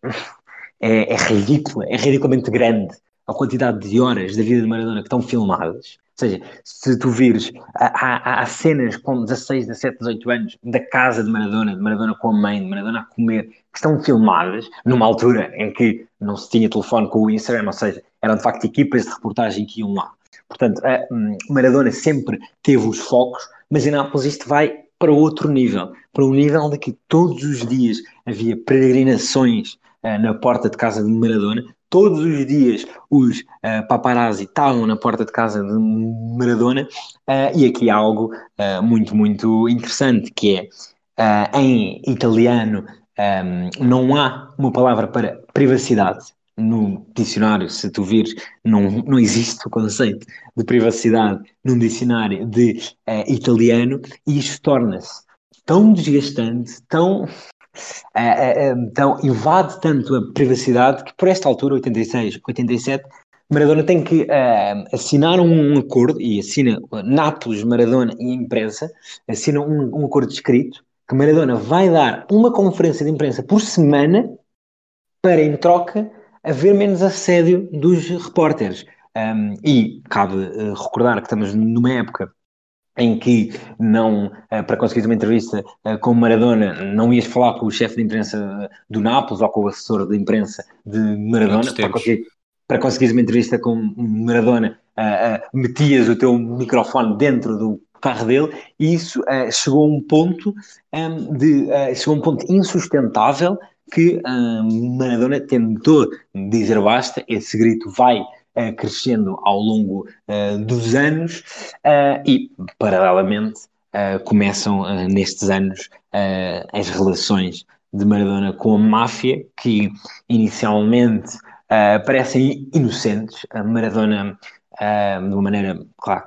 é, é ridícula, é ridiculamente grande a quantidade de horas da vida de Maradona que estão filmadas. Ou seja, se tu vires, há, há, cenas com 16, 17, 18 anos da casa de Maradona, de Maradona com a mãe, de Maradona a comer, que estão filmadas numa altura em que não se tinha telefone com o Instagram, ou seja, eram de facto equipas de reportagem que iam lá. Portanto, a Maradona sempre teve os focos, mas em Nápoles isto vai para outro nível, para um nível de que todos os dias havia peregrinações uh, na porta de casa de Maradona, todos os dias os uh, paparazzi estavam na porta de casa de Maradona, uh, e aqui há algo uh, muito, muito interessante, que é, em italiano, um, não há uma palavra para privacidade, no dicionário, se tu vires, não, não existe o conceito de privacidade num dicionário de uh, italiano e isto torna-se tão desgastante, tão, uh, uh, tão invade tanto a privacidade que por esta altura, 86, 87, Maradona tem que assinar um, acordo e assina Nápoles, Maradona e imprensa, assina um, um acordo escrito que Maradona vai dar uma conferência de imprensa por semana para, em troca, haver menos assédio dos repórteres. Um, e cabe uh, recordar que estamos numa época em que não, uh, para conseguir uma entrevista uh, com Maradona, não ias falar com o chefe de imprensa do Nápoles ou com o assessor de imprensa de Maradona. Para conseguir, para conseguir uma entrevista com Maradona, metias o teu microfone dentro do carro dele e isso chegou a um ponto de chegou a um ponto insustentável que uh, Maradona tentou dizer basta, esse grito vai uh, crescendo ao longo uh, dos anos e, paralelamente, começam nestes anos as relações de Maradona com a máfia, que inicialmente parecem inocentes. Maradona de uma maneira claro,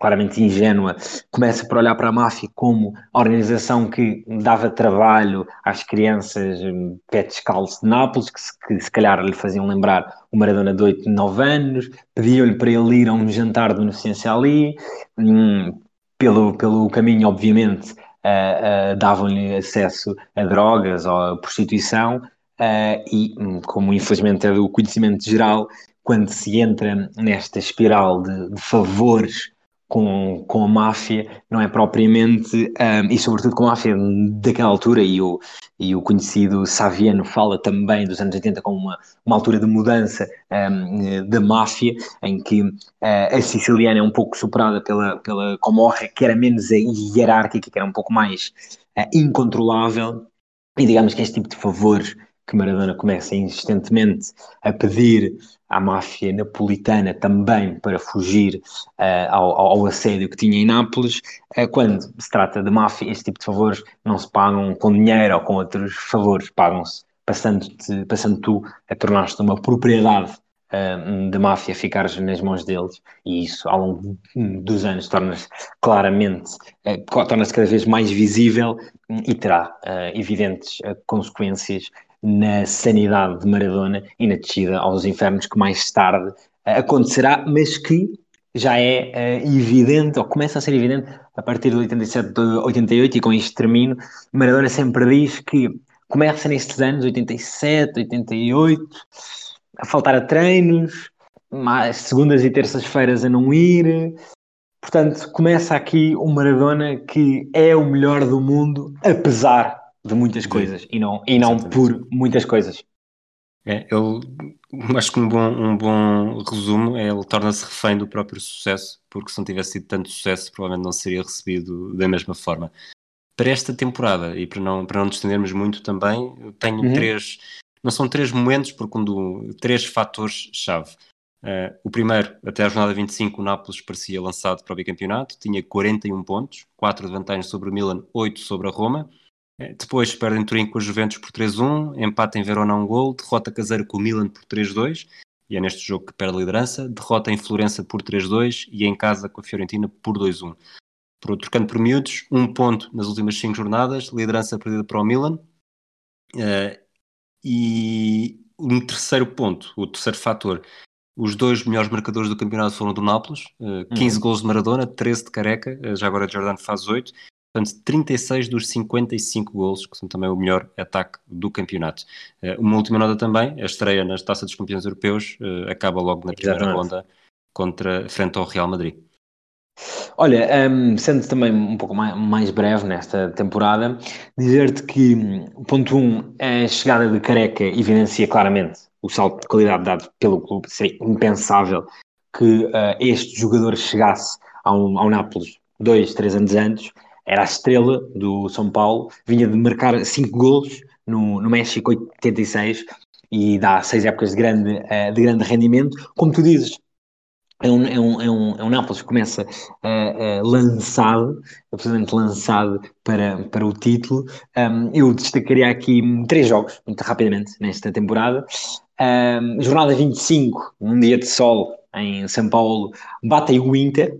claramente ingênua, começa por olhar para a máfia como a organização que dava trabalho às crianças um, pé descalço de Nápoles, que se, que se calhar lhe faziam lembrar o Maradona de 8, 9 anos, pediam-lhe para ele ir a um jantar de beneficência ali, um, pelo, pelo caminho, obviamente, uh, uh, davam-lhe acesso a drogas ou a prostituição, Uh, e, hum, como infelizmente é do conhecimento geral, quando se entra nesta espiral de, de favores com, com a máfia, não é propriamente, um, e sobretudo com a máfia daquela altura, e o, e o conhecido Saviano fala também dos anos 80 como uma, uma altura de mudança um, da máfia, em que uh, a siciliana é um pouco superada pela, pela Comorra, que era menos hierárquica, que era um pouco mais uh, incontrolável, e digamos que este tipo de favores que Maradona começa insistentemente a pedir à máfia napolitana também para fugir uh, ao, ao, assédio que tinha em Nápoles. Uh, quando se trata de máfia, este tipo de favores não se pagam com dinheiro ou com outros favores, pagam-se passando, passando tu a tornar-te uma propriedade uh, de máfia, ficares nas mãos deles, e isso ao longo dos anos torna-se claramente, torna-se cada vez mais visível e terá evidentes consequências na sanidade de Maradona e na descida aos infernos que mais tarde uh, acontecerá, mas que já é uh, evidente, ou começa a ser evidente, a partir de 87, de 88, e com isto termino, Maradona sempre diz que começa nestes anos, 87, 88, a faltar a treinos, mais segundas e terças-feiras a não ir, Portanto, começa aqui o Maradona que é o melhor do mundo, apesar de muitas coisas e não, e não por muitas coisas. É, ele, acho que um bom, um bom resumo é ele torna-se refém do próprio sucesso, porque se não tivesse tido tanto sucesso, provavelmente não seria recebido da mesma forma. Para esta temporada, e para não, para não estendermos muito também, tenho uhum. três, não são três momentos, porque um três fatores-chave. Uh, o primeiro, até a jornada 25, o Nápoles parecia lançado para o bicampeonato, tinha 41 pontos, 4 de vantagem sobre o Milan, 8 sobre a Roma. Depois perdem Turim com a Juventus por 3-1, empate em Verona um gol, derrota caseira com o Milan por 3-2, e é neste jogo que perde a liderança, derrota em Florença por 3-2 e em casa com a Fiorentina por 2-1. Por, trocando por miúdos, um ponto nas últimas 5 jornadas, liderança perdida para o Milan, uh, e um terceiro ponto, o terceiro fator, os dois melhores marcadores do campeonato foram do Nápoles, uh, 15 uhum. gols de Maradona, 13 de Careca, uh, já agora Jordan faz 8, Portanto, 36 dos 55 golos, que são também o melhor ataque do campeonato. Uh, uma última nota também, a estreia nas Taça dos Campeões Europeus uh, acaba logo na primeira Exatamente. ronda contra, frente ao Real Madrid. Olha, um, sendo também um pouco mais, mais breve nesta temporada, dizer-te que, ponto 1, um, a chegada de Careca evidencia claramente o salto de qualidade dado pelo clube. Seria impensável que uh, este jogador chegasse ao, ao Nápoles dois, três anos antes era a estrela do São Paulo, vinha de marcar 5 golos no, no México 86 e dá seis épocas de grande, uh, de grande rendimento. Como tu dizes, é um, é um, é um, é um Nápoles que começa uh, uh, lançado, absolutamente lançado para, para o título. Um, eu destacaria aqui três jogos, muito rapidamente, nesta temporada. Um, jornada 25, um dia de sol em São Paulo, batem o Inter.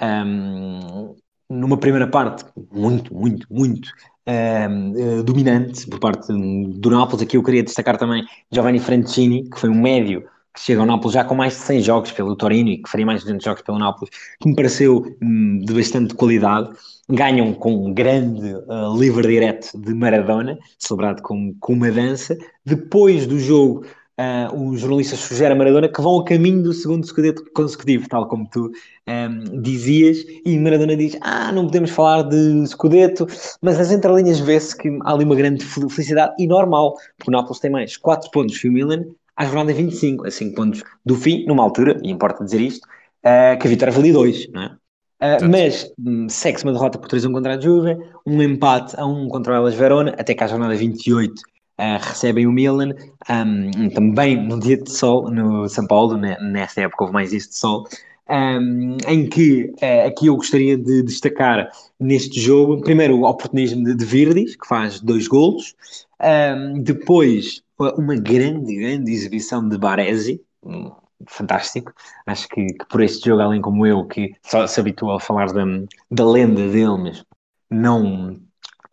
Um, numa primeira parte muito, muito, muito uh, dominante por parte do Nápoles. Aqui eu queria destacar também Giovanni Francini, que foi um médio que chega ao Nápoles já com mais de 100 jogos pelo Torino e que faria mais de 200 jogos pelo Nápoles, que me pareceu um, de bastante qualidade. Ganham com um grande uh, livre direto de Maradona, celebrado com, com uma dança. Depois do jogo, uh, os jornalistas sugeram a Maradona que vão a caminho do segundo scudetto consecutivo, tal como tu um, dizias, e Maradona diz, ah, não podemos falar de scudetto, mas nas entrelinhas vê-se que há ali uma grande felicidade, e normal, porque o Nápoles tem mais 4 pontos que o Milan, à jornada 25, a 5 pontos do fim, numa altura, e importa dizer isto, uh, que a vitória valia 2, não é? Uh, mas um, segue-se uma derrota por 3-1 contra a Juve, um empate a 1 contra o Elas Verona, até que à jornada 28 Uh, recebem o Milan, um, também no dia de sol no São Paulo, né, nessa época houve mais de sol, um, em que uh, aqui eu gostaria de destacar neste jogo, primeiro o oportunismo de, de que faz dois golos, um, depois uma grande, grande exibição de Baresi, hum, fantástico. Acho que, que, por este jogo, além como eu, que só se habitua a falar da, da lenda dele, mas não,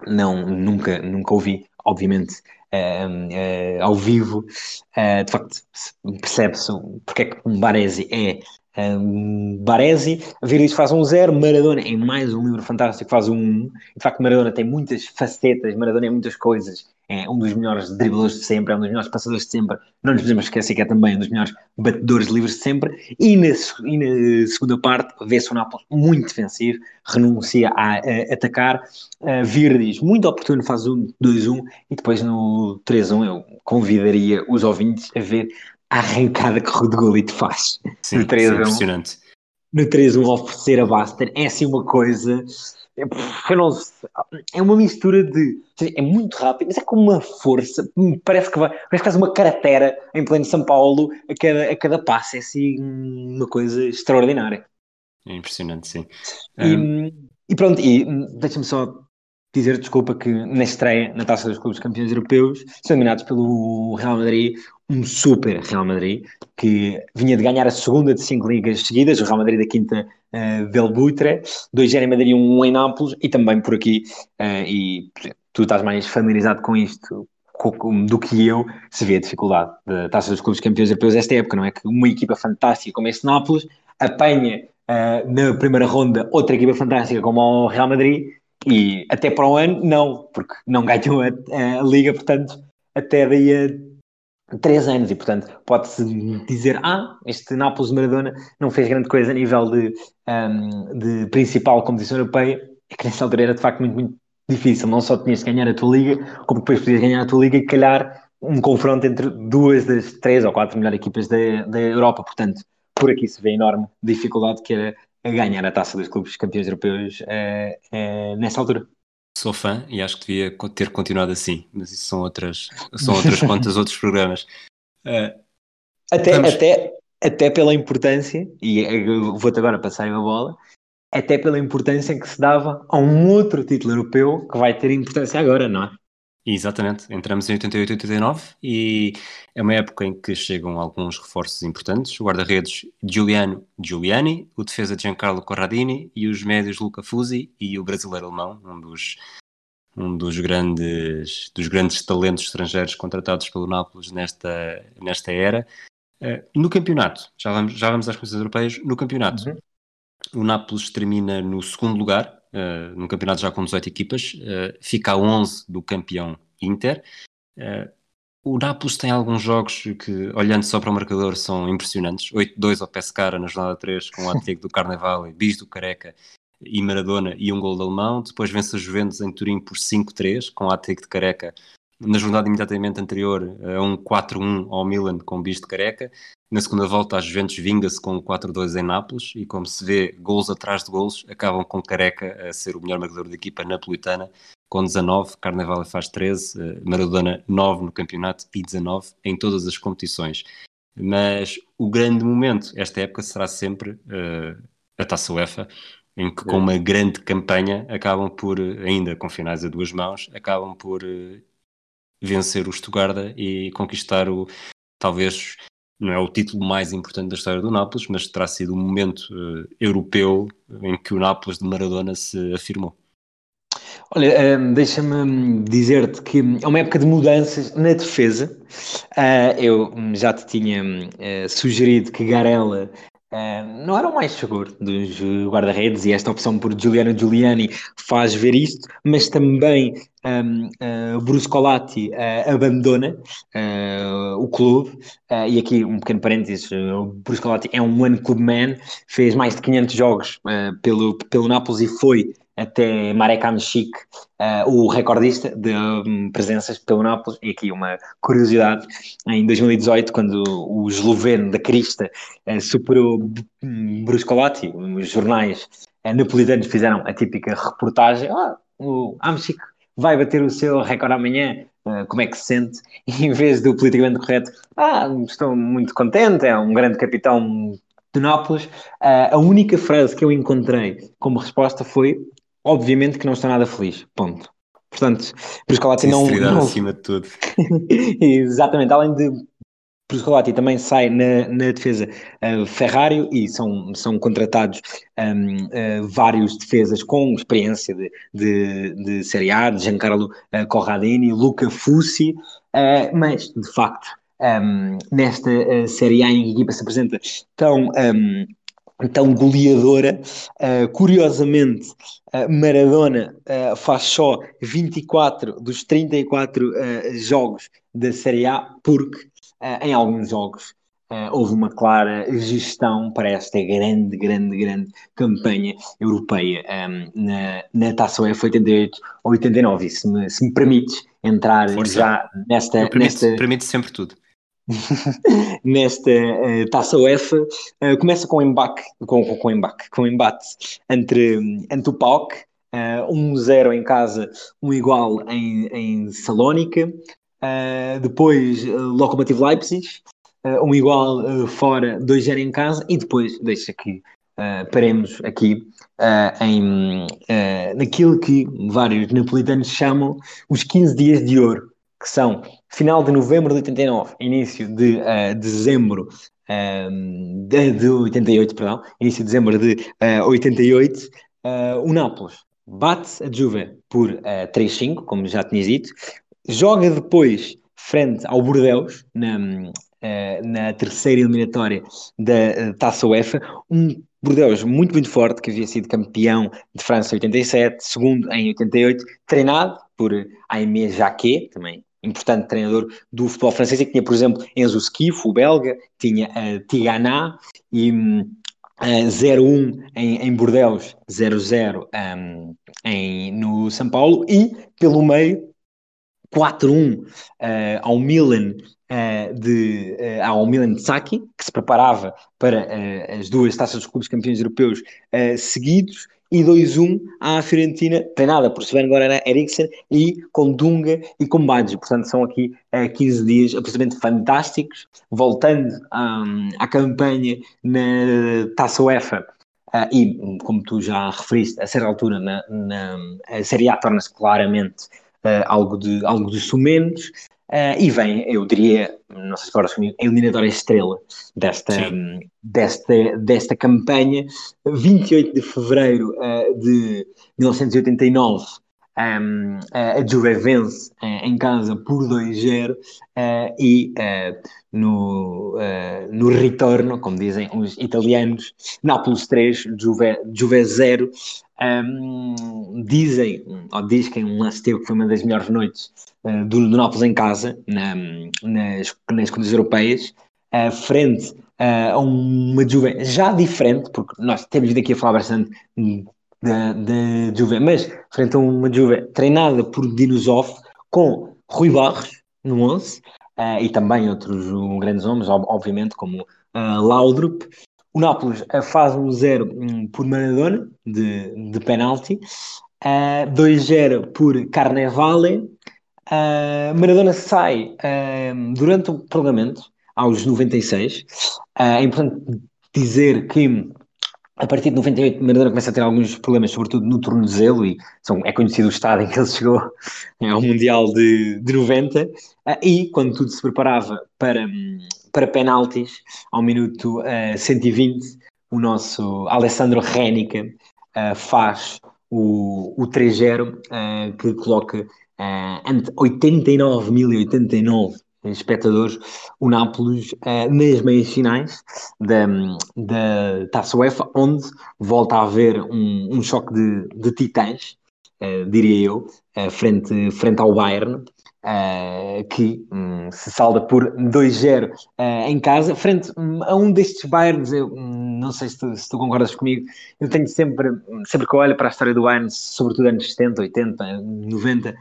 não nunca, nunca ouvi, obviamente, ao vivo, uh, de facto, percebe-se porque é que um Baresi é um, Baresi, Viris faz um zero, Maradona é mais um livro fantástico, faz um 1. De facto, Maradona tem muitas facetas, Maradona é muitas coisas. É um dos melhores dribladores de sempre, é um dos melhores passadores de sempre. Não nos podemos esquecer que é também um dos melhores batedores de livros de sempre. E na, e na segunda parte, vê-se o Nápoles muito defensivo, renuncia a, a atacar. Uh, Virdis, muito oportuno, faz um 2-1 e depois no 3-1 eu convidaria os ouvintes a ver a arrancada que o Rodolito faz. Sim, no 3 sim, impressionante. No 3-1 oferecer a Basta é assim uma coisa. Eu não, é uma mistura de. É muito rápido, mas é com uma força. Parece que vai. Parece que faz uma cratera em pleno São Paulo a cada, a cada passo. É assim uma coisa extraordinária. É impressionante, sim. E, um... e pronto, e deixa-me só dizer, desculpa, que na estreia na Taça dos Clubes Campeões Europeus são dominados pelo Real Madrid, um super Real Madrid, que vinha de ganhar a segunda de cinco ligas seguidas, o Real Madrid da quinta uh, del Buitre, dois em Madrid, um em Nápoles, e também por aqui, uh, e tu estás mais familiarizado com isto do que eu, se vê a dificuldade da Taça dos Clubes Campeões Europeus esta época, não é? Que uma equipa fantástica como este Nápoles apanha uh, na primeira ronda outra equipa fantástica como o Real Madrid e até para o ano, não, porque não ganhou a, a Liga, portanto, até daí a três anos. E, portanto, pode-se dizer: ah, este Nápoles Maradona não fez grande coisa a nível de, um, de principal competição europeia. É que nessa altura era de facto muito, muito difícil. Não só tinhas de ganhar a tua Liga, como depois podias ganhar a tua Liga e calhar um confronto entre duas das três ou quatro melhores equipas da, da Europa. Portanto, por aqui se vê a enorme dificuldade que era a ganhar a taça dos clubes campeões europeus é, é, nessa altura. Sou fã e acho que devia ter continuado assim, mas isso são outras, são outras contas, *laughs* outros programas. Uh, até, vamos... até, até pela importância, e vou-te agora passar a bola, até pela importância que se dava a um outro título europeu que vai ter importância agora, não é? Exatamente, entramos em 88 e 89 e é uma época em que chegam alguns reforços importantes, o guarda-redes Giuliano Giuliani, o defesa Giancarlo Corradini e os médios Luca Fusi e o brasileiro alemão, um dos, um dos, grandes, dos grandes talentos estrangeiros contratados pelo Nápoles nesta, nesta era. Uh, no campeonato, já vamos, já vamos às coisas europeias, no campeonato uhum. o Nápoles termina no segundo lugar, uh, no campeonato já com 18 equipas, uh, fica a 11 do campeão Inter. Uh, o Nápoles tem alguns jogos que, olhando só para o marcador, são impressionantes. 8-2 ao Pescara na jornada 3, com o Atlético do Carnaval, Bis do Careca e Maradona e um gol de alemão. Depois vence a Juventus em Turim por 5-3, com o Atlético de Careca na jornada imediatamente anterior a um 4-1 ao Milan com bicho de careca. Na segunda volta, a Juventus vinga-se com 4-2 em Nápoles e, como se vê, gols atrás de gols, acabam com Careca a ser o melhor marcador da equipa napolitana, com 19, Carnevale faz 13, eh, Maradona 9 no campeonato e 19 em todas as competições. Mas o grande momento, esta época, será sempre uh, a Taça UEFA, em que com uma grande campanha acabam por, ainda com finais a duas mãos, acabam por uh, vencer o Stuttgart e conquistar o, talvez, não é o título mais importante da história do Nápoles, mas terá sido um momento uh, europeu em que o Nápoles de Maradona se afirmou. Olha, um, deixa-me dizer-te que é uma época de mudanças na defesa. Uh, eu já te tinha uh, sugerido que Garella Uh, não era o mais seguro dos guarda-redes e esta opção por Giuliano Giuliani faz ver isto, mas também um, uh, Bruce Colatti uh, abandona uh, o clube, e aqui um pequeno parênteses, o Bruce Colatti é um one club man, fez mais de 500 jogos pelo, pelo Nápoles e foi até Marek Hamšík, o recordista de um, presenças pelo Nápoles, e aqui uma curiosidade, em 2018, quando o esloveno da Crista superou Bruce Colatti, os jornais napolitanos fizeram a típica reportagem, ah, o Hamšík vai bater o seu recorde amanhã, uh, como é que se sente? *laughs* Em vez do politicamente correto, ah, estou muito contente, é um grande capitão de Nápoles, uh, a única frase que eu encontrei como resposta foi, obviamente que não estou nada feliz, ponto. Portanto, por isso que não... não... acima de tudo. *laughs* Exatamente, além de Proscolati também sai na, na defesa uh, Ferrari e são, são contratados um, uh, vários defesas com experiência de, de, de Série A, de Giancarlo uh, Corradini, Luca Fussi, uh, mas de facto um, nesta uh, Série A em que a equipa se apresenta tão, um, tão goleadora, curiosamente Maradona faz só 24 dos 34 jogos da Série A porque uh, em alguns jogos uh, houve uma clara gestão para esta grande, grande, grande campanha europeia um, ehm, na, na Taça UEFA 88 ou 89. E se me, se me permites entrar Força. já nesta. Eu permite, nesta... permite sempre tudo. *laughs* nesta uh, taça UEFA uh, começa com embate com, com, com embate com embate entre, entre o PAOK uh, 1-0 em casa um igual em, em Salónica Uh, depois, uh, Lokomotiv Leipzig, uh, um igual fora, 2-0 em casa, e depois, deixa que paremos aqui em, naquilo que vários napolitanos chamam os 15 dias de ouro, que são final de novembro de 89, início de dezembro de, de 88, perdão, início de dezembro de 88, o Nápoles bate a Juve por 3-5, como já tinha dito, joga depois frente ao Bordeus na, eh, na terceira eliminatória da eh, Taça UEFA, um Bordeus muito, muito forte, que havia sido campeão de França em 87, segundo em 88, treinado por Aimé Jacquet, também importante treinador do futebol francês, e que tinha, por exemplo, Enzo Schifo, o belga, tinha uh, Tigana e uh, 0-1 em, em Bordeus, 0-0 um, em, no São Paulo, e pelo meio 4-1 uh, eh, ao Milan uh, de, uh, ao Milan de Saki, que se preparava para as duas taças dos clubes campeões europeus seguidos, e 2-1 à Fiorentina, treinada por Sven Goran Eriksson e com Dunga e com Baggio. Portanto, são aqui 15 dias absolutamente fantásticos. Voltando à, à campanha na Taça UEFA, Uh, e, como tu já referiste, a certa altura na, na a Série A torna-se claramente uh, algo, de, algo de sumenos, uh, e vem, eu diria, não sei se agora comigo, a eliminatória estrela desta, um, desta, desta campanha, 28 de fevereiro uh, de 1989. Um, a Juve vence em casa por 2-0 e no, no retorno, como dizem os italianos, Nápoles 3, Juve, Juve 0, um, dizem, ou diz que um lance teve que foi uma das melhores noites uh, do, do Nápoles em casa, na, nas, nas condições europeias, uh, frente uh, a uma Juve já diferente, porque nós temos vindo aqui a falar bastante da, da Juve, mas frente a uma Juve treinada por Dinosov, com Rui Barros no 11 uh, e também outros grandes nomes, obviamente, como uh, Laudrup. O Nápoles faz um 0 um, por Maradona, de, de penalti, uh, 2-0 por Carnevale. Uh, Maradona sai uh, durante o prolongamento, aos 96. Uh, é importante dizer que a partir de 98, Maradona começa a ter alguns problemas, sobretudo no tornozelo, e são, é conhecido o estado em que ele chegou *laughs* ao Mundial de, de 90. Uh, e quando tudo se preparava para, para penaltis, ao minuto uh, 120, o nosso Alessandro Rénica uh, faz o, o 3-0, que coloca ante 89.089 espectadores, o Nápoles uh, nas meias finais da, da Taça UEFA, onde volta a haver um, um choque de, de titãs, uh, diria eu, uh, frente, frente ao Bayern, que um, se salda por 2-0 em casa, frente a um destes Bayerns, eu hum, não sei se tu, se tu, concordas comigo, eu tenho sempre, sempre que olho para a história do Bayern, sobretudo anos 70, 80, 90,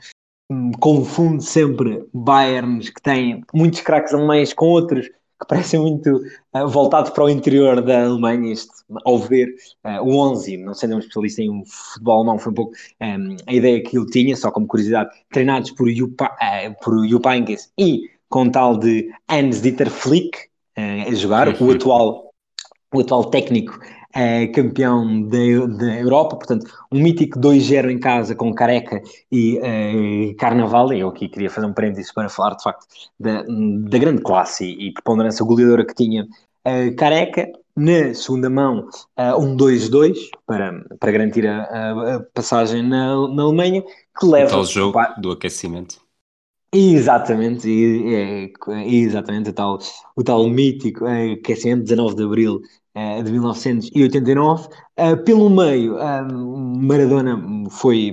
confunde sempre Bayerns que têm muitos craques alemães com outros que parecem muito uh, voltados para o interior da Alemanha. Este, ao ver uh, o 11, não sendo um especialista em futebol alemão, foi um pouco um, a ideia que eu tinha, só como curiosidade, treinados por Jupp, uh, por Jupp e com tal de Hans-Dieter Flick uh, a jogar, o atual, o atual técnico é campeão da, Europa, portanto, um mítico 2-0 em casa com Careca e uh, Carnaval. Eu aqui queria fazer um parênteses para falar de facto da, da grande classe e, e preponderância goleadora que tinha uh, Careca. Na segunda mão, um 2-2 para, para garantir a, a, passagem na, na Alemanha, que leva. O jogo do aquecimento. Exatamente, é, é, exatamente, o tal, o tal mítico aquecimento, 19 de Abril de 1989. Uh, eh, pelo meio, uh, Maradona foi.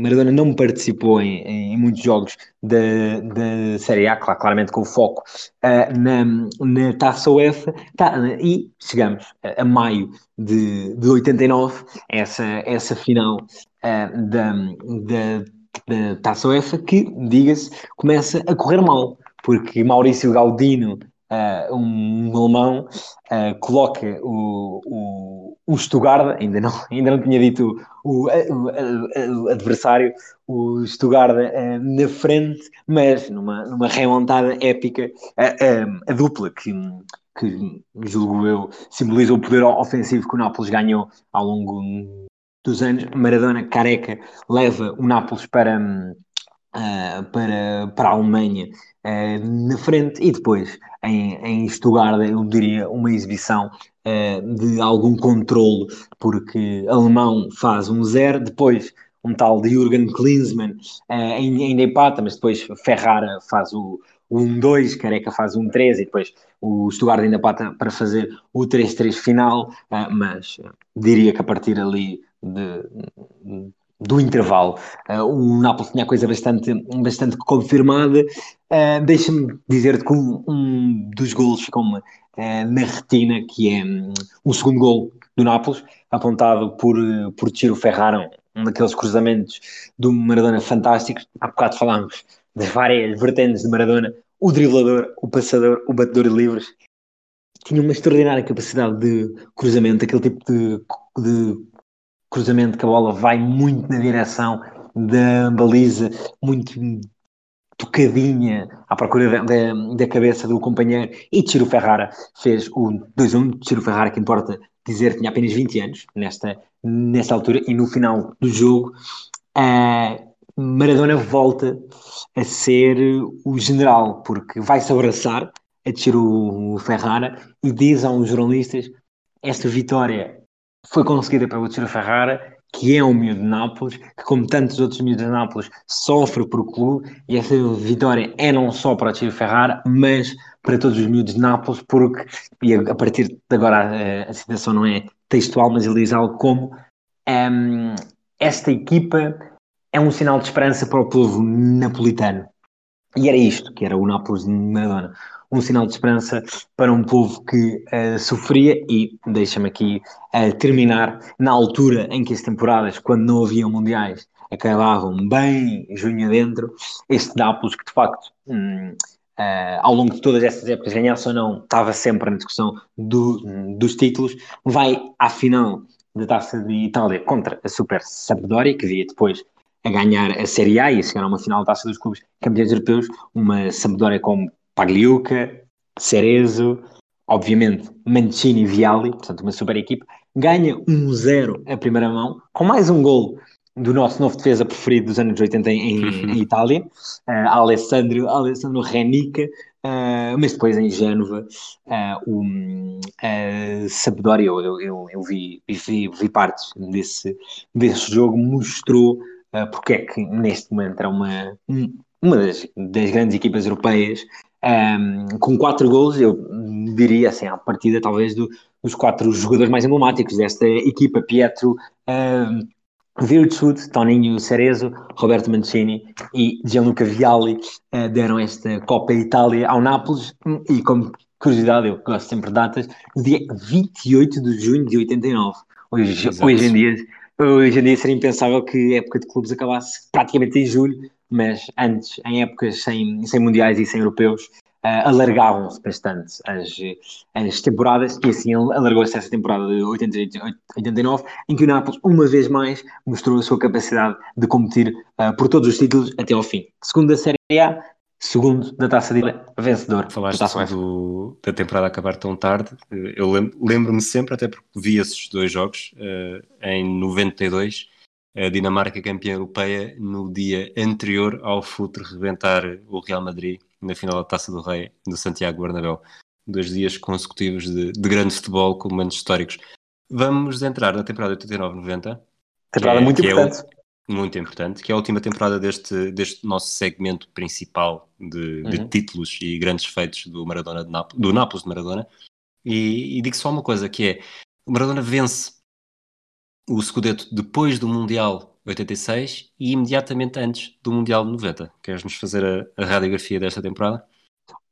Maradona não participou em, em muitos jogos da, da Série A, claramente com o foco na, na Taça UEFA, tá, e chegamos a, maio de, de 89, essa, essa final da, da da Taça UEFA que, diga-se, começa a correr mal, porque Maurício Gaudino uh, um alemão, uh, coloca o, o, o Stuttgart, ainda não, *laughs* ainda não tinha dito o, o, adversário, o Stuttgart uh, na frente, mas numa, numa remontada épica, a dupla que, que, julgo eu, simboliza o poder ofensivo que o Nápoles ganhou ao longo dos anos. Maradona careca leva o Nápoles para, uh, para, para a Alemanha uh, na frente e depois em, em Stuttgart eu diria uma exibição uh, de algum controle porque alemão faz um zero, depois um tal de Jürgen Klinsmann ainda empata, mas depois Ferrara faz o, o 1-2, Careca faz um 3 e depois o Stuttgart ainda pata para fazer o 3-3 final, mas diria que a partir ali de, do intervalo. Uh, o Nápoles tinha a coisa bastante, bastante confirmada. Uh, Deixa-me dizer-te que um, um, dos golos ficou-me uh, na retina, que é um, o segundo gol do Nápoles, apontado por, por Tiro Ferraro, um daqueles cruzamentos do Maradona fantásticos. Há bocado falámos das várias vertentes de Maradona, o driblador, o passador, o batedor de livros. Tinha uma extraordinária capacidade de cruzamento, aquele tipo de, de cruzamento que a bola vai muito na direção da baliza, muito tocadinha à procura da, da, cabeça do companheiro. E Tiro Ferrara fez o 2-1. Tiro Ferrara, que importa dizer, tinha apenas 20 anos nesta, nesta altura. E no final do jogo, Maradona volta a ser o general, porque vai-se abraçar a Tiro Ferrara e diz a uns jornalistas: esta vitória foi conseguida pelo Tiro Ferrara, que é um miúdo de Nápoles, que como tantos outros miúdos de Nápoles sofre por clube, e essa vitória é não só para o Tiro Ferrara, mas para todos os miúdos de Nápoles, porque, e a, partir de agora a, a citação não é textual, mas ele diz algo como um, esta equipa é um sinal de esperança para o povo napolitano. E era isto que era o Nápoles de Maradona um sinal de esperança para um povo que uh, sofria e deixa-me aqui uh, terminar na altura em que as temporadas, quando não havia mundiais, acabavam bem junho adentro. Este Nápoles, que de facto, hum, uh, ao longo de todas estas épocas, ganhasse ou não, estava sempre na discussão do, dos títulos, vai à final da Taça de Itália contra a Super Sampdoria, que via depois a ganhar a Série A e a chegar a uma final da Taça dos Clubes Campeões Europeus, uma Sampdoria com Pagliuca, Cerezo, obviamente Mancini e Viali, portanto uma super equipe, ganha 1-0 a primeira mão, com mais um gol do nosso novo defesa preferido dos anos 80 em, em Itália, uh, Alessandro, Alessandro Renica, uh, mas depois em Génova, uh, o uh, Sampdoria, eu, eu, eu vi, vi, vi, partes desse, desse jogo, mostrou uh, porque é que neste momento era uma, uma das, das grandes equipas europeias, um, com quatro gols, eu diria assim, à partida talvez do, dos quatro jogadores mais emblemáticos desta equipa, Pietro, um, Virtud, Toninho Cerezo, Roberto Mancini e Gianluca Vialli uh, deram esta Copa Itália ao Nápoles. E como curiosidade, eu gosto sempre de datas, dia 28 de junho de 89. Hoje, hoje em dia hoje em dia seria impensável que a época de clubes acabasse praticamente em julho, mas antes, em épocas sem, sem mundiais e sem europeus, uh, alargavam-se bastante as, as temporadas e assim alargou-se essa temporada de 88-89, em que o Nápoles, uma vez mais, mostrou a sua capacidade de competir uh, por todos os títulos até ao fim. Segundo da Série A, segundo da Taça de vencedor. Falaste da, taça do, da temporada acabar tão tarde. Eu lembro-me sempre, até porque vi esses dois jogos, uh, em 92, a Dinamarca campeã europeia, no dia anterior ao Futre rebentar o Real Madrid na final da Taça do Rei do Santiago Bernabéu. Dois dias consecutivos de, de grande futebol com momentos históricos. Vamos entrar na temporada 89-90. Temporada é, muito importante. É o, muito importante, que é a última temporada deste, deste nosso segmento principal de, de uhum. títulos e grandes feitos do Maradona de Nápoles, do Nápoles de Maradona. E, e digo só uma coisa, que é, o Maradona vence o Scudetto depois do Mundial 86 e imediatamente antes do Mundial 90. Queres-nos fazer a, a, radiografia desta temporada?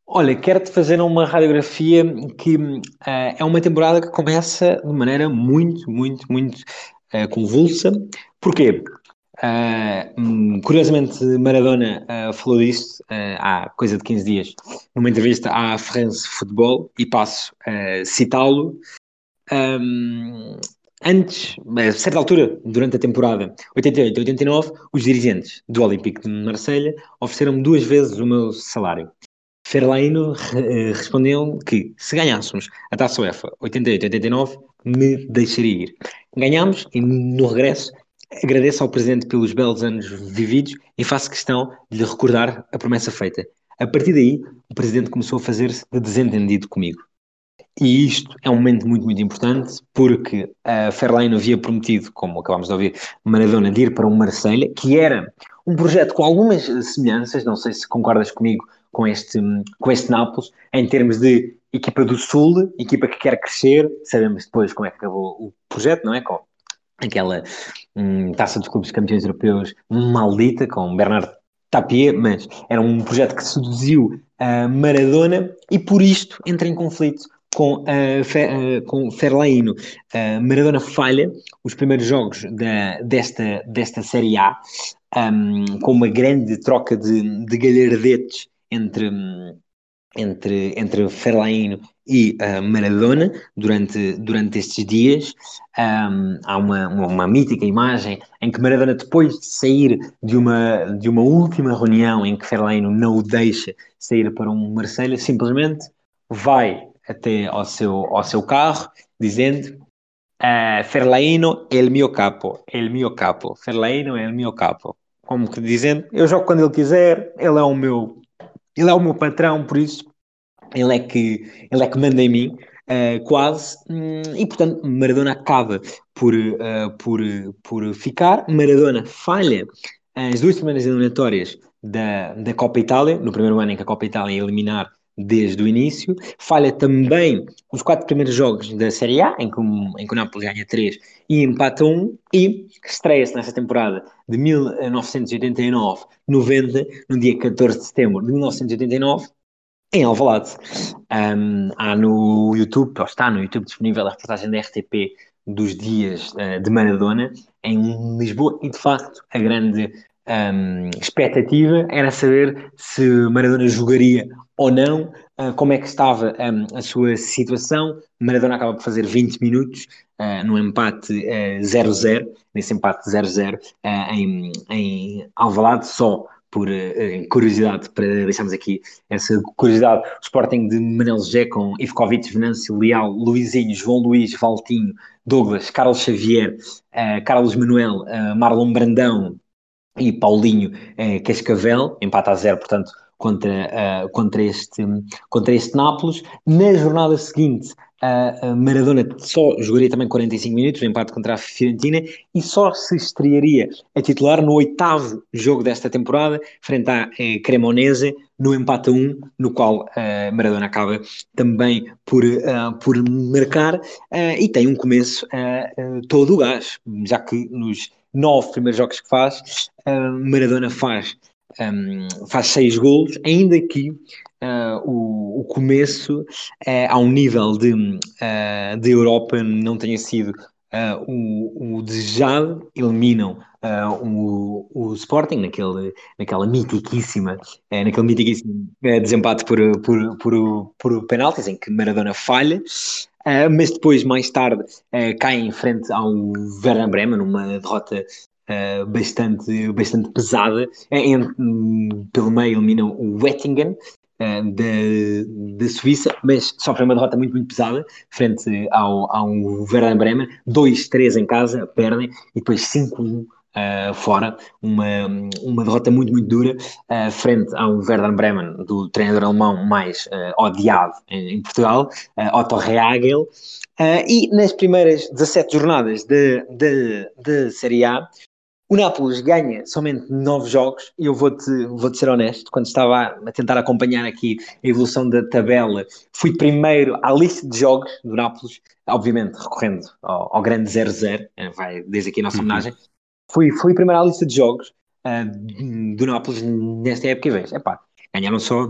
Olha, quero-te fazer uma radiografia que uh, é uma temporada que começa de maneira muito, muito, muito uh, convulsa. Porquê? Uh, curiosamente, Maradona uh, falou disso uh, há coisa de 15 dias, numa entrevista à France Football, e passo a citá-lo. Um, antes, a certa altura, durante a temporada 88-89, os dirigentes do Olympique de Marselha ofereceram-me duas vezes o meu salário. Ferlaino respondeu que se ganhássemos a Taça UEFA 88-89, me deixaria ir. Ganhámos e no regresso Agradeço ao Presidente pelos belos anos vividos e faço questão de lhe recordar a promessa feita. A partir daí, o Presidente começou a fazer-se de desentendido comigo. E isto é um momento muito, muito importante, porque a Fairline havia prometido, como acabámos de ouvir, Maradona de ir para um Marselha, que era um projeto com algumas semelhanças, não sei se concordas comigo com este, com este Nápoles, em termos de equipa do Sul, equipa que quer crescer, sabemos depois como é que acabou o projeto, não é? Com aquela hum, taça dos clubes campeões europeus maldita com Bernardo Tapie, mas era um projeto que seduziu a Maradona e por isto entra em conflito com, a, Fe, com Ferlaino. Maradona falha os primeiros jogos da, desta, desta Série A um, com uma grande troca de, de galhardetes entre, entre, entre Ferlaino e uh, Maradona durante, durante estes dias. Um, há uma, uma, uma, mítica imagem em que Maradona, depois de sair de uma, de uma última reunião em que Ferlaino não o deixa sair para um Marselha, simplesmente vai até ao seu, ao seu carro dizendo uh, Ferlaino é o meu capo, é o meu capo, Ferlaino é o meu capo. Como que dizendo, eu jogo quando ele quiser, ele é o meu, ele é o meu patrão, por isso ele é que, ele é que manda em mim, uh, quase, hum, e portanto Maradona acaba por, uh, por, por ficar. Maradona falha as duas semanas eliminatórias da, da Copa Itália, no primeiro ano em que a Copa Itália ia eliminar desde o início, falha também os quatro primeiros jogos da Série A, em que, em que o Napoli ganha 3 e empata 1, e estreia-se nessa temporada de 1989-90, no dia 14 de setembro de 1989, em Alvalade. Um, há no YouTube, ou está no YouTube disponível a reportagem da RTP dos dias uh, de Maradona em Lisboa e de facto a grande um, expectativa era saber se Maradona jogaria ou não, uh, como é que estava um, a sua situação. Maradona acaba por fazer 20 minutos uh, no empate 0-0, nesse empate 0-0 em, em Alvalade, só por uh, curiosidade, para deixarmos aqui essa curiosidade, o Sporting de Manel Zé com Ivkovic, Venâncio Leal, Luizinho, João Luís, Valtinho, Douglas, Carlos Xavier, uh, Carlos Manuel, uh, Marlon Brandão e Paulinho Cascavel, empate a zero, portanto, contra, contra, este, contra este Nápoles. Na jornada seguinte, a Maradona só jogaria também 45 minutos, empate contra a Fiorentina, e só se estrearia a titular no oitavo jogo desta temporada, frente à eh, Cremonese, no empate a 1, no qual uh, Maradona acaba também por, uh, por marcar, uh, e tem um começo todo o gás, já que nos nove primeiros jogos que faz, Maradona faz, um, faz seis golos, ainda que uh, o, o, começo uh, ao nível de, uh, de Europa não tenha sido uh, o, o, desejado, eliminam o, o Sporting naquele, naquela mitiquíssima, naquele mitiquíssimo desempate por, por, por, por penaltis em que Maradona falha. Uh, mas depois, mais tarde, uh, cai em frente ao Werder Bremen, numa derrota uh, bastante, bastante pesada. Em, pelo meio, eliminam o Wettingen, da, da Suíça, mas sofrem uma derrota muito, muito pesada frente ao, ao Werder Bremen, 2-3 em casa, perdem, e depois 5-1 Uh, fora, uma, uma derrota muito, muito dura uh, frente ao Werder Bremen, do treinador alemão mais uh, odiado em, em Portugal, Otto Rehagel. e nas primeiras 17 jornadas da Série A, o Nápoles ganha somente nove jogos e eu vou-te vou -te ser honesto, quando estava a tentar acompanhar aqui a evolução da tabela, fui primeiro à lista de jogos do Nápoles, obviamente recorrendo ao, ao grande 0-0, eh, vai desde aqui a nossa uhum. Fui, fui primeiro à lista de jogos uh, do Nápoles nesta época e vejo, epá, ganharam só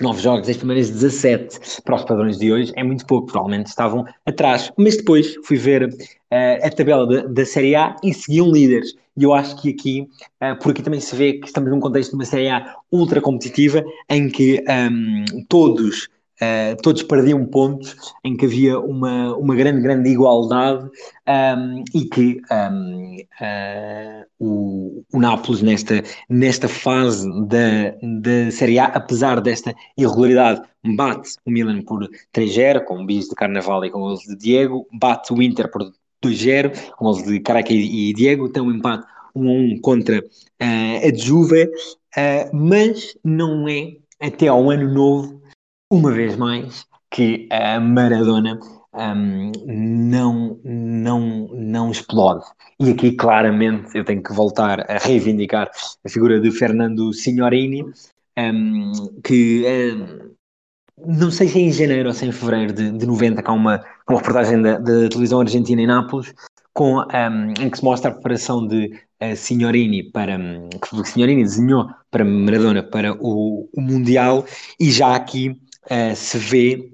nove jogos, as primeiras 17 para os padrões de hoje, é muito pouco, provavelmente estavam atrás, mas depois fui ver uh, a tabela da, da Série A e seguiam líderes e eu acho que aqui, uh, por aqui também se vê que estamos num contexto de uma Série A ultra competitiva, em que um, todos Uh, todos perdiam pontos, em que havia uma, uma grande, grande igualdade um, e que um, uh, o, o Nápoles, nesta, nesta fase da, da Série A, apesar desta irregularidade, bate o Milan por 3-0, com um bis de Carnaval e com o de Diego, bate o Inter por 2-0, com gols de Caraca e, Diego, tem um empate 1 1 contra uh, a Juve, mas não é até ao ano novo, uma vez mais, que a Maradona um, não, não, não explode. E aqui claramente eu tenho que voltar a reivindicar a figura de Fernando Signorini, um, que um, não sei se é em janeiro ou se é em fevereiro de, de 90 que há uma, uma reportagem da, da televisão argentina em Nápoles com, um, em que se mostra a preparação de uh, Signorini para um, que Signorini desenhou para Maradona para o, o Mundial e já aqui uh, se vê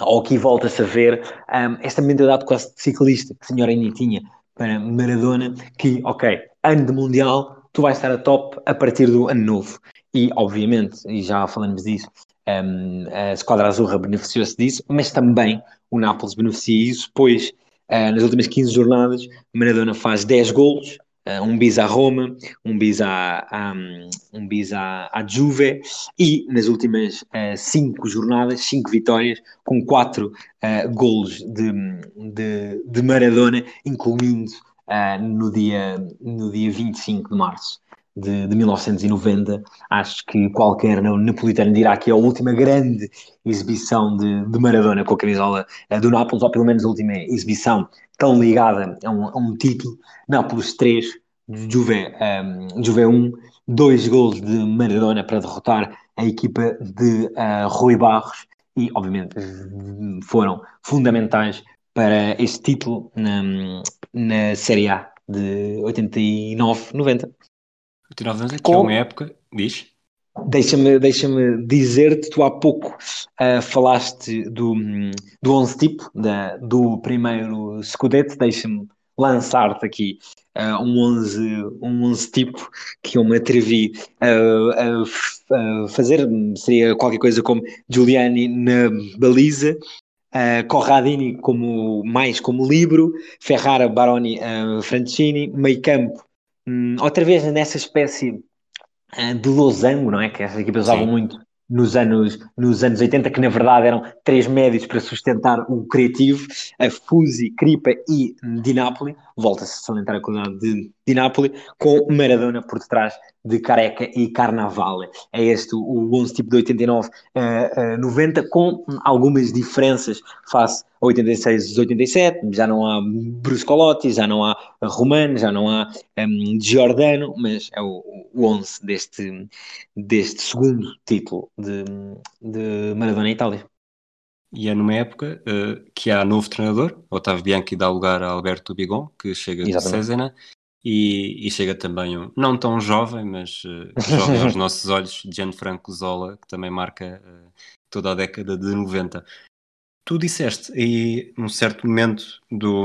ou aqui volta-se a ver um, esta mentalidade quase ciclista que Signorini tinha para Maradona que, ok, ano de Mundial tu vais estar a top a partir do ano novo. E obviamente, e já falamos disso um, a Squadra Azurra beneficiou-se disso, mas também o Nápoles beneficia isso, pois uh, nas últimas 15 jornadas Maradona faz 10 golos, uh, um bis à Roma, um bis à, um, um bis à, à Juve e nas últimas 5 uh, jornadas, 5 vitórias, com 4 uh, golos de, de, de Maradona, incluindo no, dia, no dia 25 de março de, de 1990. Acho que qualquer napolitano dirá que é a última grande exibição de, de Maradona com a camisola uh, do Nápoles, ou pelo menos a última exibição tão ligada a um, a um título. Nápoles 3, Juve, um, ehm, Juve 1, dois gols de Maradona para derrotar a equipa de uh, Rui Barros e, obviamente, foram fundamentais para este título na, na Série A de 89-90. 89 anos, é que é uma época, diz? Deixa-me deixa dizer-te, tu há pouco uh, falaste do, do 11 tipo, da, do primeiro Scudetto, deixa-me lançar-te aqui uh, um, 11, um 11 tipo que eu me atrevi a, a, a, fazer, seria qualquer coisa como Giuliani na baliza, uh, Corradini como, mais como livro, Ferrara, Baroni, uh, Francini, meio campo, um, outra vez nessa espécie eh, de losango, não é? Que essas equipas usavam muito nos anos, nos anos 80, que na verdade eram três médios para sustentar o criativo, a Fusi, Cripa e Di Napoli, volta-se a salientar a qualidade de Di Napoli, com Maradona por detrás de Careca e Carnavale. É este o 11 tipo de 89 uh, uh, 90, com algumas diferenças face a 86 87, já não há Bruscolotti, já não há Romano, já não há um, Giordano, mas é o, o 11 deste, deste segundo título de, de Maradona Itália. E é numa época uh, que há novo treinador, Otávio Bianchi dá lugar a Alberto Bigon, que chega Exatamente. de Césena, e, e, chega também um, não tão jovem, mas uh, jovem aos *laughs* nossos olhos, Gianfranco Zola, que também marca uh, toda a década de 90. Tu disseste aí, num certo momento, do,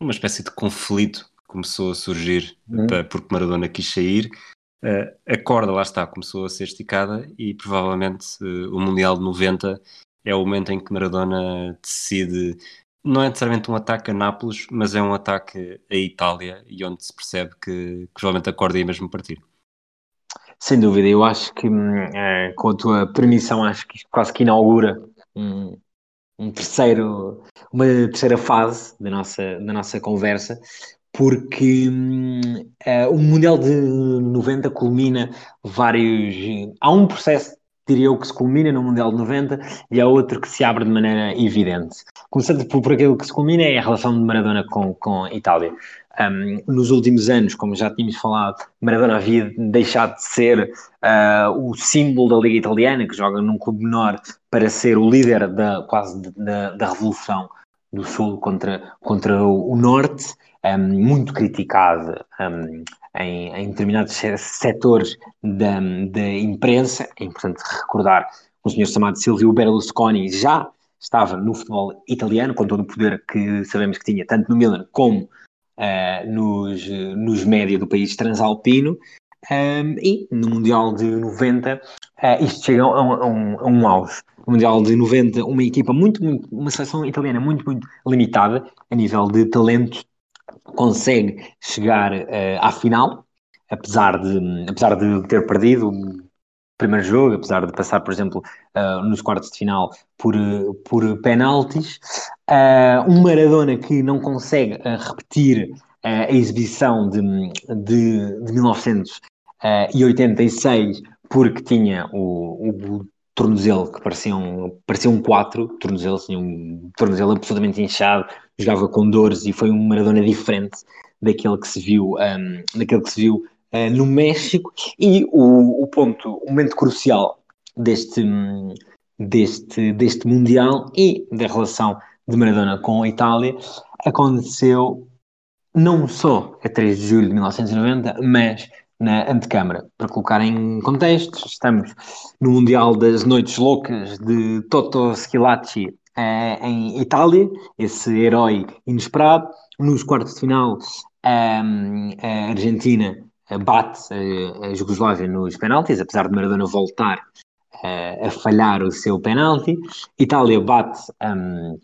uma espécie de conflito começou a surgir uhum. para, porque Maradona quis sair. Uh, a corda, lá está, começou a ser esticada e provavelmente o Mundial de 90 é o momento em que Maradona decide não é necessariamente um ataque a Nápoles, mas é um ataque à Itália e onde se percebe que, que provavelmente a corda mesmo partir. Sem dúvida, eu acho que é, com a tua permissão, acho que quase que inaugura um, um terceiro, uma terceira fase da nossa, da nossa conversa, porque uh, o Mundial de 90 culmina vários. Há um processo diria eu, que se culmina no Mundial de 90 e há outro que se abre de maneira evidente. Começando por, por aquilo que se culmina é a relação de Maradona com, com a Itália. Um, nos últimos anos, como já tínhamos falado, Maradona havia deixado de ser uh, o símbolo da Liga Italiana, que joga num clube menor, para ser o líder da, quase da, da revolução do Sul contra, contra o Norte, um, muito criticado um, em, em determinados setores da, da imprensa. É importante recordar que um senhor chamado Silvio Berlusconi já estava no futebol italiano, com todo o poder que sabemos que tinha, tanto no Milan como uh, nos, nos média do país transalpino. Um, e no Mundial de 90, uh, eh, isto chega a um, a, um, a um auge. No Mundial de 90, uma equipa muito, muito, uma seleção italiana muito, muito limitada a nível de talento consegue chegar uh, à final, apesar de, apesar de ter perdido o primeiro jogo, apesar de passar, por exemplo, uh, nos quartos de final por, por penaltis. Uh, um Maradona que não consegue repetir a exibição de, de, de 1986 porque tinha o, o tornozelo que parecia um, parecia um 4, tornozelo, assim, um tornozelo absolutamente inchado, jogava com dores e foi um Maradona diferente daquele que se viu, um, daquele que se viu uh, no México. E o, o ponto, o momento crucial deste, deste, deste Mundial e da relação de Maradona com a Itália aconteceu não só a 3 de julho de 1990, mas na antecâmara. Para colocar em contexto, estamos no Mundial das Noites Loucas de Toto Schilacci uh, em Itália, esse herói inesperado. Nos quartos de final, um, a Argentina bate a, a Jugoslávia nos penaltis, apesar de Maradona voltar uh, a falhar o seu penalti. Itália bate um,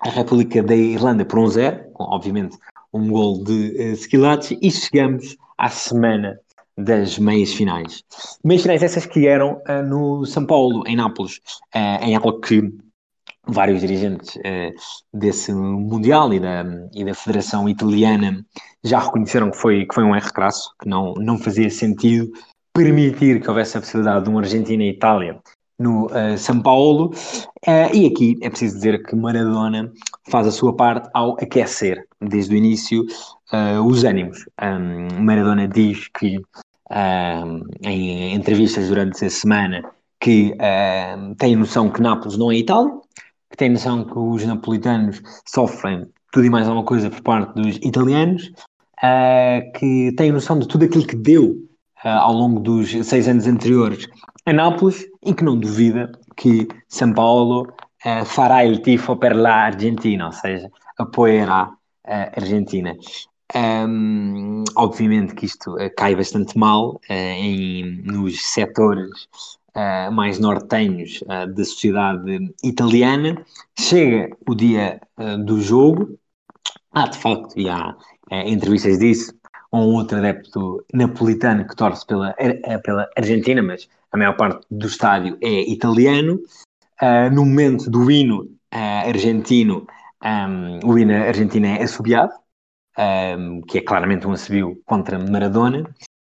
a República da Irlanda por um zero, com, obviamente um gol de uh, e chegamos à semana das meias finais. Meias finais essas que eram uh, no São Paulo, em Nápoles, uh, em algo que vários dirigentes uh, desse Mundial e da, e da Federação Italiana já reconheceram que foi, que foi um erro crasso, que não, não fazia sentido permitir que houvesse a possibilidade de uma Argentina e Itália no uh, São Paulo. Uh, e aqui é preciso dizer que Maradona faz a sua parte ao aquecer, desde o início, uh, os ânimos. Um, Maradona diz que, em entrevistas durante a semana, que tem noção que Nápoles não é Itália, que tem noção que os napolitanos sofrem tudo e mais alguma coisa por parte dos italianos, uh, que tem noção de tudo aquilo que deu ao longo dos seis anos anteriores a Nápoles e que não duvida que São Paulo uh, fará il tifo per la Argentina, ou seja, apoiará a Argentina. Um, obviamente que isto uh, cai bastante mal uh, em, nos setores uh, mais nortenhos da sociedade italiana. Chega o dia do jogo, há de facto, e há entrevistas disso, um outro adepto napolitano que torce pela, pela Argentina, mas a maior parte do estádio é italiano. no momento do hino argentino, um, o hino argentino é assobiado, um, que é claramente um assobio contra Maradona.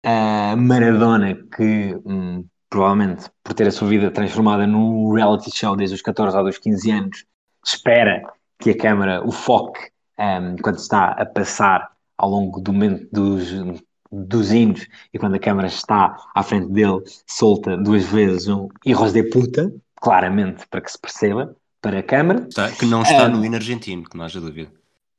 Uh, Maradona, que um, provavelmente por ter a sua vida transformada num reality show desde os 14 aos 15 anos, espera que a câmara o foque um, quando está a passar ao longo do momento dos, dos hinos e quando a câmara está à frente dele, solta duas vezes um Hijos de puta, claramente para que se perceba, para a câmara. Está, que não está no hino argentino, que não haja dúvida.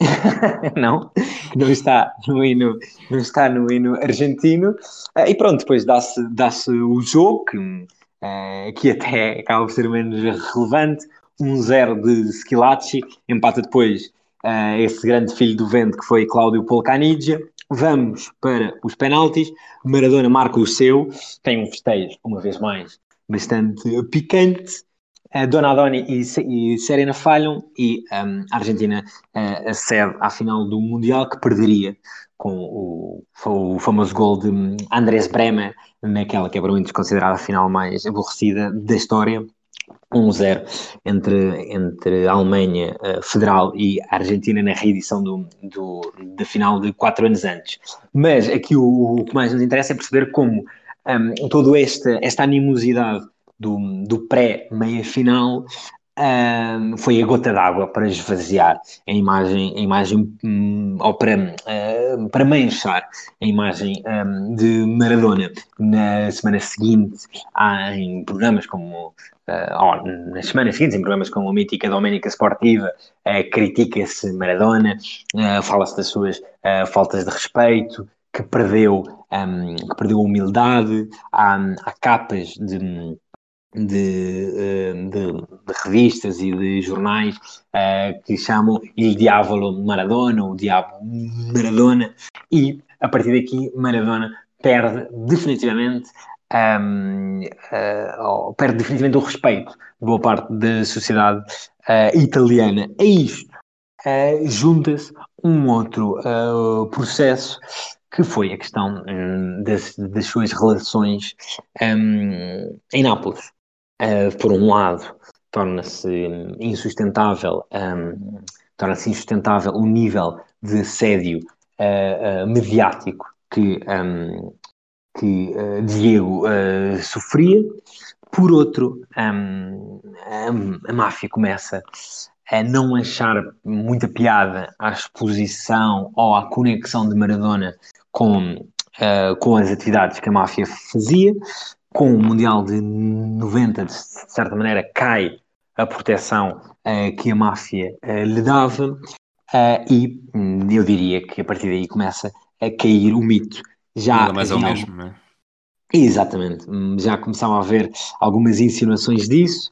*laughs* não, não está no hino, não está no hino argentino. Uh, e pronto, depois dá-se dá o jogo, que, uh, que até acaba por ser menos relevante. 1-0 um de Schilacci, empata depois uh, esse grande filho do vento que foi Cláudio Polcanidia. Vamos para os penaltis. Maradona marca o seu, tem um festejo, uma vez mais, bastante picante uh, Donadoni e, e Serena falham e um, a Argentina uh, acede à final do Mundial que perderia com o, o famoso gol de Andrés Bremer naquela que é muitos considerada a final mais aborrecida da história 1-0 entre, entre a Alemanha uh, Federal e a Argentina na reedição do, do, da final de quatro anos antes. Mas aqui o, o que mais nos interessa é perceber como um, toda esta, esta animosidade do, do pré-meia final um, foi a gota d'água para esvaziar a imagem, a imagem um, ou para, uh, para manchar a imagem um, de Maradona. Na semana seguinte, há em programas como Uh, nas semanas seguintes, em programas como a mítica Doménica Sportiva, uh, critica-se Maradona, uh, fala-se das suas faltas de respeito, que perdeu, que perdeu a humildade, há, há capas de, de, eh, de, de, revistas e de jornais uh, que chamam Il Diavolo Maradona, o Diabo Maradona, e a partir daqui Maradona perde definitivamente um, uh, uh, perde definitivamente o respeito de boa parte da sociedade uh, italiana. A isto junta-se um outro processo que foi a questão um, das, das, suas relações um, em Nápoles uh, por um lado, torna-se insustentável, um, torna-se insustentável o nível de assédio uh, mediático que, um, que Diego sofria. Por outro, um, a, a máfia começa a não achar muita piada à exposição ou à conexão de Maradona com, uh, com as atividades que a máfia fazia, com o Mundial de 90, de certa maneira, cai a proteção uh, que a máfia uh, lhe dava, uh, e hum, eu diria que a partir daí começa a cair o mito. Já mais ao mesmo, não é? Exatamente, hum, já começavam a haver algumas insinuações disso.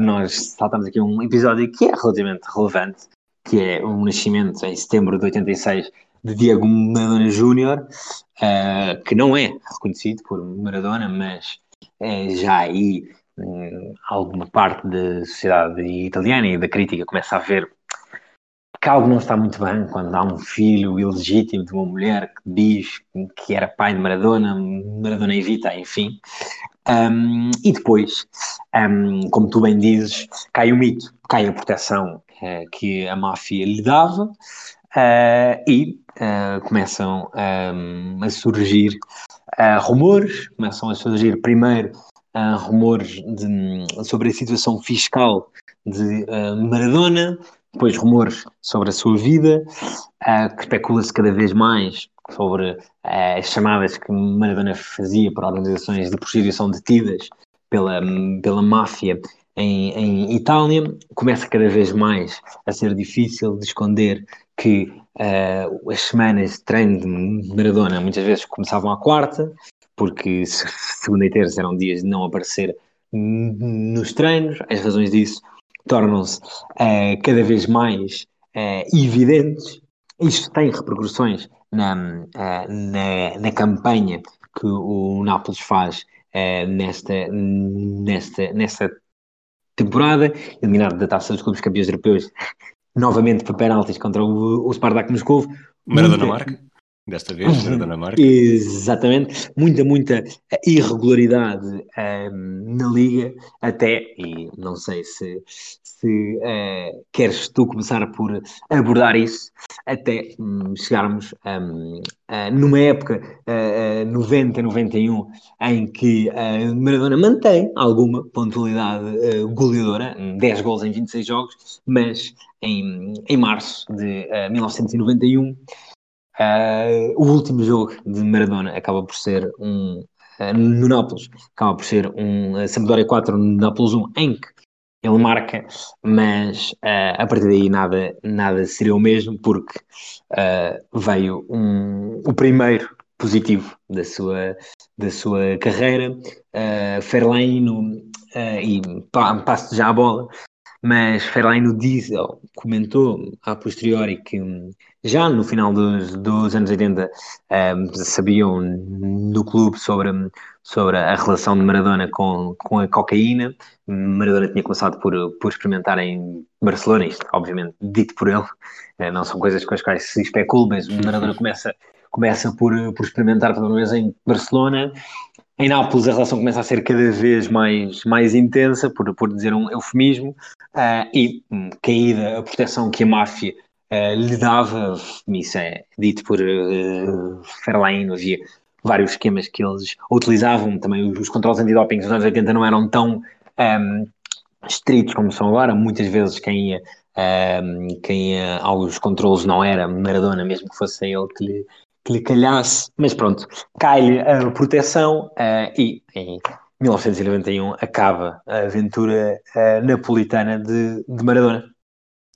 nós saltamos aqui um episódio que é relativamente relevante, que é o nascimento em setembro de 86 de Diego Maradona Júnior, uh, que não é reconhecido por Maradona, mas é já aí um, alguma parte da sociedade italiana e da crítica começa a ver que algo não está muito bem quando há um filho ilegítimo de uma mulher que diz que era pai de Maradona, Maradona evita, enfim. Um, e depois, um, como tu bem dizes, cai o mito, cai a proteção uh, que a máfia lhe dava uh, e uh, começam um, a surgir rumores, começam a surgir primeiro rumores de, sobre a situação fiscal de Maradona, depois rumores sobre a sua vida, uh, que especula-se cada vez mais sobre uh, as chamadas que Maradona fazia para organizações de prostituição detidas pela, pela máfia em, em, Itália. Começa cada vez mais a ser difícil de esconder que uh, as semanas de treino de Maradona muitas vezes começavam à quarta, porque segunda e terça eram dias de não aparecer nos treinos, as razões disso tornam-se uh, cada vez mais uh, evidentes. Isto tem repercussões na, na, na, campanha que o Nápoles faz nesta, nesta, nesta temporada, eliminado da Taça dos Clubes Campeões Europeus, novamente para penaltis contra o, o Spartak Moscovo. Maradona marca desta vez, uhum. da Marca. Exatamente, muita, muita irregularidade um, na Liga, até, e não sei se, se uh, queres tu começar por abordar isso, até um, chegarmos um, uh, numa época uh, 90, 91, em que Maradona mantém alguma pontualidade uh, goleadora, 10 gols em 26 jogos, mas em, em março de 1991 Uh, o último jogo de Maradona acaba por ser um uh, no Nápoles, acaba por ser um uh, Sampdoria 4 no Nápoles 1, em que ele marca, mas uh, a partir daí nada, nada seria o mesmo, porque veio um, o primeiro positivo da sua, da sua carreira, Ferlaino, e passo já a bola, mas Ferlaino Diesel comentou a posteriori que já no final dos, dos anos 80 um, sabiam no clube sobre, sobre a relação de Maradona com, com a cocaína. Maradona tinha começado por, por experimentar em Barcelona, isto obviamente dito por ele, eh, não são coisas com as quais se especula, mas Maradona começa, começa por, por experimentar primeira vez em Barcelona. Em Nápoles a relação começa a ser cada vez mais, mais intensa, por, por dizer um eufemismo, uh, e um, caída a proteção que a máfia uh, lhe dava, isso é dito por uh, havia vários esquemas que eles utilizavam, também os, os controles antidoping nos anos 80 não eram tão um, estritos como são agora, muitas vezes quem ia, um, quem ia aos controles não era Maradona, mesmo que fosse ele que lhe que lhe calhasse, mas pronto, cai-lhe a proteção uh, e em 1991 acaba a aventura uh, napolitana de, de, Maradona.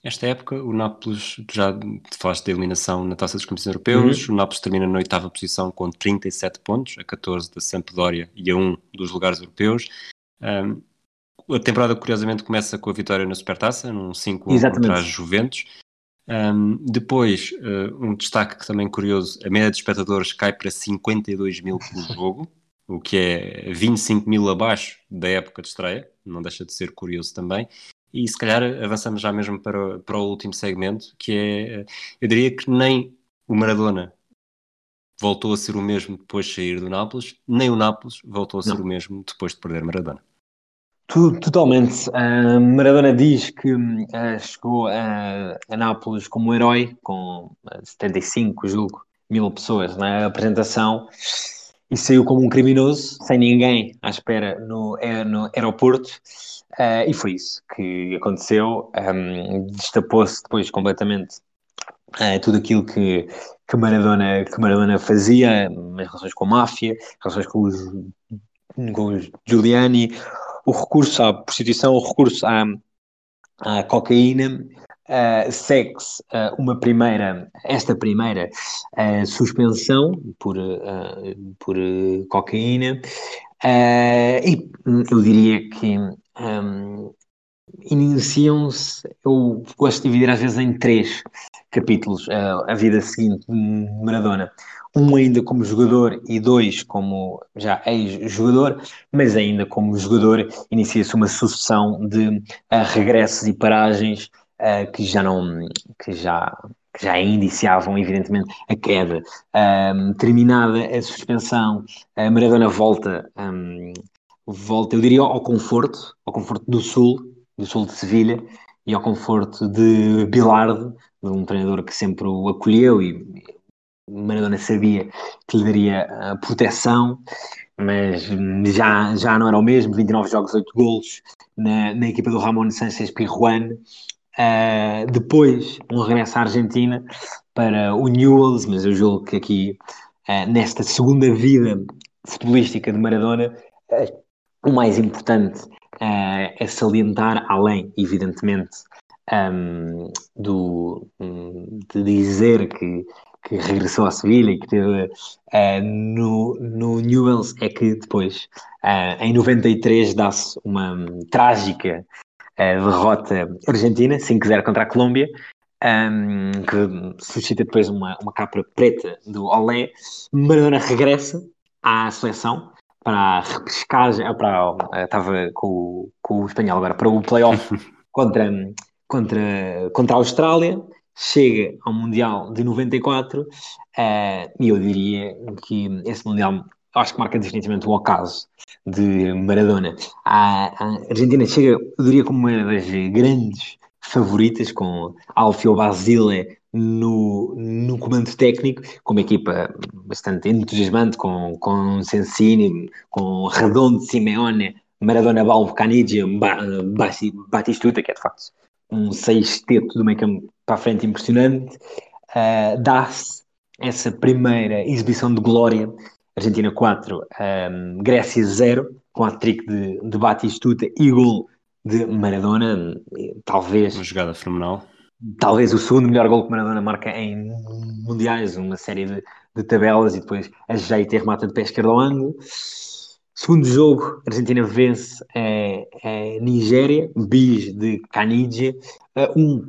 Esta época, o Nápoles, já falaste da eliminação na Taça dos Campeões Europeus, uhum. o Nápoles termina na oitava posição com 37 pontos, a 14 da Sampdoria e a 1 dos lugares europeus. Um, a temporada, curiosamente, começa com a vitória na Supertaça, num 5 contra a Juventus. Um, depois, uh, um destaque que também curioso, a média de espectadores cai para 52 mil por *laughs* jogo, o que é 25 mil abaixo da época de estreia, não deixa de ser curioso também. E se calhar avançamos já mesmo para, para o último segmento, que é, eu diria que nem o Maradona voltou a ser o mesmo depois de sair do Nápoles, nem o Nápoles voltou a ser não. o mesmo depois de perder Maradona. Totalmente. Uh, Maradona diz que uh, chegou a, a, Nápoles como herói, com 75, julgo, mil pessoas na apresentação, e saiu como um criminoso, sem ninguém à espera no, no aeroporto. Uh, e foi isso que aconteceu. Um, Destapou-se depois completamente tudo aquilo que, que, Maradona, que Maradona fazia, as relações com a máfia, relações com os, com os Giuliani o recurso à prostituição, o recurso à, à cocaína, uh, segue-se uh, uma primeira, esta primeira uh, suspensão por, por cocaína, e eu diria que um, iniciam-se, eu gosto de dividir às vezes em três capítulos a vida seguinte de Maradona. Um ainda como jogador e dois como já ex-jogador, mas ainda como jogador inicia-se uma sucessão de regressos e paragens uh, que já não que já que já indiciavam evidentemente a queda. Um, terminada a suspensão, a Maradona volta um, volta, eu diria, ao conforto, ao conforto do sul, do sul de Sevilha, e ao conforto de Bilardo, um treinador que sempre o acolheu e Maradona sabia que lhe daria uh, proteção, mas já, já não era o mesmo. 29 jogos, 8 golos na, na equipa do Ramon Sánchez Pirruan. Uh, depois, um regresso à Argentina para o Newell's, mas eu julgo que aqui, uh, nesta segunda vida futebolística de Maradona, o mais importante é salientar, além, evidentemente, um, do, de dizer que que regressou à Sevilha e que teve uh, no, no Newells, é que depois, uh, em 93, dá-se uma um, trágica uh, derrota argentina, 5-0 contra a Colômbia, um, que suscita depois uma, uma capa preta do Olé. Maradona regressa à seleção para a repescagem, para, estava com, com o espanhol agora, para o playoff *laughs* contra, contra, contra a Austrália chega ao Mundial de 94 uh, eh, e eu diria que esse Mundial acho que marca definitivamente o ocaso de Maradona. A, Argentina chega, eu diria, como uma das grandes favoritas, com Alfio Basile no, no comando técnico, com uma equipa bastante entusiasmante, com, com Sensini, com Redondo, Simeone, Maradona, Balbo, Canidia, Batistuta, que é de facto um sexteto do meio campo para a frente impressionante. Uh, Dá-se essa primeira exibição de glória, Argentina 4, um, Grécia 0, com a trick de, de Batistuta e gol de Maradona, talvez... Uma jogada fenomenal. Talvez o segundo melhor gol que Maradona marca em mundiais, uma série de, de tabelas e depois ajeita e remata de pé esquerdo ao ângulo. Segundo jogo, a Argentina vence é, é Nigéria, bis de Canidia. Uh, um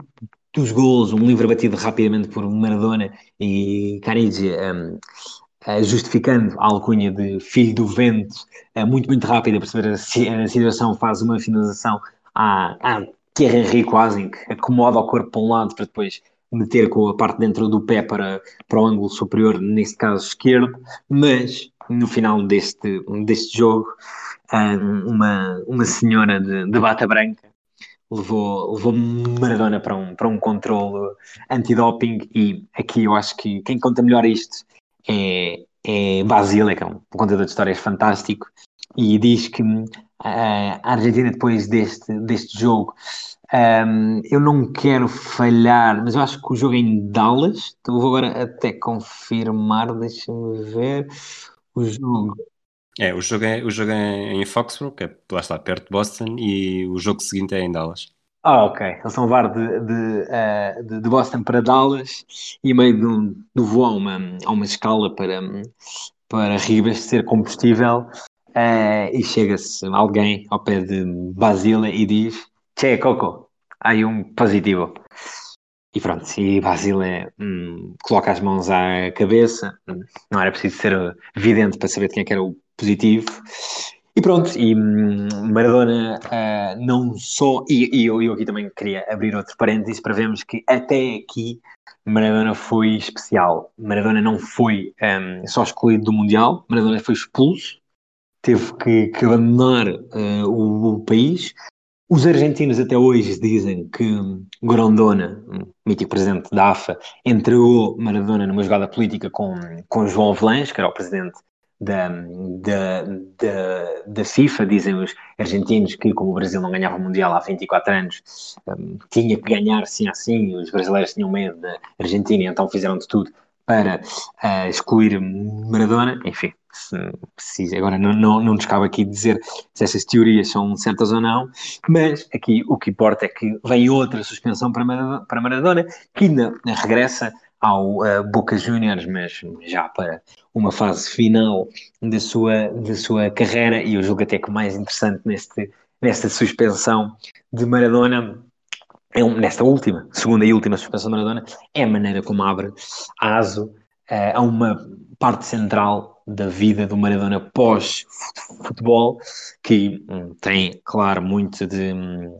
dos gols, um livre batido rapidamente por Maradona e Canidia, um, uh, justificando a alcunha de filho do vento, uh, muito, muito rápida, perceber a, a, situação, faz uma finalização à, à Thierry Henry quase, em que acomoda o corpo para um lado para depois meter com a parte dentro do pé para, para o ângulo superior, neste caso esquerdo, mas no final deste, deste jogo, uma, uma senhora de, de bata branca levou, levou Maradona para um, para um controle antidoping e aqui eu acho que quem conta melhor isto é, é Basile, que é um contador de histórias fantástico, e diz que uh, a Argentina depois deste, deste jogo um, eu não quero falhar, mas eu acho que o jogo é em Dallas, então vou agora até confirmar, deixa-me ver o jogo. É, o jogo é, o jogo é em Foxborough, que é lá está, perto de Boston, e o jogo seguinte é em Dallas. Ah, ok. Eles vão levar de, de, uh, de, de, Boston para Dallas e meio do, do voo a uma, a uma escala para, para reabastecer combustível uh, e chega-se alguém ao pé de Basile e diz Che, Coco, há um positivo. E pronto, e Basile hum, coloca as mãos à cabeça, não era preciso ser evidente para saber de quem é que era o positivo. E pronto, e hum, Maradona uh, não só. E, e eu, eu, aqui também queria abrir outro parênteses para vermos que até aqui Maradona foi especial. Maradona não foi um, só excluído do Mundial, Maradona foi expulso, teve que, que abandonar uh, o, o, país, os argentinos até hoje dizem que Grondona, mítico presidente da AFA, entregou Maradona numa jogada política com, com João Velães, que era o presidente da, da, da, da, FIFA, dizem os argentinos que, como o Brasil não ganhava o Mundial há 24 anos, um, tinha que ganhar sim assim, os brasileiros tinham medo da Argentina, então fizeram de tudo para uh, excluir Maradona, enfim, se, se, agora não, não, não nos cabe aqui dizer se essas teorias são certas ou não, mas aqui o que importa é que vem outra suspensão para Maradona, para Maradona que ainda regressa ao uh, Boca Juniors, mas já para uma fase final da sua, da sua carreira, e eu julgo até que mais interessante neste, nesta suspensão de Maradona é um, nesta última, segunda e última suspensão de Maradona, é a maneira como abre aso uh, a uma parte central da vida do Maradona pós-futebol, que hum, tem, claro, muito de. Hum,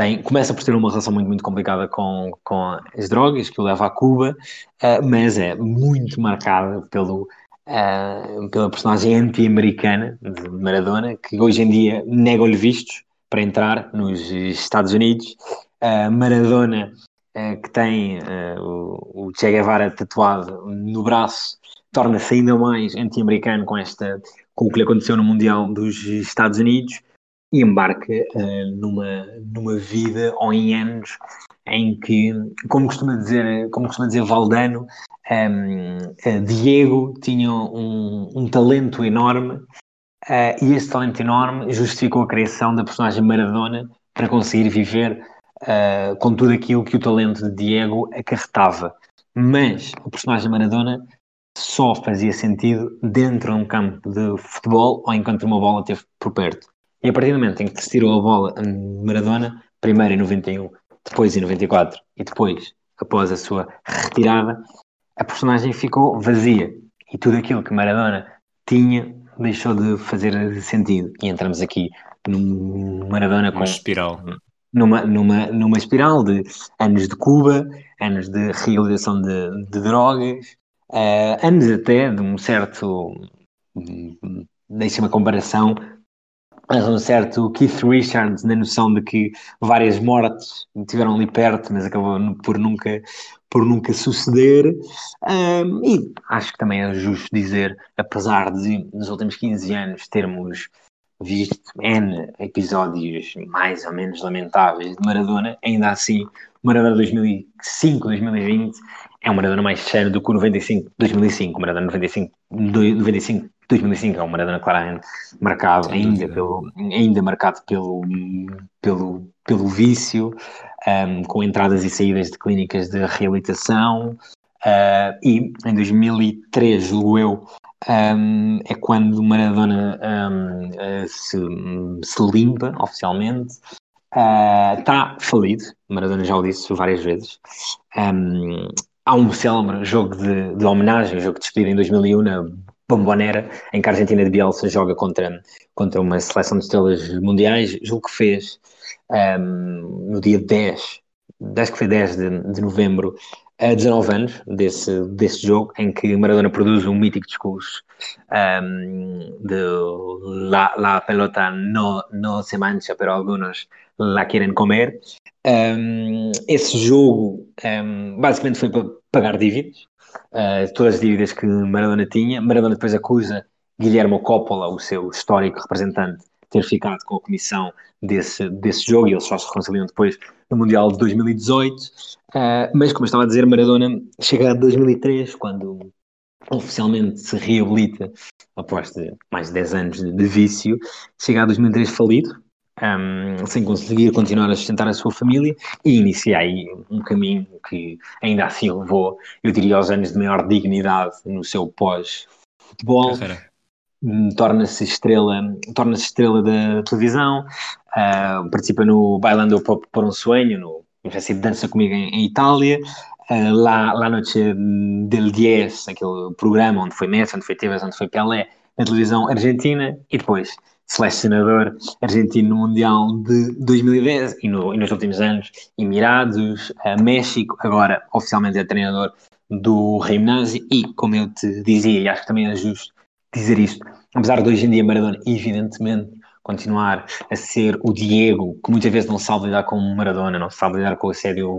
tem, começa por ter uma relação muito, muito complicada com, com as drogas, que o leva a Cuba, uh, mas é muito marcada pelo, uh, pela personagem anti-americana de Maradona, que hoje em dia nega-lhe vistos para entrar nos Estados Unidos. Uh, Maradona, que tem o, o Che Guevara tatuado no braço, torna-se ainda mais anti-americano com, com o que lhe aconteceu no Mundial dos Estados Unidos e embarca numa, numa vida ou em anos em que, como costuma dizer, como costuma dizer Valdano, um, Diego tinha um, um talento enorme uh, e esse talento enorme justificou a criação da personagem Maradona para conseguir viver uh, com tudo aquilo que o talento de Diego acarretava. mas o personagem Maradona só fazia sentido dentro de um campo de futebol ou enquanto uma bola esteve por perto. E a partir do momento em que se tirou a bola a Maradona, primeiro em 91, depois em 94 e depois, após a sua retirada, a personagem ficou vazia e tudo aquilo que Maradona tinha deixou de fazer sentido. E entramos aqui num Maradona com. Uma espiral. Numa, numa, numa espiral de anos de Cuba, anos de realização de, de drogas, uh, anos até de um certo. Deixa-me a comparação, um certo Keith Richards na noção de que várias mortes estiveram ali perto, mas acabou por nunca, por nunca suceder. Um, e acho que também é justo dizer, apesar de nos últimos 15 anos termos visto N episódios mais ou menos lamentáveis de Maradona, ainda assim, Maradona 2005, 2020 é um Maradona mais sério do que o 95, 2005. Maradona 95, 95, 2005 é um Maradona claramente marcado, ainda, pelo, ainda marcado pelo, pelo, pelo vício, um, com entradas e saídas de clínicas de reabilitação. Uh, e em 2003, julgo eu, um, é quando Maradona um, uh, se, se, limpa oficialmente. Está uh, falido, Maradona já o disse várias vezes. Há um célebre jogo de, de homenagem, um jogo de despedida em 2001 na Bombonera, em que a Argentina de Bielsa joga contra, contra uma seleção de estrelas mundiais, julgo que fez um, no dia 10, acho que foi 10 de, de novembro, a 19 anos desse, desse jogo, em que Maradona produz um mítico discurso um, de la, la pelota no, no se mancha, pero algunos la quieren comer. Um, esse jogo basicamente foi para pagar dívidas, uh, todas as dívidas que Maradona tinha. Maradona depois acusa Guilherme Coppola, o seu histórico representante, ter ficado com a comissão desse, desse jogo e eles só se reconciliam depois no Mundial de 2018. Uh, ah, mas, como eu estava a dizer, Maradona chega a 2003, quando oficialmente se reabilita após de mais de 10 anos de, de vício, chega a 2003 falido, um, sem conseguir continuar a sustentar a sua família e inicia aí um caminho que ainda assim levou, eu diria, aos anos de maior dignidade no seu pós-futebol. Hum, torna-se estrela, torna-se estrela da televisão, uh, participa no Bailando por um Sonho, no de Dança Comigo em, em Itália, uh, lá, lá Noche del 10, aquele programa onde foi Messi, onde foi Tevez, onde foi Pelé, na televisão argentina, e depois selecionador argentino no Mundial de 2010 e, no, e nos últimos anos Emirados, uh, México, agora oficialmente é treinador do Reino Nazi e, como eu te dizia, e acho que também é justo dizer isto, apesar de hoje em dia Maradona, evidentemente, continuar a ser o Diego, que muitas vezes não sabe lidar com Maradona, não sabe lidar com o assédio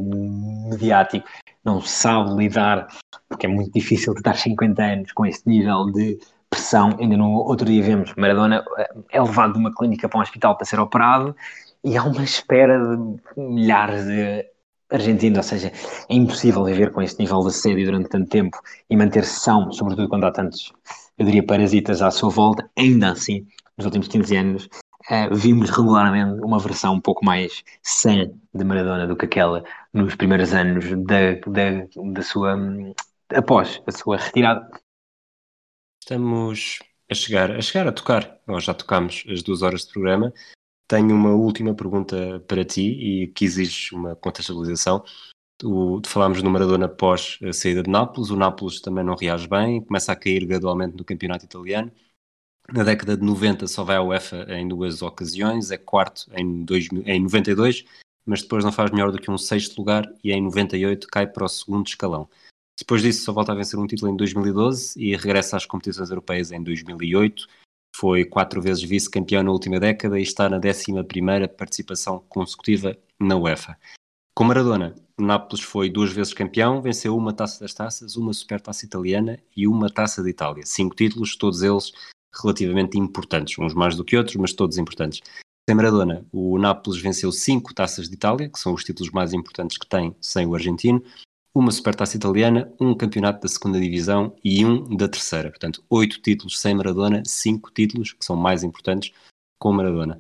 mediático, não sabe lidar, porque é muito difícil de estar 50 anos com este nível de pressão. Ainda no outro dia vemos Maradona eh, é levado de uma clínica para um hospital para ser operado e há uma espera de milhares de argentinos, ou seja, é impossível viver com este nível de assédio durante tanto tempo e manter-se são, sobretudo quando há tantos, eu diria, parasitas à sua volta. Ainda assim, nos últimos 15 anos, uh, vimos regularmente uma versão um pouco mais sã de Maradona do que aquela nos primeiros anos da, da, da sua. após a sua retirada. Estamos a chegar, a chegar a tocar, nós já tocámos as duas horas de programa. Tenho uma última pergunta para ti e que exige uma contextualização. Tu, tu falámos no Maradona após a saída de Nápoles, o Nápoles também não reage bem, começa a cair gradualmente no campeonato italiano. Na década de 90 só vai à UEFA em duas ocasiões, é quarto em, em 92, mas depois não faz melhor do que um sexto lugar e em 98 cai para o segundo escalão. Depois disso só volta a vencer um título em 2012 e regressa às competições europeias em 2008. Foi quatro vezes vice-campeão na última década e está na 11 participação consecutiva na UEFA. Com Maradona, Nápoles foi duas vezes campeão, venceu uma taça das taças, uma supertaça italiana e uma taça de Itália. Cinco títulos, todos eles relativamente importantes, uns mais do que outros, mas todos importantes. Sem Maradona, o Nápoles venceu cinco taças de Itália, que são os títulos mais importantes que tem sem o argentino, uma supertaça italiana, um campeonato da segunda divisão e um da terceira. Portanto, oito títulos sem Maradona, cinco títulos que são mais importantes com Maradona.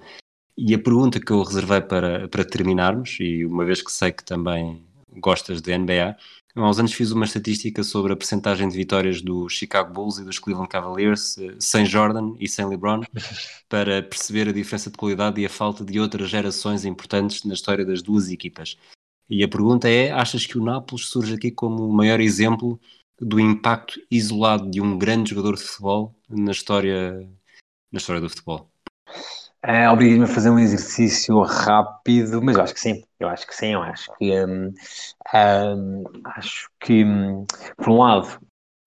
E a pergunta que eu reservei para, para terminarmos, e uma vez que sei que também gostas de NBA. Há uns anos fiz uma estatística sobre a percentagem de vitórias dos Chicago Bulls e dos Cleveland Cavaliers eh, sem Jordan e sem LeBron *laughs* para perceber a diferença de qualidade e a falta de outras gerações importantes na história das duas equipas. E a pergunta é: achas que o Nápoles surge aqui como o maior exemplo do impacto isolado de um grande jogador de futebol na história, na história do futebol? É, Obriga-me a fazer um exercício rápido, mas eu acho que sim, eu acho que sim, eu acho que um, um, acho que um, por um lado,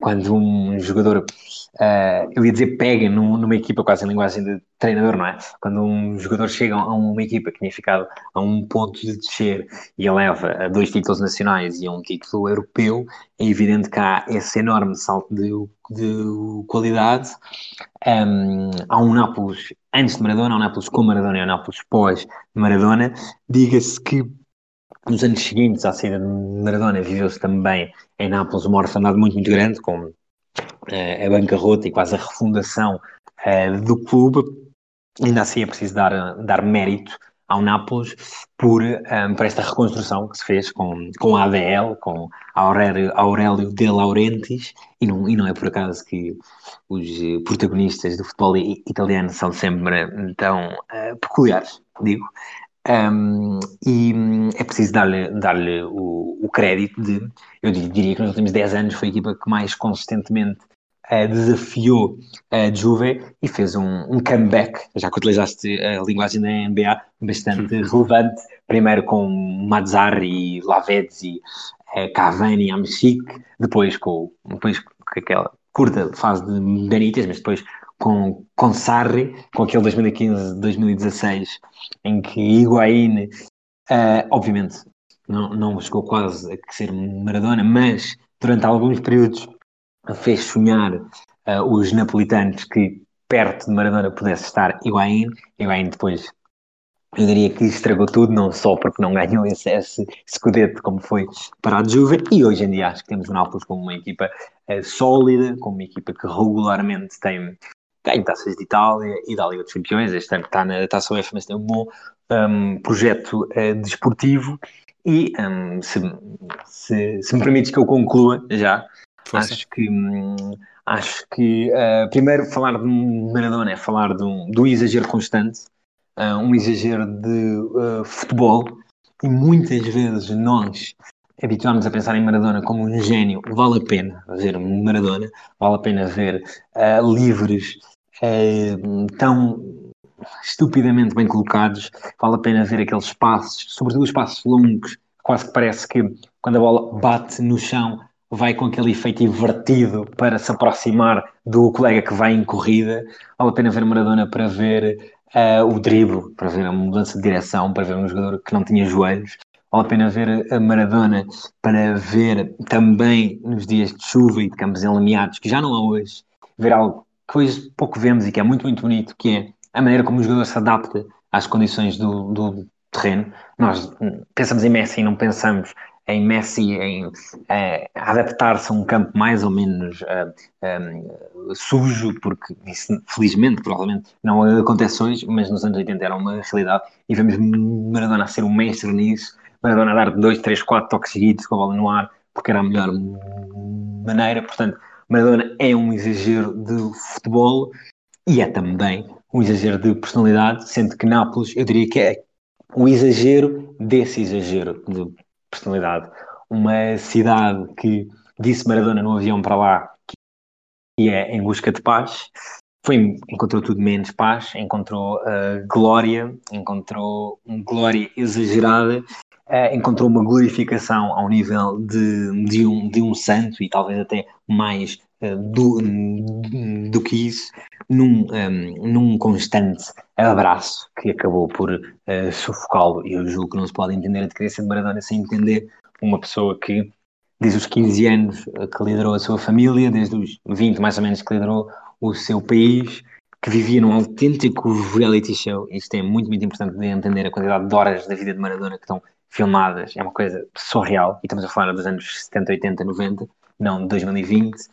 quando um jogador, uh, eu ia dizer pega num, numa equipa quase em linguagem de treinador, não é? Quando um jogador chega a uma equipa que tinha ficado a um ponto de descer e eleva a dois títulos nacionais e a um título europeu, é evidente que há esse enorme salto de, de qualidade. Um, há um Nápoles antes de Maradona, há um Nápoles com Maradona e um Nápoles pós Maradona. Diga-se que nos anos seguintes à saída de Maradona viveu-se também em Nápoles uma orfandade muito, muito grande, com uh, a bancarrota e quase a refundação uh, do clube. Ainda assim é preciso dar, dar mérito ao Nápoles por, um, eh, por esta reconstrução que se fez com, com a ADL, com Aurélio, Aurélio de Laurentiis, e não, e não é por acaso que os protagonistas do futebol italiano são sempre tão uh, peculiares, digo. Um, e hum, é preciso dar-lhe dar o, o, crédito de, eu diria que nos últimos 10 anos foi a equipa que mais consistentemente uh, desafiou a Juve e fez um, um, comeback, já que utilizaste a linguagem da NBA, bastante relevante, primeiro com Mazzarri, Lavezzi, uh, Cavani, Amchic, depois com, depois com aquela curta fase de Benítez, mas depois com, com Sarri, com aquele 2015-2016, em que Higuaín, uh, obviamente, não, não chegou quase a ser Maradona, mas durante alguns períodos fez sonhar uh, os napolitanos que perto de Maradona pudesse estar Higuaín. Higuaín depois, eu diria que estragou tudo, não só porque não ganhou esse, esse escudete como foi para a Juve, e hoje em dia acho que temos o Nápoles como uma equipa uh, sólida, como uma equipa que regularmente tem ganho taças de Itália e da Liga dos Campeões. Este ano está na Taça UEFA, mas tem um bom um, projeto uh, desportivo. E um, se, se, se, me permites que eu conclua já, Força. acho que, um, acho que uh, primeiro falar de Maradona é falar de um, exagero constante, uh, um exagero de uh, futebol, e muitas vezes nós habituámos a pensar em Maradona como um gênio, vale a pena ver Maradona, vale a pena ver livres é, tão estupidamente bem colocados, vale a pena ver aqueles passos, sobretudo os passos longos, quase que parece que quando a bola bate no chão vai com aquele efeito invertido para se aproximar do colega que vai em corrida. Vale a pena ver Maradona para ver uh, o drible, para ver a mudança de direção, para ver um jogador que não tinha joelhos. Vale a pena ver a Maradona para ver também nos dias de chuva e de campos enlameados, que já não há hoje, ver algo hoje pouco vemos e que é muito, muito bonito, que é a maneira como o jogador se adapta às condições do, do terreno. Nós pensamos em Messi e não pensamos em Messi em uh, adaptar-se a um campo mais ou menos eh, eh, sujo, porque isso felizmente provavelmente não acontece hoje, mas nos anos 80 era uma realidade. E vemos Maradona ser um mestre nisso, Maradona dar dois, três, quatro toques seguidos com a bola no ar, porque era a melhor maneira, portanto Maradona é um exagero de futebol e é também um exagero de personalidade, sendo que Nápoles, eu diria que é o exagero desse exagero de personalidade. Uma cidade que disse Maradona no avião para lá que é em busca de paz, foi, encontrou tudo menos paz, encontrou uh, glória, encontrou uma glória exagerada uh, encontrou uma glorificação ao nível de, de, um, de um santo e talvez até mais uh, do, do que isso, num, um, ehm, num constante abraço que acabou por uh, sufocá-lo. E eu julgo que não se pode entender a decadência de Maradona sem entender uma pessoa que, desde os 15 anos que liderou a sua família, desde os 20 mais ou menos que liderou o seu país, que vivia num autêntico reality show. Isto é muito, muito importante de entender a quantidade de horas da vida de Maradona que estão filmadas, é uma coisa surreal, e estamos a falar dos anos 70, 80, 90, não de 2020,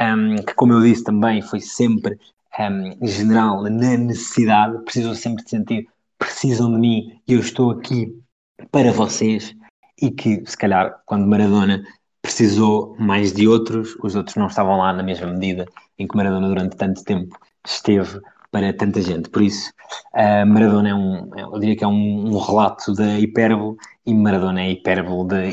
um, que como eu disse também foi sempre um, general na necessidade, precisam sempre de sentir, precisam de mim e eu estou aqui para vocês. e que, se calhar, quando Maradona precisou mais de outros, os outros não estavam lá na mesma medida em que Maradona durante tanto tempo esteve para tanta gente. Por isso, uh, Maradona é um, eu diria que é um, um relato da hipérbole e Maradona é hipérbole da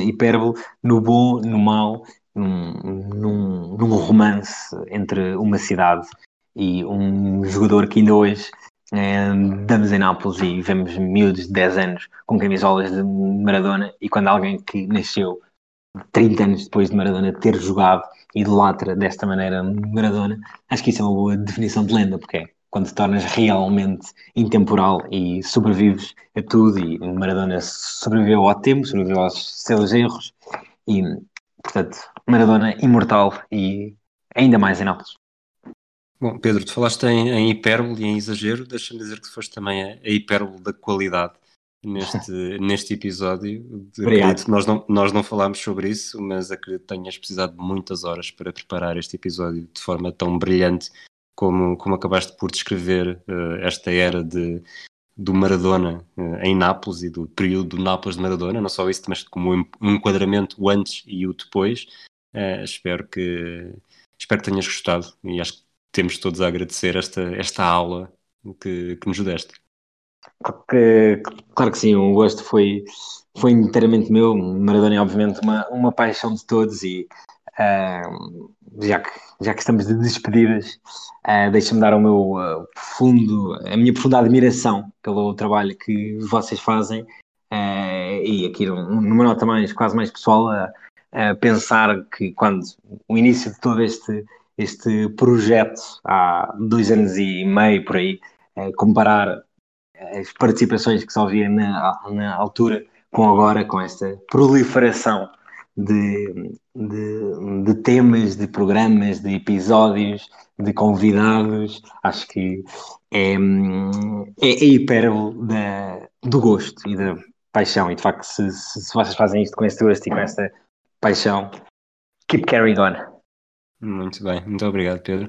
hipérbole no bom, no mau, num, num, num, romance entre uma cidade e um jogador que ainda hoje é, damos em Nápoles e vemos miúdos de 10 anos com camisolas de Maradona e quando alguém que nasceu 30 anos depois de Maradona ter jogado idolatra desta maneira Maradona, acho que isso é uma boa definição de lenda, porque é quando te tornas realmente intemporal e sobrevives a tudo, e Maradona sobreviveu ao tempo, sobreviveu aos seus erros, e, portanto, Maradona imortal e ainda mais em Nápoles. Bom, Pedro, tu falaste em, em hipérbole e em exagero, deixa-me dizer que foste também a, a hipérbole da qualidade neste, neste episódio. Acredito, nós, não, nós não falámos sobre isso, mas acredito que tenhas precisado de muitas horas para preparar este episódio de forma tão brilhante como, como acabaste por descrever uh, esta era de, do Maradona uh, em Nápoles e do período do Nápoles de Maradona, não só isso, mas como um enquadramento o antes e o depois. Uh, espero que espero que tenhas gostado e acho que temos todos a agradecer esta, esta aula que, que nos deste. Claro que sim, o gosto foi, foi inteiramente meu. Maradona é obviamente uma, uma paixão de todos e uh, já, que, já que estamos de despedidas, uh, deixa-me dar o meu uh, profundo, a minha profunda admiração pelo trabalho que vocês fazem uh, e aqui numa nota mais, quase mais pessoal a pensar que quando o início de todo este este projeto há dois anos e meio por aí, comparar as participações que só havia na, na altura com agora, com esta proliferação de, de, de, temas, de programas, de episódios, de convidados. Acho que é, é, é hipérbole da, do gosto e da paixão. E de facto, se, se, se vocês fazem isto com este gosto e com esta paixão, keep carrying on. Muito bem, muito obrigado, Pedro.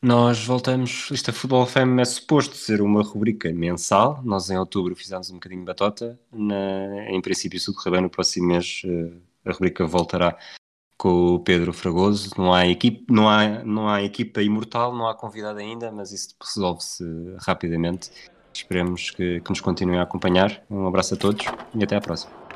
Nós voltamos, isto é Futebol FM é suposto ser uma rubrica mensal, nós em outubro fizemos um bocadinho de batota, Na, em princípio se correr bem no próximo mês uh, a rubrica voltará com o Pedro Fragoso, não há, equipe, não, há, não há equipa imortal, não há convidado ainda, mas isso resolve-se rapidamente, esperemos que, que nos continuem a acompanhar, um abraço a todos e até à próxima.